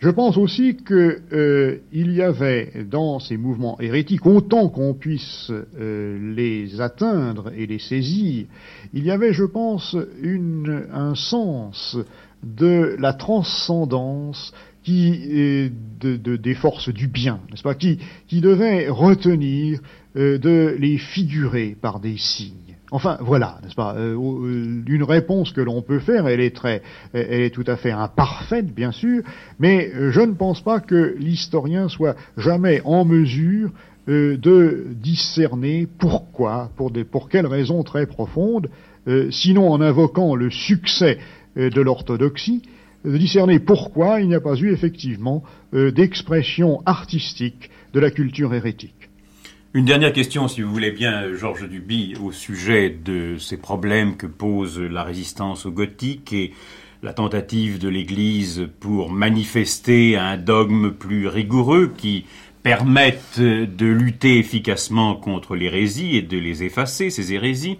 Je pense aussi qu'il y avait dans ces mouvements hérétiques, autant qu'on puisse les atteindre et les saisir, il y avait, je pense, un sens de la transcendance qui de, des forces du bien, n'est-ce pas, qui, qui devait retenir euh, de les figurer par des signes. Enfin, voilà, n'est-ce pas euh, euh, Une réponse que l'on peut faire, elle est très, elle est tout à fait imparfaite, bien sûr, mais je ne pense pas que l'historien soit jamais en mesure de discerner pourquoi, pour, des, pour quelles raisons très profondes, sinon en invoquant le succès de l'orthodoxie, de discerner pourquoi il n'y a pas eu effectivement euh, d'expression artistique de la culture hérétique. Une dernière question, si vous voulez bien, Georges Duby, au sujet de ces problèmes que pose la résistance au gothique et la tentative de l'Église pour manifester un dogme plus rigoureux qui permette de lutter efficacement contre l'hérésie et de les effacer, ces hérésies.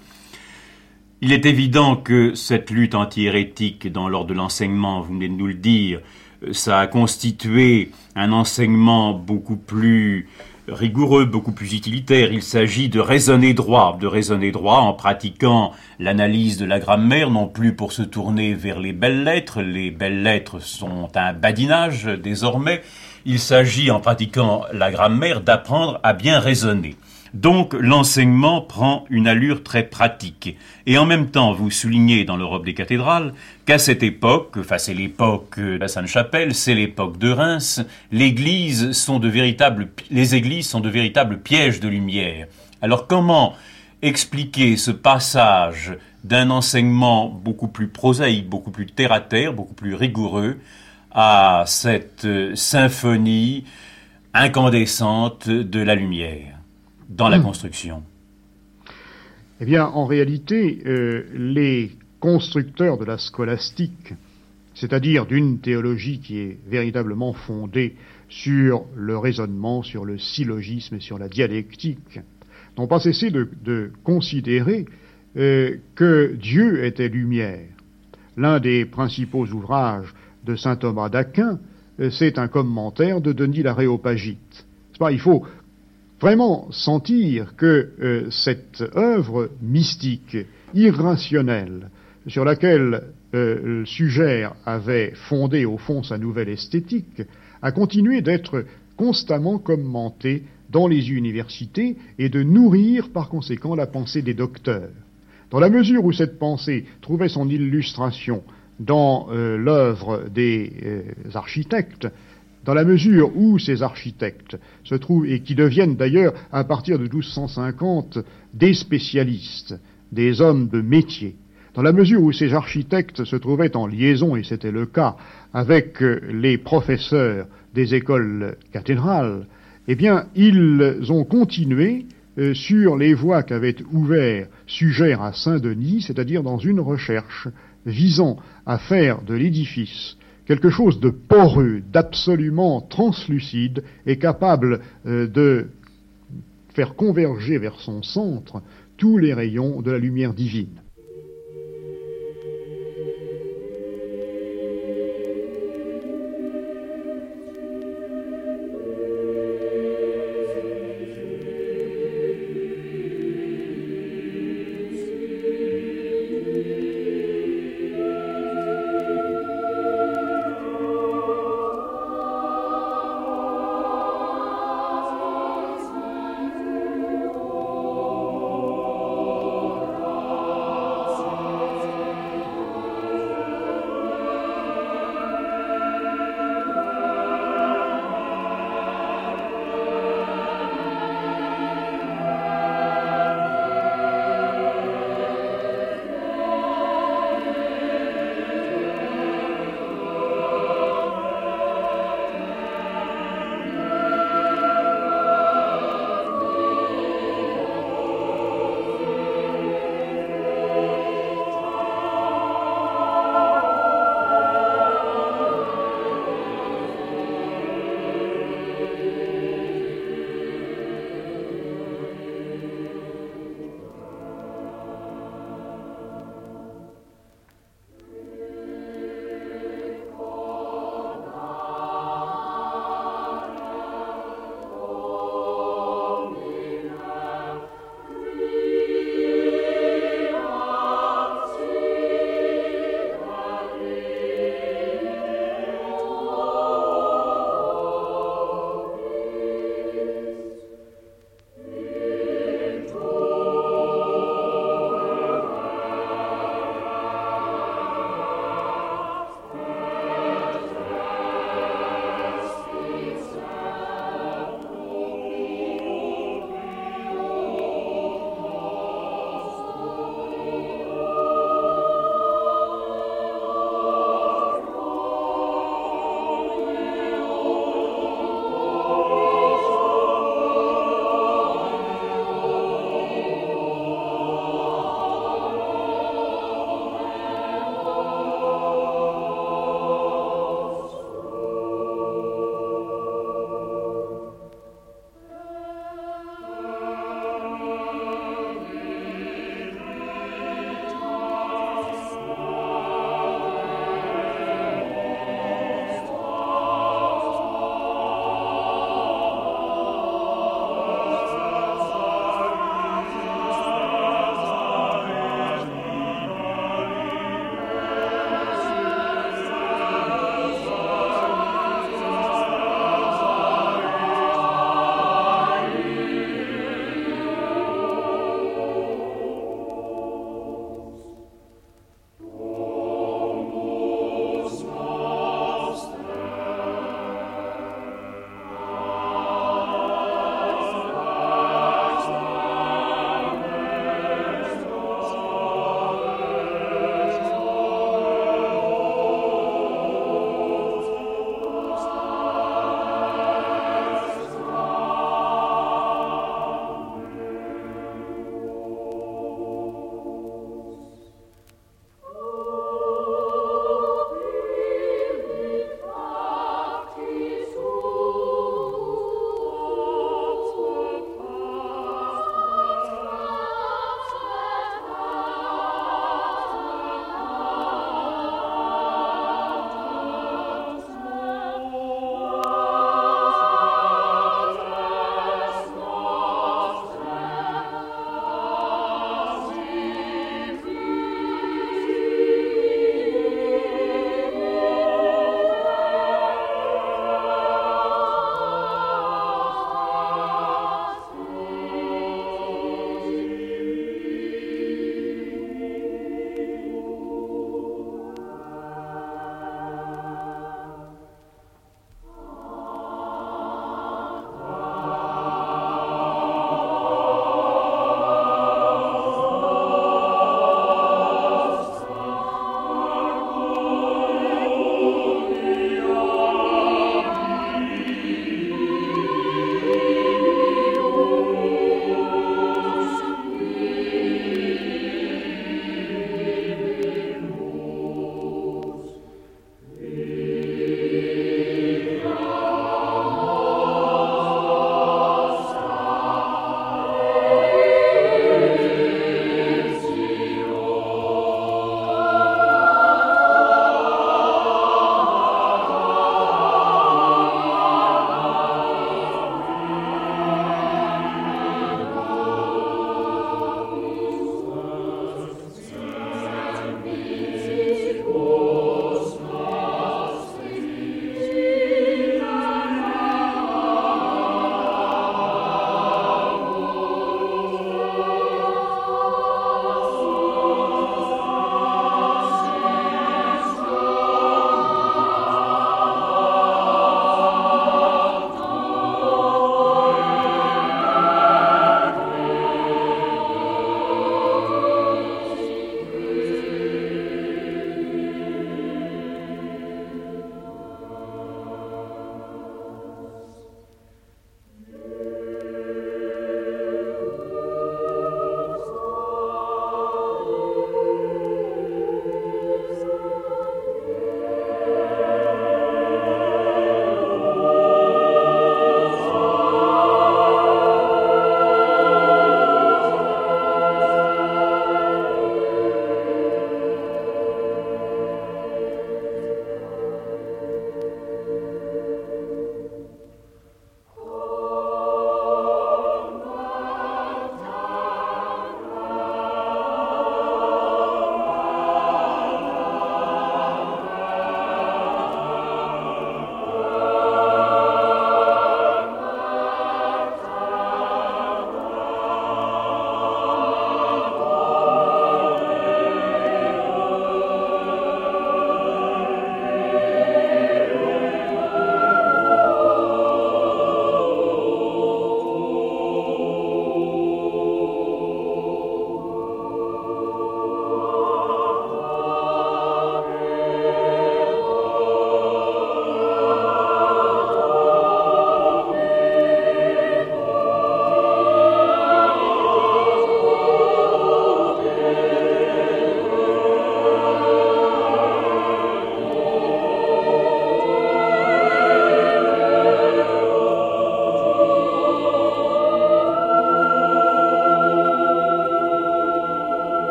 Il est évident que cette lutte anti-hérétique dans l'ordre de l'enseignement, vous venez de nous le dire, euh, ça a constitué un enseignement beaucoup plus rigoureux, beaucoup plus utilitaire. Il s'agit de raisonner droit, de raisonner droit en pratiquant l'analyse de la grammaire, non plus pour se tourner vers les belles lettres. Les belles lettres sont un badinage désormais. Il s'agit en pratiquant la grammaire d'apprendre à bien raisonner. Donc l'enseignement prend une allure très pratique. Et en même temps, vous soulignez dans l'Europe des cathédrales qu'à cette époque, enfin c'est l'époque de la Sainte-Chapelle, c'est l'époque de Reims, l'église sont de véritables, les églises sont de véritables pièges de lumière. Alors comment expliquer ce passage d'un enseignement beaucoup plus prosaïque, beaucoup plus terre à terre, beaucoup plus rigoureux, à cette symphonie incandescente de la lumière? Dans la hmm. construction Eh bien, en réalité, euh, les constructeurs de la scolastique c'est-à-dire d'une théologie qui est véritablement fondée sur le raisonnement, sur le syllogisme et sur la dialectique, n'ont pas cessé de, considérer euh, que Dieu était lumière. L'un des principaux ouvrages de saint Thomas d'Aquin, euh, c'est un commentaire de Denis l'Aréopagite. Il faut vraiment sentir que euh, cette œuvre mystique, irrationnelle, sur laquelle euh, Sugère avait fondé au fond sa nouvelle esthétique, a continué d'être constamment commentée dans les universités et de nourrir par conséquent la pensée des docteurs. Dans la mesure où cette pensée trouvait son illustration dans euh, l'œuvre des euh, architectes, dans la mesure où ces architectes se trouvent, et qui deviennent d'ailleurs à partir de 1250 des spécialistes, des hommes de métier, dans la mesure où ces architectes se trouvaient en liaison, et c'était le cas, avec euh, les professeurs des écoles cathédrales, eh bien, ils ont continué sur les voies qu'avait ouvert Sugère à Saint-Denis, c'est-à-dire dans une recherche visant à faire de l'édifice quelque chose de poreux, d'absolument translucide et capable euh, de faire converger vers son centre tous les rayons de la lumière divine.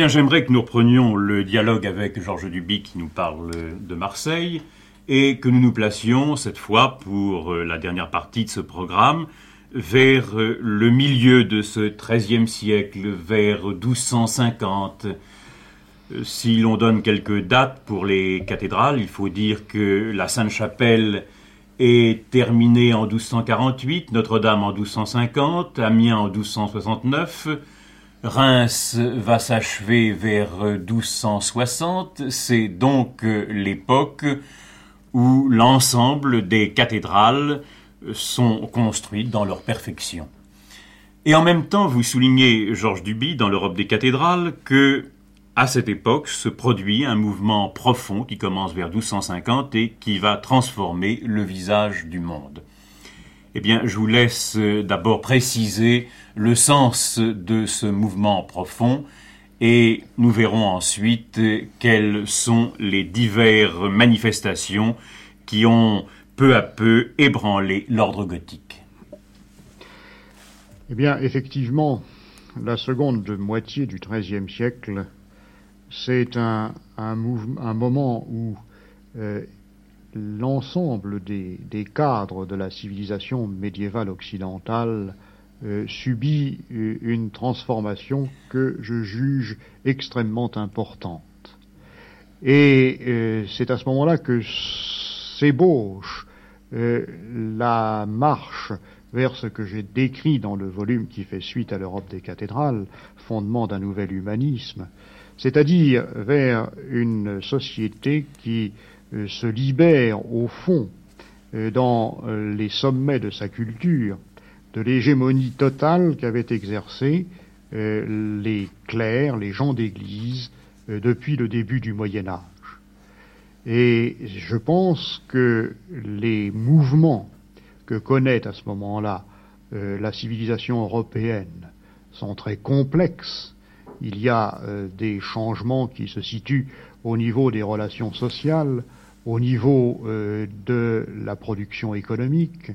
Bien, j'aimerais que nous reprenions le dialogue avec Georges Duby qui nous parle de Marseille et que nous nous placions cette fois pour la dernière partie de ce programme vers le milieu de ce XIIIe siècle, vers 1250. Si l'on donne quelques dates pour les cathédrales, il faut dire que la Sainte-Chapelle est terminée en 1248, Notre-Dame en 1250, Amiens en 1269, Reims va s'achever vers 1260. C'est donc l'époque où l'ensemble des cathédrales sont construites dans leur perfection. Et en même temps, vous soulignez, Georges Duby, dans l'Europe des cathédrales, que à cette époque se produit un mouvement profond qui commence vers 1250 et qui va transformer le visage du monde. Eh bien, je vous laisse d'abord préciser le sens de ce mouvement profond et nous verrons ensuite quelles sont les diverses manifestations qui ont peu à peu ébranlé l'ordre gothique. Eh bien, effectivement, la seconde moitié du XIIIe siècle, c'est un, moment où euh, l'ensemble des, cadres de la civilisation médiévale occidentale euh, subit euh, une transformation que je juge extrêmement importante. Et c'est à ce moment-là que s'ébauche la marche vers ce que j'ai décrit dans le volume qui fait suite à l'Europe des cathédrales, fondement d'un nouvel humanisme, c'est-à-dire vers une société qui euh, se libère au fond euh, dans euh, les sommets de sa culture de l'hégémonie totale qu'avaient exercée les clercs, les gens d'église, depuis le début du Moyen Âge. Et je pense que les mouvements que connaît à ce moment-là la civilisation européenne sont très complexes. Il y a des changements qui se situent au niveau des relations sociales, au niveau euh, de la production économique.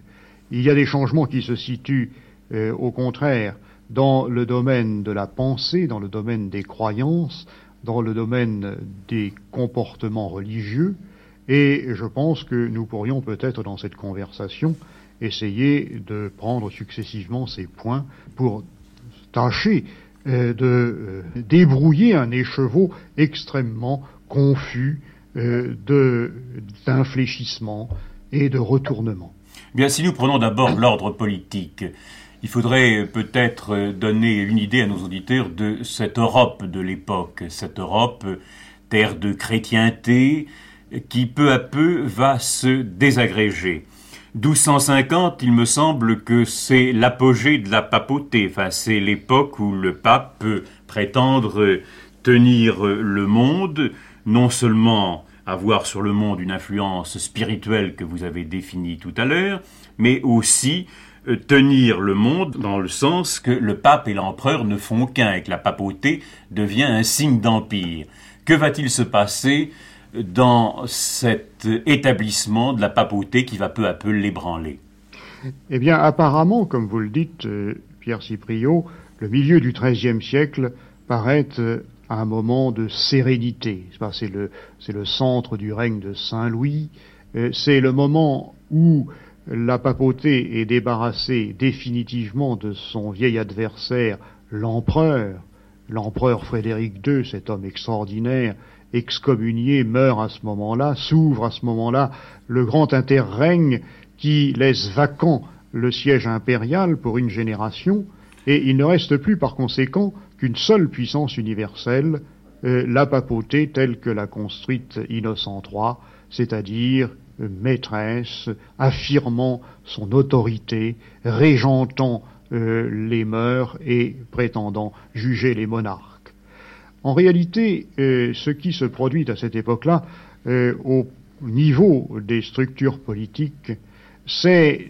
Il y a des changements qui se situent euh, au contraire dans le domaine de la pensée, dans le domaine des croyances, dans le domaine des comportements religieux, et je pense que nous pourrions peut-être dans cette conversation essayer de prendre successivement ces points pour tâcher euh, de débrouiller un écheveau extrêmement confus, euh, d'infléchissement et de retournement. Bien, si nous prenons d'abord l'ordre politique, il faudrait peut-être donner une idée à nos auditeurs de cette Europe de l'époque, cette Europe terre de chrétienté qui peu à peu va se désagréger. 1250, il me semble que c'est l'apogée de la papauté, c'est l'époque où le pape peut prétendre tenir le monde, non seulement avoir sur le monde une influence spirituelle que vous avez définie tout à l'heure, mais aussi euh, tenir le monde dans le sens que le pape et l'empereur ne font qu'un et que la papauté devient un signe d'empire. Que va-t-il se passer dans cet établissement de la papauté qui va peu à peu l'ébranler? Eh bien, apparemment, comme vous le dites, euh, Pierre Cypriot, le milieu du XIIIe siècle paraît euh, un moment de sérénité. C'est le, centre du règne de Saint Louis. Euh, c'est le moment où la papauté est débarrassée définitivement de son vieil adversaire, l'empereur. L'empereur Frédéric II, cet homme extraordinaire, excommunié, meurt à ce moment-là, s'ouvre à ce moment-là le grand interrègne qui laisse vacant le siège impérial pour une génération, et il ne reste plus par conséquent qu'une seule puissance universelle, euh, la papauté telle que l'a construite Innocent III, c'est-à-dire euh, maîtresse, affirmant son autorité, régentant euh, les mœurs et prétendant juger les monarques. En réalité, ce qui se produit à cette époque-là, au niveau des structures politiques, c'est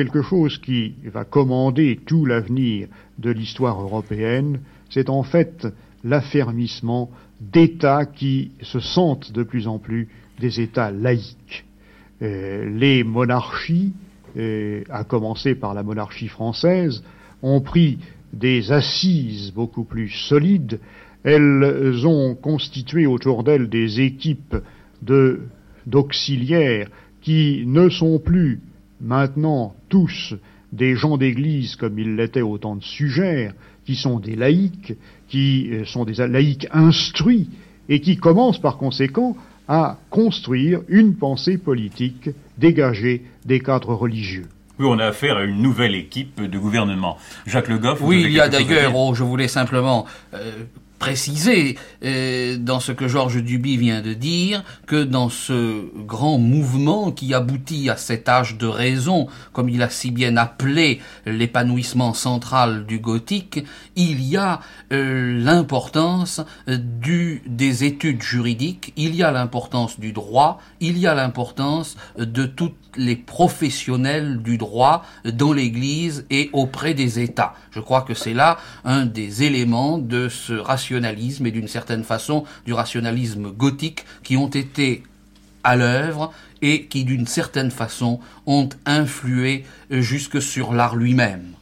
quelque chose qui va commander tout l'avenir de l'histoire européenne, c'est en fait l'affermissement d'États qui se sentent de plus en plus des États laïques. Euh, les monarchies, euh, à commencer par la monarchie française, ont pris des assises beaucoup plus solides. Elles ont constitué autour d'elles des équipes d'auxiliaires qui ne sont plus maintenant tous des gens d'église comme ils l'étaient au temps de Sugère, qui sont des laïcs, qui euh, sont des laïcs instruits et qui commencent par conséquent à construire une pensée politique dégagée des cadres religieux. Oui, on a affaire à une nouvelle équipe de gouvernement. Jacques Le Goff. Oui, il y a d'ailleurs, oh, je voulais simplement euh, préciser euh, dans ce que Georges Duby vient de dire que dans ce grand mouvement qui aboutit à cet âge de raison, comme il a si bien appelé l'épanouissement central du gothique, il y a euh, l'importance du des études juridiques, il y a l'importance du droit, il y a l'importance de toutes les professionnels du droit dans l'Église et auprès des États. Je crois que c'est là un des éléments de ce rationalisme et d'une certaine façon du rationalisme gothique qui ont été à l'œuvre et qui d'une certaine façon ont influé jusque sur l'art lui-même.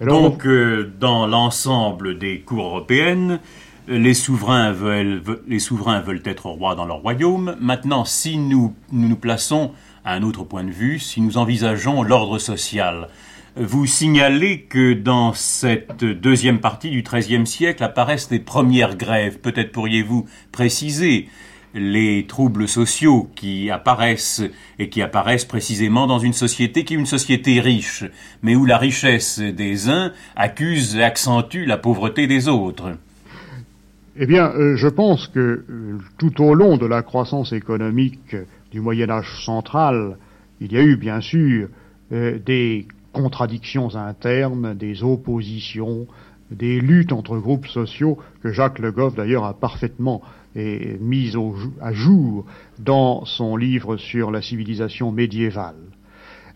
Donc, euh, dans l'ensemble des cours européennes, les souverains, veulent, les souverains veulent être rois dans leur royaume. Maintenant, si nous nous, nous plaçons à un autre point de vue, si nous envisageons l'ordre social, vous signalez que dans cette deuxième partie du XIIIe siècle apparaissent les premières grèves. Peut-être pourriez-vous préciser les troubles sociaux qui apparaissent et qui apparaissent précisément dans une société qui est une société riche, mais où la richesse des uns accuse et accentue la pauvreté des autres. Eh bien, euh, je pense que euh, tout au long de la croissance économique du Moyen Âge central, il y a eu bien sûr euh, des contradictions internes, des oppositions, des luttes entre groupes sociaux que Jacques Le Goff d'ailleurs a parfaitement mise à jour dans son livre sur la civilisation médiévale.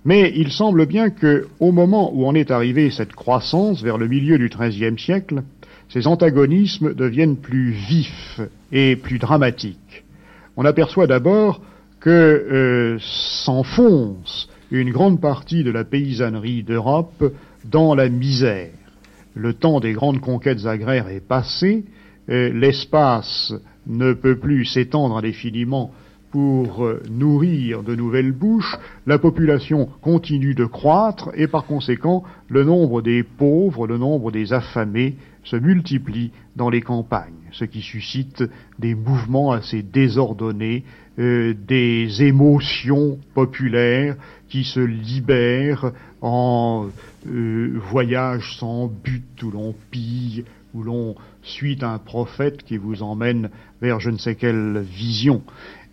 Mais il semble bien que, au moment où en est arrivée cette croissance vers le milieu du XIIIe siècle, ces antagonismes deviennent plus vifs et plus dramatiques. On aperçoit d'abord que euh, s'enfonce une grande partie de la paysannerie d'Europe dans la misère. Le temps des grandes conquêtes agraires est passé, euh, l'espace ne peut plus s'étendre indéfiniment pour euh, nourrir de nouvelles bouches, la population continue de croître et par conséquent le nombre des pauvres, le nombre des affamés se multiplie dans les campagnes, ce qui suscite des mouvements assez désordonnés, euh, des émotions populaires qui se libèrent en euh, voyage sans but où l'on pille, où l'on suit un prophète qui vous emmène vers je ne sais quelle vision.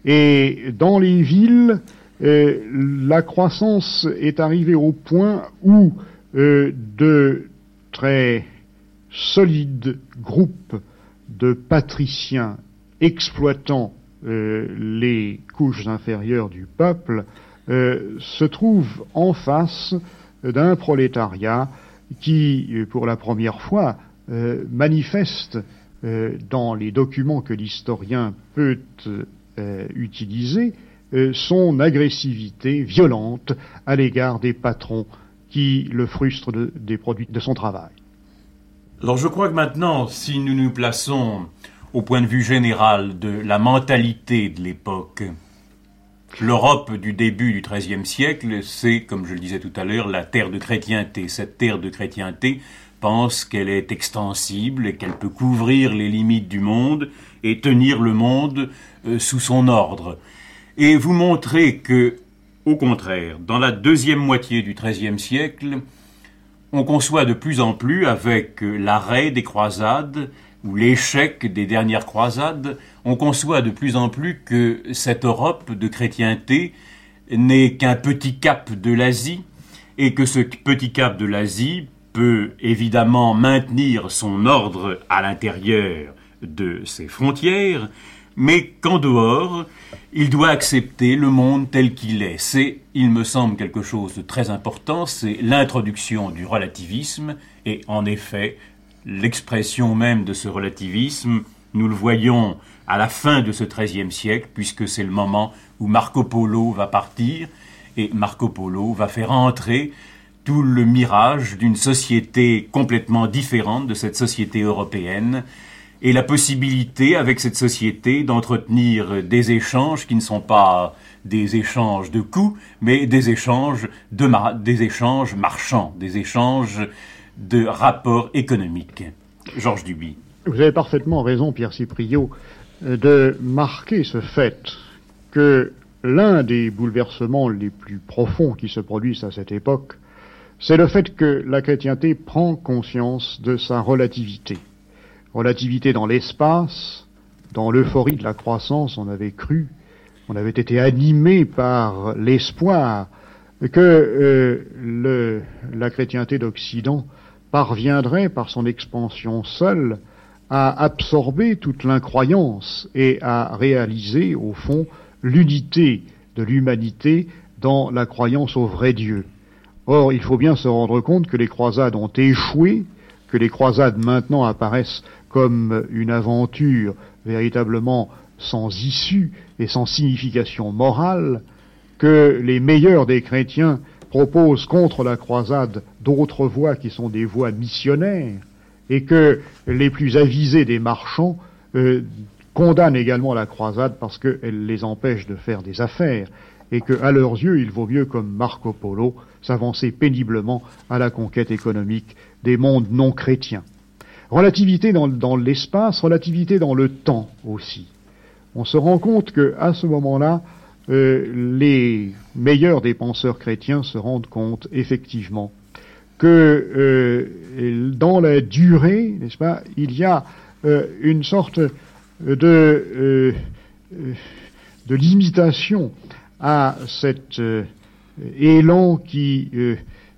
Et dans les villes, euh, la croissance est arrivée au point où euh, de très solides groupes de patriciens exploitant euh, les couches inférieures du peuple se trouvent en face d'un prolétariat qui, pour la première fois, manifeste dans les documents que l'historien peut euh, utiliser euh, son agressivité violente à l'égard des patrons qui le frustrent des produits de son travail. Alors je crois que maintenant, si nous nous plaçons au point de vue général de la mentalité de l'époque, L'Europe du début du XIIIe siècle, c'est, comme je le disais tout à l'heure, la terre de chrétienté. Cette terre de chrétienté pense qu'elle est extensible et qu'elle peut couvrir les limites du monde et tenir le monde euh, sous son ordre. Et vous montrez que, au contraire, dans la deuxième moitié du XIIIe siècle, on conçoit de plus en plus, avec euh, l'arrêt des croisades ou l'échec des dernières croisades, on conçoit de plus en plus que cette Europe de chrétienté n'est qu'un petit cap de l'Asie, et que ce petit cap de l'Asie peut évidemment maintenir son ordre à l'intérieur de ses frontières, mais qu'en dehors, il doit accepter le monde tel qu'il est. C'est, il me semble, quelque chose de très important, c'est l'introduction du relativisme, et en effet, l'expression même de ce relativisme, nous le voyons à la fin de ce XIIIe siècle, puisque c'est le moment où Marco Polo va partir, et Marco Polo va faire entrer tout le mirage d'une société complètement différente de cette société européenne et la possibilité avec cette société d'entretenir des échanges qui ne sont pas des échanges de coûts, mais des échanges, de des échanges marchands, des échanges de rapports économiques. Georges Duby. Vous avez parfaitement raison, Pierre Cipriot, de marquer ce fait que l'un des bouleversements les plus profonds qui se produisent à cette époque c'est le fait que la chrétienté prend conscience de sa relativité. Relativité dans l'espace, dans l'euphorie de la croissance, on avait cru, on avait été animé par l'espoir que euh, la chrétienté d'Occident parviendrait par son expansion seule à absorber toute l'incroyance et à réaliser au fond l'unité de l'humanité dans la croyance au vrai Dieu. Or, il faut bien se rendre compte que les croisades ont échoué, que les croisades maintenant apparaissent comme une aventure véritablement sans issue et sans signification morale, que les meilleurs des chrétiens proposent contre la croisade d'autres voies qui sont des voies missionnaires, et que les plus avisés des marchands euh, condamnent également la croisade parce qu'elle les empêche de faire des affaires et que, à leurs yeux, il vaut mieux, comme Marco Polo, s'avancer péniblement à la conquête économique des mondes non chrétiens. Relativité dans, l'espace, relativité dans le temps aussi. On se rend compte que, à ce moment-là, euh, les meilleurs des penseurs chrétiens se rendent compte effectivement que euh, dans la durée, n'est-ce pas, il y a euh, une sorte de, de limitation à cet élan qui, euh,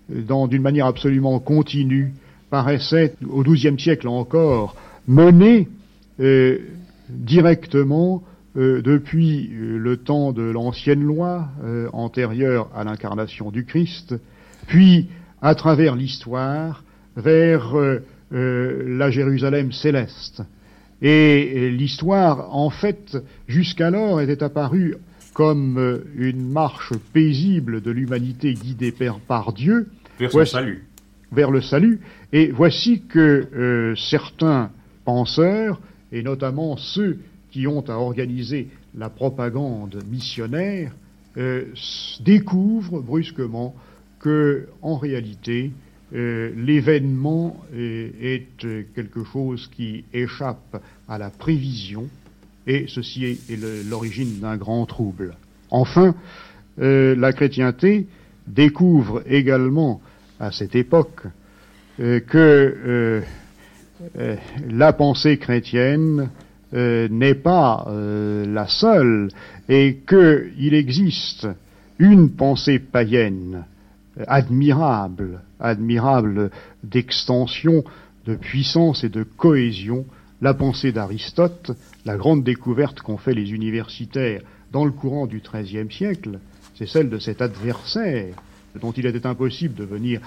d'une manière absolument continue, paraissait au XIIe siècle encore mené euh, depuis le temps de l'ancienne loi antérieure à l'incarnation du Christ, puis à travers l'histoire vers la Jérusalem céleste. Et l'histoire, en fait, jusqu'alors était apparue comme euh, une marche paisible de l'humanité guidée par Dieu vers son salut. Vers le salut. Et voici que euh, certains penseurs, et notamment ceux qui ont à organiser la propagande missionnaire, euh, découvrent brusquement que, en réalité, l'événement est quelque chose qui échappe à la prévision et ceci est, l'origine d'un grand trouble. Enfin, euh, la chrétienté découvre également à cette époque euh, que euh, la pensée chrétienne n'est pas la seule et qu'il existe une pensée païenne admirable, admirable d'extension, de puissance et de cohésion, la pensée d'Aristote, la grande découverte qu'ont fait les universitaires dans le courant du XIIIe siècle, c'est celle de cet adversaire dont il était impossible de venir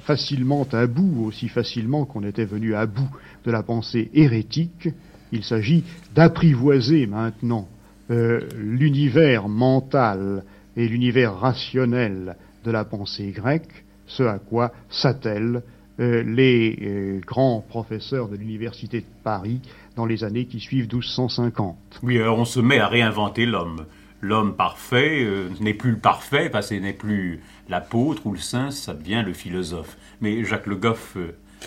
facilement à bout, aussi facilement qu'on était venu à bout de la pensée hérétique. Il s'agit d'apprivoiser maintenant euh, l'univers mental et l'univers rationnel de la pensée grecque, ce à quoi s'attelle euh, les euh, grands professeurs de l'université de Paris dans les années qui suivent 1250. Oui, alors on se met à réinventer l'homme. L'homme parfait euh, n'est plus le parfait, parce que n'est plus l'apôtre ou le saint, ça devient le philosophe. Mais Jacques Le Goff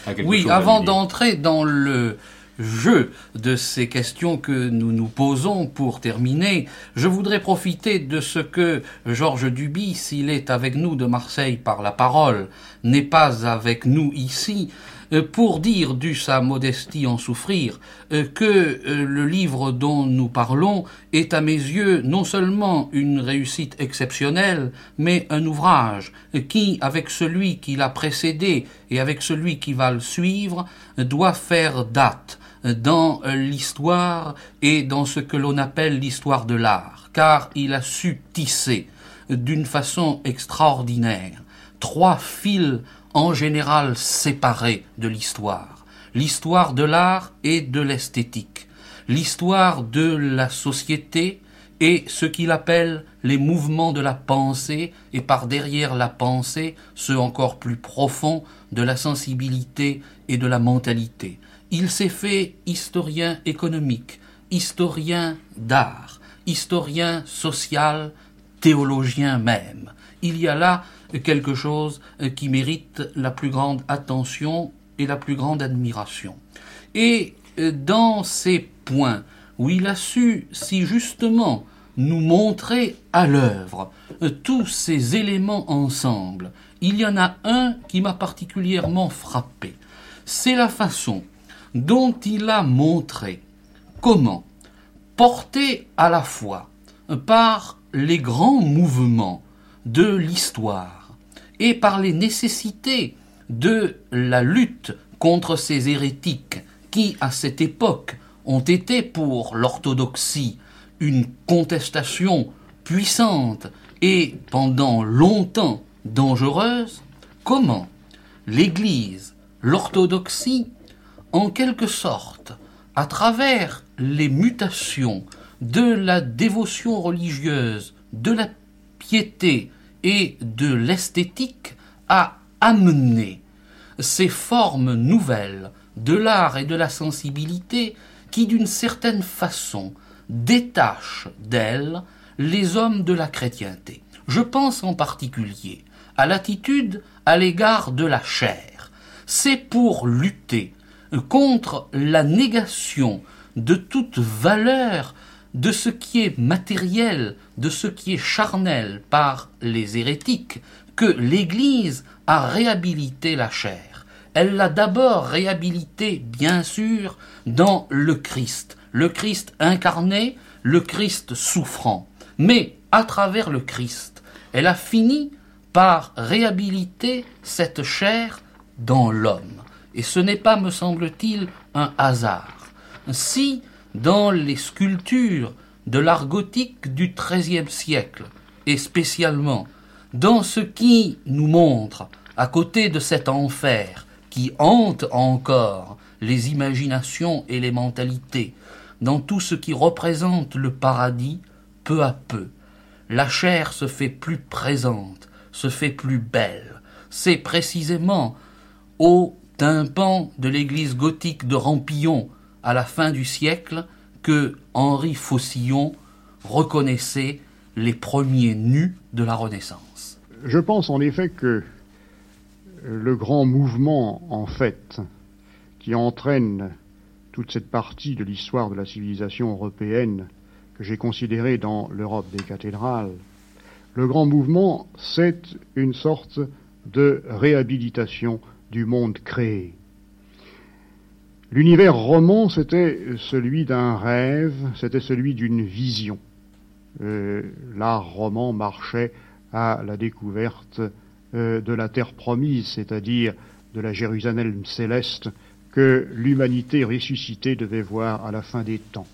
a quelque oui, chose avant d'entrer dans le jeu de ces questions que nous nous posons pour terminer, je voudrais profiter de ce que Georges Duby, s'il est avec nous de Marseille par la parole, n'est pas avec nous ici, euh, pour dire, dû sa modestie en souffrir, euh, que euh, le livre dont nous parlons est à mes yeux non seulement une réussite exceptionnelle, mais un ouvrage qui, avec celui qui l'a précédé et avec celui qui va le suivre, doit faire date dans l'histoire et dans ce que l'on appelle l'histoire de l'art, car il a su tisser d'une façon extraordinaire trois fils en général séparés de l'histoire. L'histoire de l'art et de l'esthétique. L'histoire de la société et ce qu'il appelle les mouvements de la pensée, et par derrière la pensée, ceux encore plus profonds de la sensibilité et de la mentalité. Il s'est fait historien économique, historien d'art, historien social, théologien même. Il y a là quelque chose qui mérite la plus grande attention et la plus grande admiration. Et euh, dans ces points où il a su si justement nous montrer à l'œuvre euh, tous ces éléments ensemble, il y en a un qui m'a particulièrement frappé. C'est la façon dont il a montré comment, porté à la fois par les grands mouvements de l'histoire et par les nécessités de la lutte contre ces hérétiques qui, à cette époque, ont été pour l'orthodoxie une contestation puissante et pendant longtemps dangereuse, comment l'Église, l'orthodoxie, en quelque sorte, à travers les mutations de la dévotion religieuse, de la piété et de l'esthétique, a amené ces formes nouvelles de l'art et de la sensibilité qui, d'une certaine façon, détachent d'elles les hommes de la chrétienté. Je pense en particulier à l'attitude à l'égard de la chair. C'est pour lutter contre la négation de toute valeur de ce qui est matériel, de ce qui est charnel par les hérétiques, que l'Église a réhabilité la chair. Elle l'a d'abord réhabilité, bien sûr, dans le Christ, le Christ incarné, le Christ souffrant. Mais à travers le Christ, elle a fini par réhabiliter cette chair dans l'homme. Et ce n'est pas, me semble-t-il, un hasard. Si, dans les sculptures de l'art gothique du XIIIe siècle, et spécialement dans ce qui nous montre, à côté de cet enfer qui hante encore les imaginations et les mentalités, dans tout ce qui représente le paradis, peu à peu, la chair se fait plus présente, se fait plus belle. C'est précisément au tympan de l'église gothique de Rampillon à la fin du siècle que Henri Faucillon reconnaissait les premiers nus de la Renaissance. Je pense en effet que le grand mouvement, en fait, qui entraîne toute cette partie de l'histoire de la civilisation européenne que j'ai considérée dans l'Europe des cathédrales, le grand mouvement, c'est une sorte de réhabilitation du monde créé. L'univers roman, c'était celui d'un rêve, c'était celui d'une vision. Euh, l'art roman marchait à la découverte euh, de la terre promise, c'est-à-dire de la Jérusalem céleste que l'humanité ressuscitée devait voir à la fin des temps.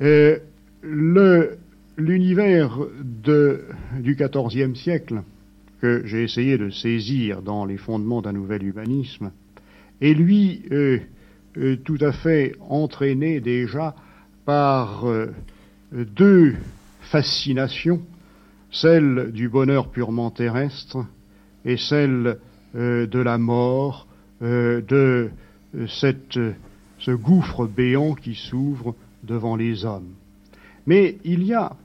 Euh, l'univers du XIVe siècle, que j'ai essayé de saisir dans les fondements d'un nouvel humanisme, est lui euh, euh, tout à fait entraîné déjà par deux fascinations, celle du bonheur purement terrestre et celle de la mort euh, de euh, euh, ce gouffre béant qui s'ouvre devant les hommes. Mais il y a,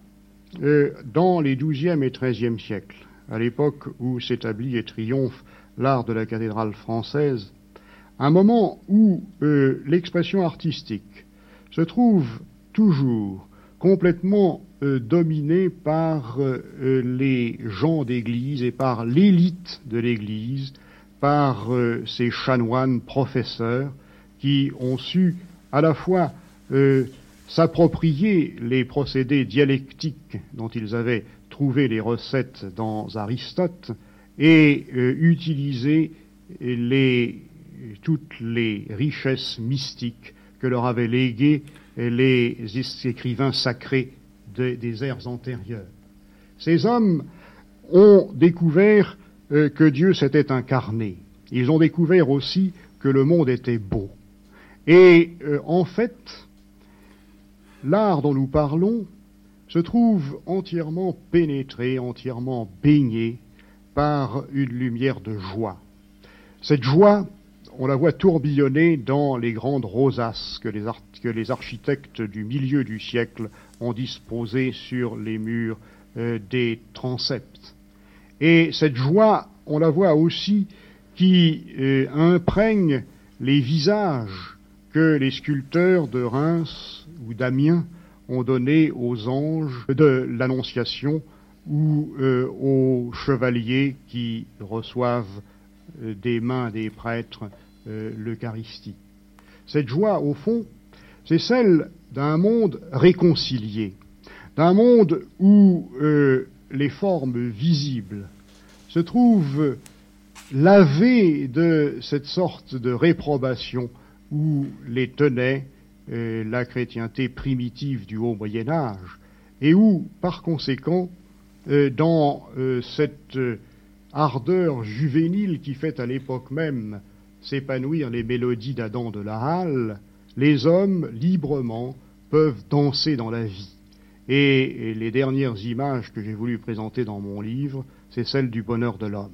dans les XIIe et XIIIe siècles, à l'époque où s'établit et triomphe l'art de la cathédrale française, un moment où l'expression artistique se trouve toujours complètement dominée par les gens d'Église et par l'élite de l'Église, par euh, ces chanoines professeurs qui ont su à la fois euh, s'approprier les procédés dialectiques dont ils avaient trouvé les recettes dans Aristote et euh, utiliser toutes les richesses mystiques que leur avaient léguées les écrivains sacrés des ères antérieures. Ces hommes ont découvert euh, que Dieu s'était incarné. Ils ont découvert aussi que le monde était beau. Et euh, en fait, l'art dont nous parlons se trouve entièrement pénétré, entièrement baigné par une lumière de joie. Cette joie, on la voit tourbillonner dans les grandes rosaces que les, architectes du milieu du siècle ont disposées sur les murs euh, des transepts. Et cette joie, on la voit aussi qui euh, imprègne les visages que les sculpteurs de Reims ou d'Amiens ont donnés aux anges de l'Annonciation ou euh, aux chevaliers qui reçoivent euh, des mains des prêtres euh, l'Eucharistie. Cette joie, au fond, c'est celle d'un monde réconcilié, d'un monde où les formes visibles se trouvent lavées de cette sorte de réprobation où les tenait la chrétienté primitive du haut Moyen Âge, et où, par conséquent, euh, dans euh, cette euh, ardeur juvénile qui fait à l'époque même s'épanouir les mélodies d'Adam de la Halle, les hommes librement peuvent danser dans la vie. Et, les dernières images que j'ai voulu présenter dans mon livre, c'est celle du bonheur de l'homme.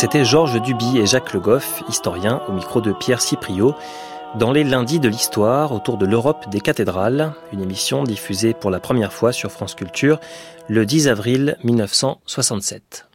C'était Georges Duby et Jacques Le Goff, historiens, au micro de Pierre Cipriot, dans les lundis de l'histoire autour de l'Europe des cathédrales, une émission diffusée pour la première fois sur France Culture le 10 avril 1967.